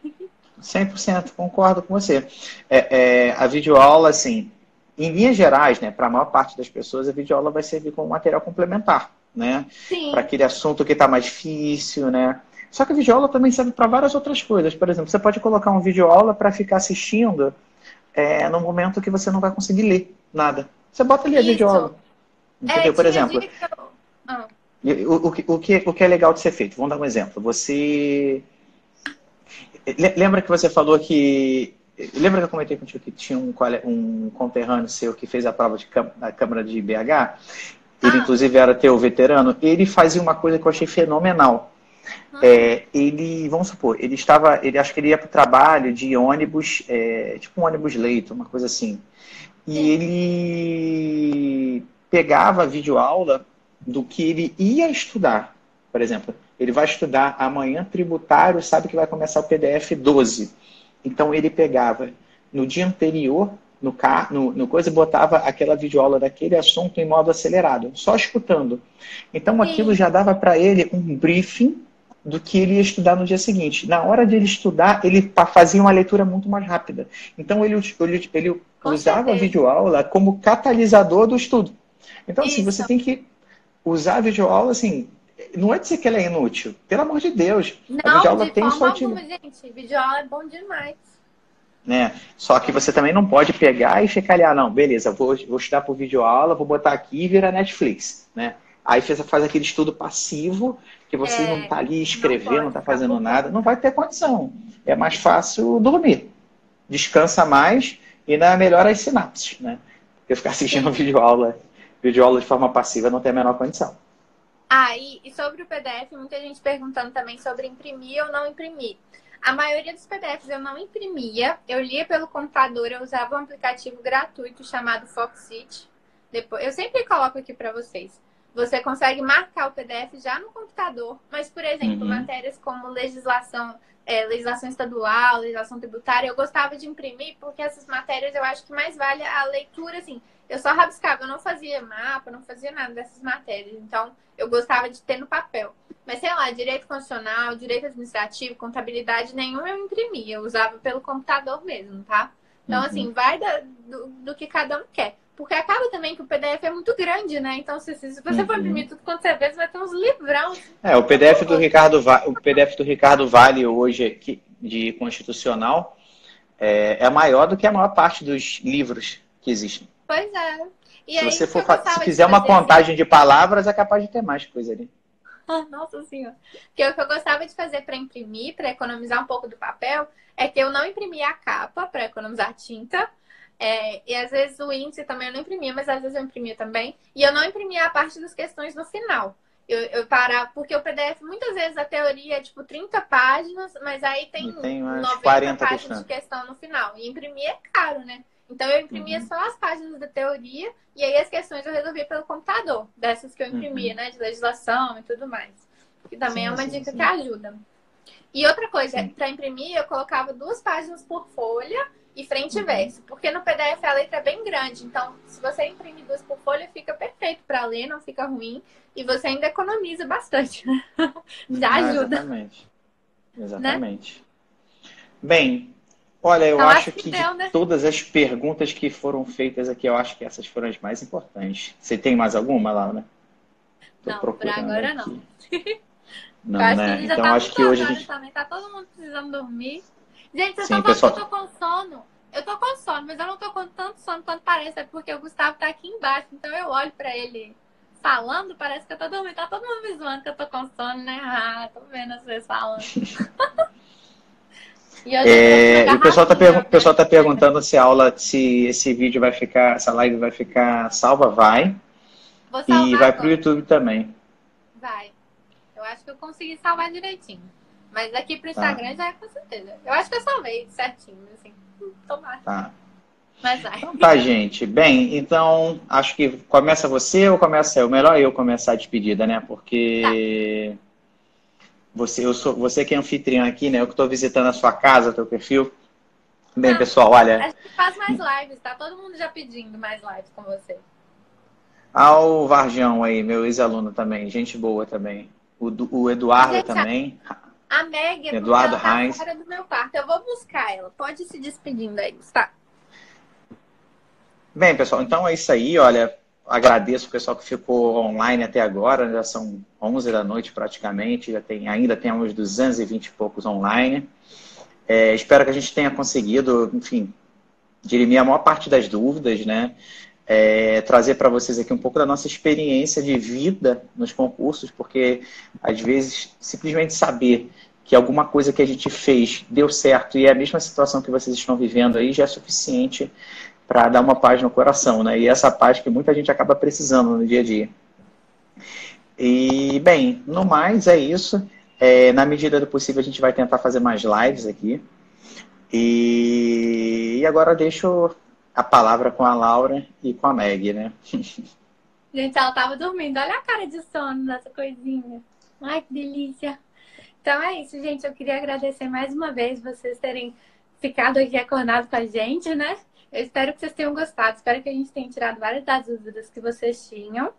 100% concordo com você. É, é, a videoaula, assim, em linhas gerais, né, para a maior parte das pessoas, a videoaula vai servir como material complementar, né? Para aquele assunto que está mais difícil, né? Só que a videoaula também serve para várias outras coisas. Por exemplo, você pode colocar um videoaula para ficar assistindo é, no momento que você não vai conseguir ler nada. Você bota ali Isso. a videoaula. Entendeu? É, Por exemplo, ah. o, o, o, que, o que é legal de ser feito? Vamos dar um exemplo. Você. Lembra que você falou que. Lembra que eu comentei contigo que tinha um, um conterrâneo seu que fez a prova de da Câmara de BH? Ele, ah. inclusive, era teu veterano. Ele fazia uma coisa que eu achei fenomenal. Ah. É, ele, vamos supor, ele estava, ele acho que ele ia para o trabalho de ônibus, é, tipo um ônibus leito, uma coisa assim. E Sim. ele pegava a videoaula do que ele ia estudar. Por exemplo, ele vai estudar amanhã tributário, sabe que vai começar o PDF 12. Então ele pegava no dia anterior, no, car no, no coisa, botava aquela videoaula daquele assunto em modo acelerado, só escutando. Então aquilo já dava para ele um briefing do que ele ia estudar no dia seguinte. Na hora de ele estudar, ele fazia uma leitura muito mais rápida. Então ele, ele, ele usava a videoaula como catalisador do estudo. Então, Isso. assim, você tem que usar a videoaula, assim, não é dizer que ela é inútil. Pelo amor de Deus. Não, a videoaula de tem forma alguma, gente. Videoaula é bom demais. Né? Só que você também não pode pegar e ficar ali, ah, não, beleza, vou, vou estudar por videoaula, vou botar aqui e virar Netflix, né? Aí faz, faz aquele estudo passivo, que você é, não está ali escrevendo, não está fazendo nada, não vai ter condição. É mais fácil dormir. Descansa mais e ainda melhora as sinapses, né? Porque ficar assistindo videoaula, videoaula de forma passiva não tem a menor condição. Ah, e, e sobre o PDF, muita gente perguntando também sobre imprimir ou não imprimir. A maioria dos PDFs eu não imprimia, eu lia pelo computador, eu usava um aplicativo gratuito chamado Foxit. Depois, eu sempre coloco aqui para vocês. Você consegue marcar o PDF já no computador, mas, por exemplo, uhum. matérias como legislação, é, legislação estadual, legislação tributária, eu gostava de imprimir porque essas matérias eu acho que mais vale a leitura, assim. Eu só rabiscava, eu não fazia mapa, não fazia nada dessas matérias. Então, eu gostava de ter no papel. Mas, sei lá, direito constitucional, direito administrativo, contabilidade, nenhum eu imprimia. Eu usava pelo computador mesmo, tá? Então, assim, uhum. assim, vai da, do, do, que cada um quer. Porque acaba também que o PDF é muito grande, né? Então, se, se você uhum. for imprimir tudo quanto você vê, você vai ter uns livrão. É, o PDF do Ricardo, o PDF do Ricardo Vale hoje de constitucional é, é maior do que a maior parte dos livros que existem. Pois é. E se você for, se fizer uma contagem de palavras, é capaz de ter mais coisa ali. Nossa senhora. Porque o que eu gostava de fazer para imprimir, para economizar um pouco do papel, é que eu não imprimia a capa para economizar tinta. É, e às vezes o índice também eu não imprimia, mas às vezes eu imprimia também. E eu não imprimia a parte das questões no final. Eu, eu parar, porque o PDF, muitas vezes a teoria é tipo 30 páginas, mas aí tem, tem 90 páginas questão. de questão no final. E imprimir é caro, né? Então eu imprimia uhum. só as páginas da teoria e aí as questões eu resolvia pelo computador, dessas que eu imprimia, uhum. né? De legislação e tudo mais. Que também sim, é uma sim, dica sim. que ajuda. E outra coisa, para imprimir, eu colocava duas páginas por folha e frente e uhum. verso. Porque no PDF a letra é bem grande. Então, se você imprimir duas por folha, fica perfeito para ler, não fica ruim. E você ainda economiza bastante. Já ajuda. Exatamente. Exatamente. Né? Bem, Olha, eu então, acho, acho, que, deu, de né? todas as perguntas que foram feitas aqui, eu acho que essas foram as mais importantes. Você tem mais alguma, Laura? Tô não, por agora aqui. não. Não, acho né? então tá acho que hoje a gente também tá todo mundo precisando dormir. Gente, vocês estão pessoal... que eu tô com sono. Eu tô com sono, mas eu não tô com tanto sono quanto parece, é porque o Gustavo tá aqui embaixo, então eu olho para ele falando, parece que eu tô dormindo. Tá todo mundo me zoando que eu tô com sono, né? Ah, tô vendo vocês falando. E, é, o pessoal está pessoal tá perguntando se a aula, se esse vídeo vai ficar, essa live vai ficar salva, vai. e vai para o YouTube também. Vai. Eu acho que eu consegui salvar direitinho. Mas aqui pro tá. Instagram tá. já é com certeza. Eu acho que eu salvei certinho, assim. Tomara. Tá. Mas vai. Então tá, gente. Bem, então acho que começa você ou começa eu? Melhor eu começar a despedida, né? Porque. Tá. Você, eu sou, você que é anfitriã aqui, né? Eu que estou visitando a sua casa, teu perfil. Bem, Não, pessoal, olha. A gente faz mais lives, tá? Todo mundo já pedindo mais lives com você. Ao Varjão aí, meu ex-aluno também, gente boa também. O, o Eduardo gente, também. A Meg, Eduardo tá Heinz. fora do meu quarto. Eu vou buscar ela. Pode ir se despedindo aí, Gustavo. Bem, pessoal, então é isso aí. Olha, agradeço o pessoal que ficou online até agora, já são 11 da noite praticamente, já tem, ainda tem uns 220 e poucos online. É, espero que a gente tenha conseguido, enfim, dirimir a maior parte das dúvidas, né? É, trazer para vocês aqui um pouco da nossa experiência de vida nos concursos, porque às vezes simplesmente saber que alguma coisa que a gente fez deu certo e é a mesma situação que vocês estão vivendo aí já é suficiente para dar uma paz no coração, né? E essa paz que muita gente acaba precisando no dia a dia. E, bem, no mais é isso. É, na medida do possível, a gente vai tentar fazer mais lives aqui. E, e agora deixo a palavra com a Laura e com a Meg, né? Gente, ela tava dormindo. Olha a cara de sono dessa coisinha. Ai, que delícia. Então é isso, gente. Eu queria agradecer mais uma vez vocês terem ficado aqui acordados com a gente, né? Eu espero que vocês tenham gostado. Espero que a gente tenha tirado várias das dúvidas que vocês tinham.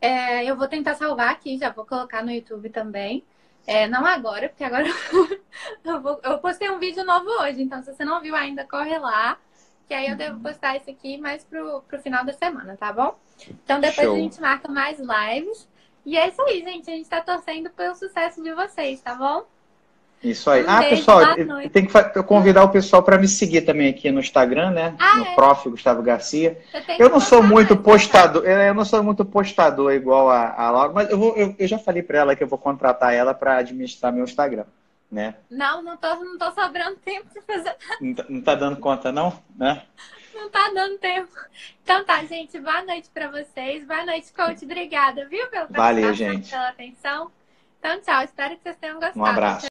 É, eu vou tentar salvar aqui, já vou colocar no YouTube também. É, não agora, porque agora eu, vou, eu postei um vídeo novo hoje. Então, se você não viu ainda, corre lá. Que aí eu devo uhum. postar esse aqui mais pro, pro final da semana, tá bom? Então, depois Show. a gente marca mais lives. E é isso aí, gente. A gente tá torcendo pelo sucesso de vocês, tá bom? Isso aí. Um ah, pessoal, tem que convidar o pessoal para me seguir também aqui no Instagram, né? Ah, no é? Prof. Gustavo Garcia. Eu não sou muito postador, eu não sou muito postador igual a, a Laura, mas eu, vou, eu, eu já falei para ela que eu vou contratar ela para administrar meu Instagram. Né? Não, não tô, não tô sobrando tempo para fazer não, tá, não tá dando conta, não? Né? Não tá dando tempo. Então tá, gente. Boa noite para vocês. Boa noite, coach. Obrigada, viu, pelo Valeu, gente. pela atenção. Então, tchau. Espero que vocês tenham gostado. Um abraço.